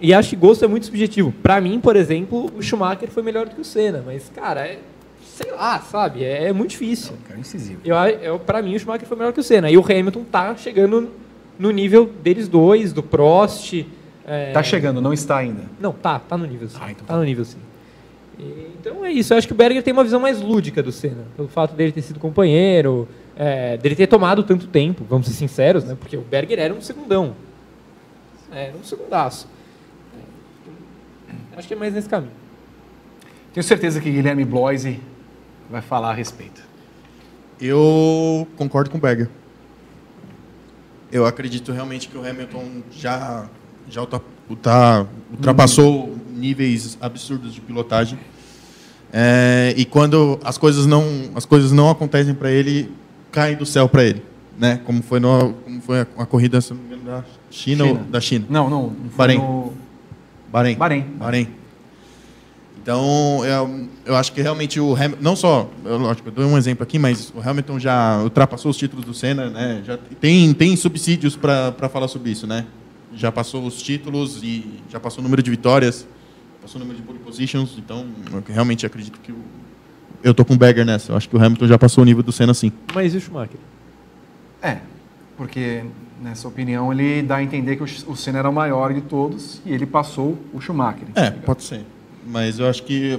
E acho que gosto é muito subjetivo. Pra mim, por exemplo, o Schumacher foi melhor do que o Senna, mas, cara, é, sei lá, sabe? É, é muito difícil. Cara, incisivo. Eu, eu, pra mim, o Schumacher foi melhor que o Senna. E o Hamilton tá chegando no nível deles dois, do Prost. é, Tá chegando, não está ainda. Não, tá, tá no nível sim. Ah, então tá no nível sim. E, então é isso. Eu acho que o Berger tem uma visão mais lúdica do Senna, pelo fato dele ter sido companheiro, é, dele ter tomado tanto tempo, vamos ser sinceros, né? Porque o Berger era um segundão. É, era um segundaço. Acho que é mais nesse caminho. Tenho certeza que Guilherme Bloise vai falar a respeito. Eu concordo com o Berger. Eu acredito realmente que o Hamilton já já ultra- ultra- ultrapassou níveis absurdos de pilotagem. É, e quando as coisas não as coisas não acontecem para ele, cai do céu para ele, né? Como foi no como foi a, a corrida se não me engano, da China, ou China. da China? Não, não. foi Bahrein. no- Bahrein. Bahrein. Bahrein. Então, eu, eu acho que realmente o Hamilton, não só, eu, lógico, eu dou um exemplo aqui, mas o Hamilton já ultrapassou os títulos do Senna, né? Já tem, tem subsídios para falar sobre isso, né? Já passou os títulos e já passou o número de vitórias, passou o número de pole positions, então eu realmente acredito que o, eu tô com o Berger nessa. Eu acho que o Hamilton já passou o nível do Senna sim. Mas e o Schumacher? É, porque nessa opinião ele dá a entender que o, Senna era o maior de todos e ele passou o Schumacher. É, pode ser. Mas eu acho que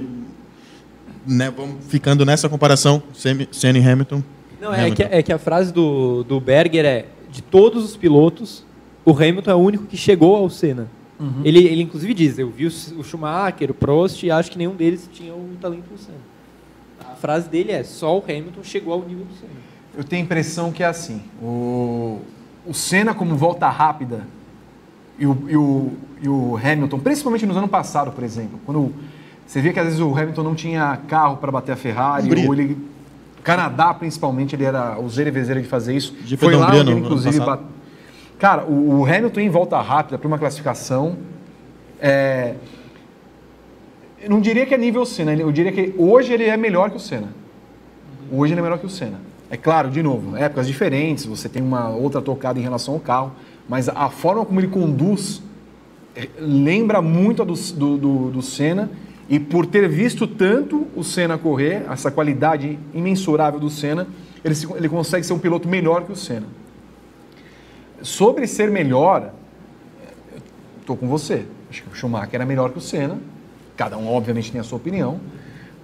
né, vamos ficando nessa comparação, Senna e Hamilton. Não, é Hamilton. que, é que a frase do, do Berger é: de todos os pilotos, o Hamilton é o único que chegou ao Senna. Uhum. Ele, ele, inclusive, diz: eu vi o, o Schumacher, o Prost, e acho que nenhum deles tinha o talento do Senna. A frase dele é: só o Hamilton chegou ao nível do Senna. Eu tenho a impressão que é assim. O, o Senna, como volta rápida, e o, e, o, e o Hamilton, principalmente nos anos passados, por exemplo, quando você via que às vezes o Hamilton não tinha carro para bater a Ferrari, Hungria. ou ele. Canadá, principalmente, ele era o e de fazer isso. GP Foi lá Hungria onde ele, inclusive, bate... Cara, o, o Hamilton em volta rápida para uma classificação. É... Eu não diria que é nível Senna, eu diria que hoje ele é melhor que o Senna. Hoje ele é melhor que o Senna. É claro, de novo, épocas diferentes, você tem uma outra tocada em relação ao carro, mas a forma como ele conduz é, lembra muito a do, do, do, do Senna. E por ter visto tanto o Senna correr, essa qualidade imensurável do Senna, ele, se- ele consegue ser um piloto melhor que o Senna. Sobre ser melhor, estou com você. Acho que o Schumacher era melhor que o Senna. Cada um, obviamente, tem a sua opinião.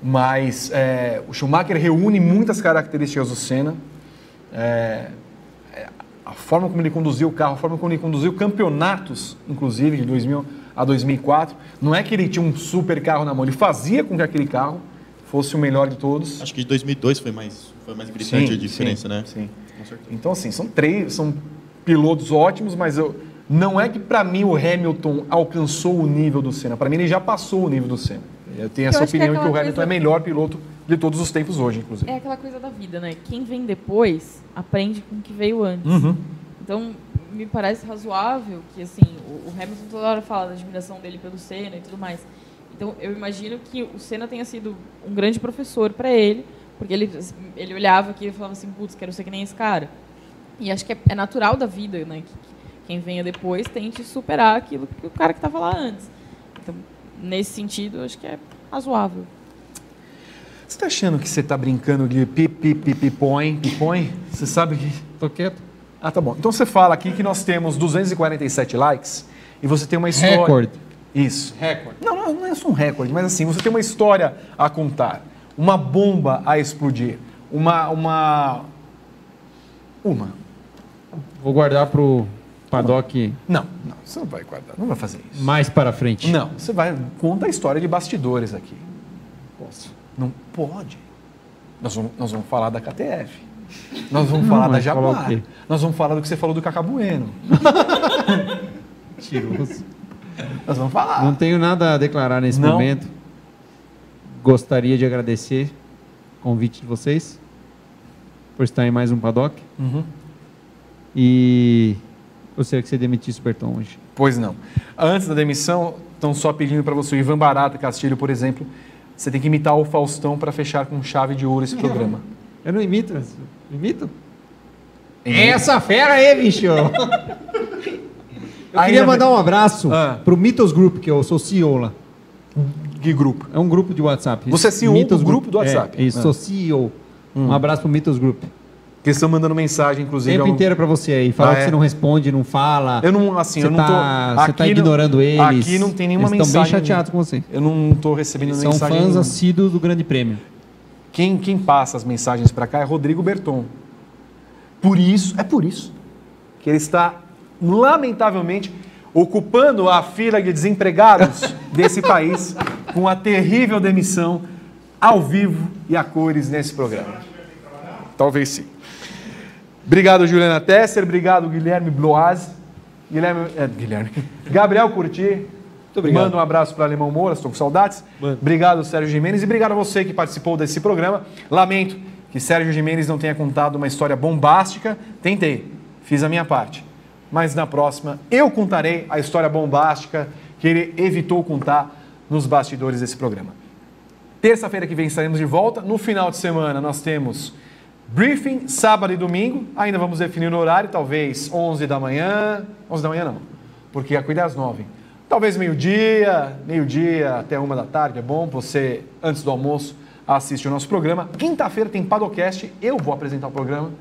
Mas é, o Schumacher reúne muitas características do Senna. É, é, a forma como ele conduziu o carro, a forma como ele conduziu campeonatos, inclusive, de 2000 a 2004. Não é que ele tinha um super carro na mão, ele fazia com que aquele carro fosse o melhor de todos. Acho que de 2002 foi mais, foi mais gritante a diferença, sim, né? Sim. Então, assim, são três, são pilotos ótimos, mas eu, não é que para mim o Hamilton alcançou o nível do Senna. Para mim ele já passou o nível do Senna. Eu tenho Eu essa acho que é opinião que o Hamilton coisa- é melhor piloto de todos os tempos hoje, inclusive. É aquela coisa da vida, né? Quem vem depois aprende com o que veio antes. Uhum. Então, me parece razoável que, assim, o, o Hamilton toda hora fala da admiração dele pelo Senna e tudo mais. Então, eu imagino que o Senna tenha sido um grande professor para ele, porque ele, ele olhava aqui e falava assim, putz, quero ser que nem esse cara. E acho que é, é natural da vida, né? Que, que quem venha depois tente superar aquilo que o cara que estava lá antes. Então, nesse sentido, acho que é razoável. Você tá achando que você tá brincando de pipi, pipi, põe, pipõe? Você sabe que... Tô quieto. Ah, tá bom. Então você fala aqui que nós temos 247 likes e você tem uma história... Recorde. Isso. Recorde. Não, não, não é só um recorde, mas assim, você tem uma história a contar, uma bomba a explodir, uma... Uma... Uma. Vou guardar pro paddock Não, não, você não vai guardar, não vai fazer isso. mais para frente. Não, você vai conta a história de bastidores aqui. Posso? Não pode. Nós vamos, nós vamos falar da KTF. Nós vamos Não, falar da Jaguar. Nós vamos falar do que você falou do Cacabueno. Mentiroso. Nós vamos falar. Não tenho nada a declarar nesse Não. momento. Gostaria de agradecer o convite de vocês por estar em mais um paddock. Uhum. E gostaria que você demitisse o Berton hoje. Pois não. Antes da demissão, estão só pedindo para você, o Ivan Barata Castilho, por exemplo, você tem que imitar o Faustão para fechar com chave de ouro esse programa. Eu não imito. Imito? Imita. Essa fera aí, bicho! Eu Ainda queria mandar um abraço Ah. pro Mythos Group, que eu sou CEO lá. Que grupo? É um grupo de WhatsApp. Você é CEO Mythos do grupo do WhatsApp? É, isso, Ah. sou CEO. Um abraço pro Mythos Group. Que estão mandando mensagem, O inclusive. tempo ao- inteiro pra você aí. Falar Ah, que é? você não responde, não fala. Eu não, assim, você eu não tá, tô. Você tá não- ignorando eles. Aqui não tem nenhuma eles mensagem. Estão bem chateados com você. Eu não tô recebendo Eles são mensagem. fãs nenhuma. assíduos do Grande Prêmio. Quem, quem passa as mensagens para cá é Rodrigo Berton. Por isso, é por isso que ele está, lamentavelmente, ocupando a fila de desempregados desse país com a terrível demissão ao vivo e a cores nesse programa. Talvez sim. Obrigado, Juliana Tesser. Obrigado, Guilherme Bloaz. Guilherme, é, Guilherme. Gabriel Curti. obrigado. Manda um abraço para Alemão Moura, estou com saudades. Obrigado, Sérgio Jimenez. E obrigado a você que participou desse programa. Lamento que Sérgio Jimenez não tenha contado uma história bombástica. Tentei, fiz a minha parte. Mas na próxima eu contarei a história bombástica que ele evitou contar nos bastidores desse programa. Terça-feira que vem estaremos de volta. No final de semana nós temos briefing, sábado e domingo. Ainda vamos definir o horário, talvez 11 da manhã. 11 da manhã não, porque a cuida é às 9. Talvez meio-dia, meio-dia até uma da tarde. É bom você, antes do almoço, assiste o nosso programa. Quinta-feira tem Padocast. Eu vou apresentar o programa,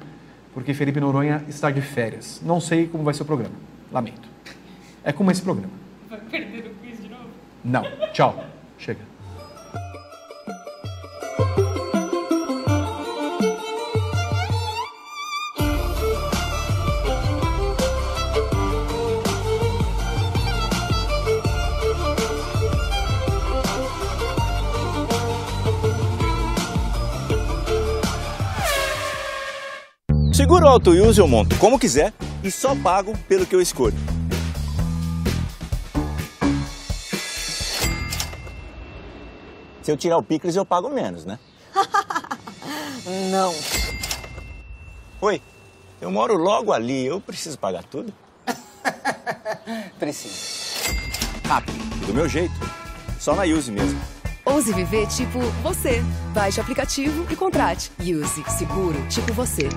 porque Felipe Noronha está de férias. Não sei como vai ser o programa. Lamento. É como esse programa. Vai perder o quiz de novo? Não. Tchau. Chega. Seguro Auto Use eu monto como quiser e só pago pelo que eu escolho. Se eu tirar o picles, eu pago menos, né? Não. Oi, eu moro logo ali, eu preciso pagar tudo? Preciso. Rápido, do meu jeito. Só na Use mesmo. Ouse viver tipo você. Baixe o aplicativo e contrate. Use Seguro tipo você.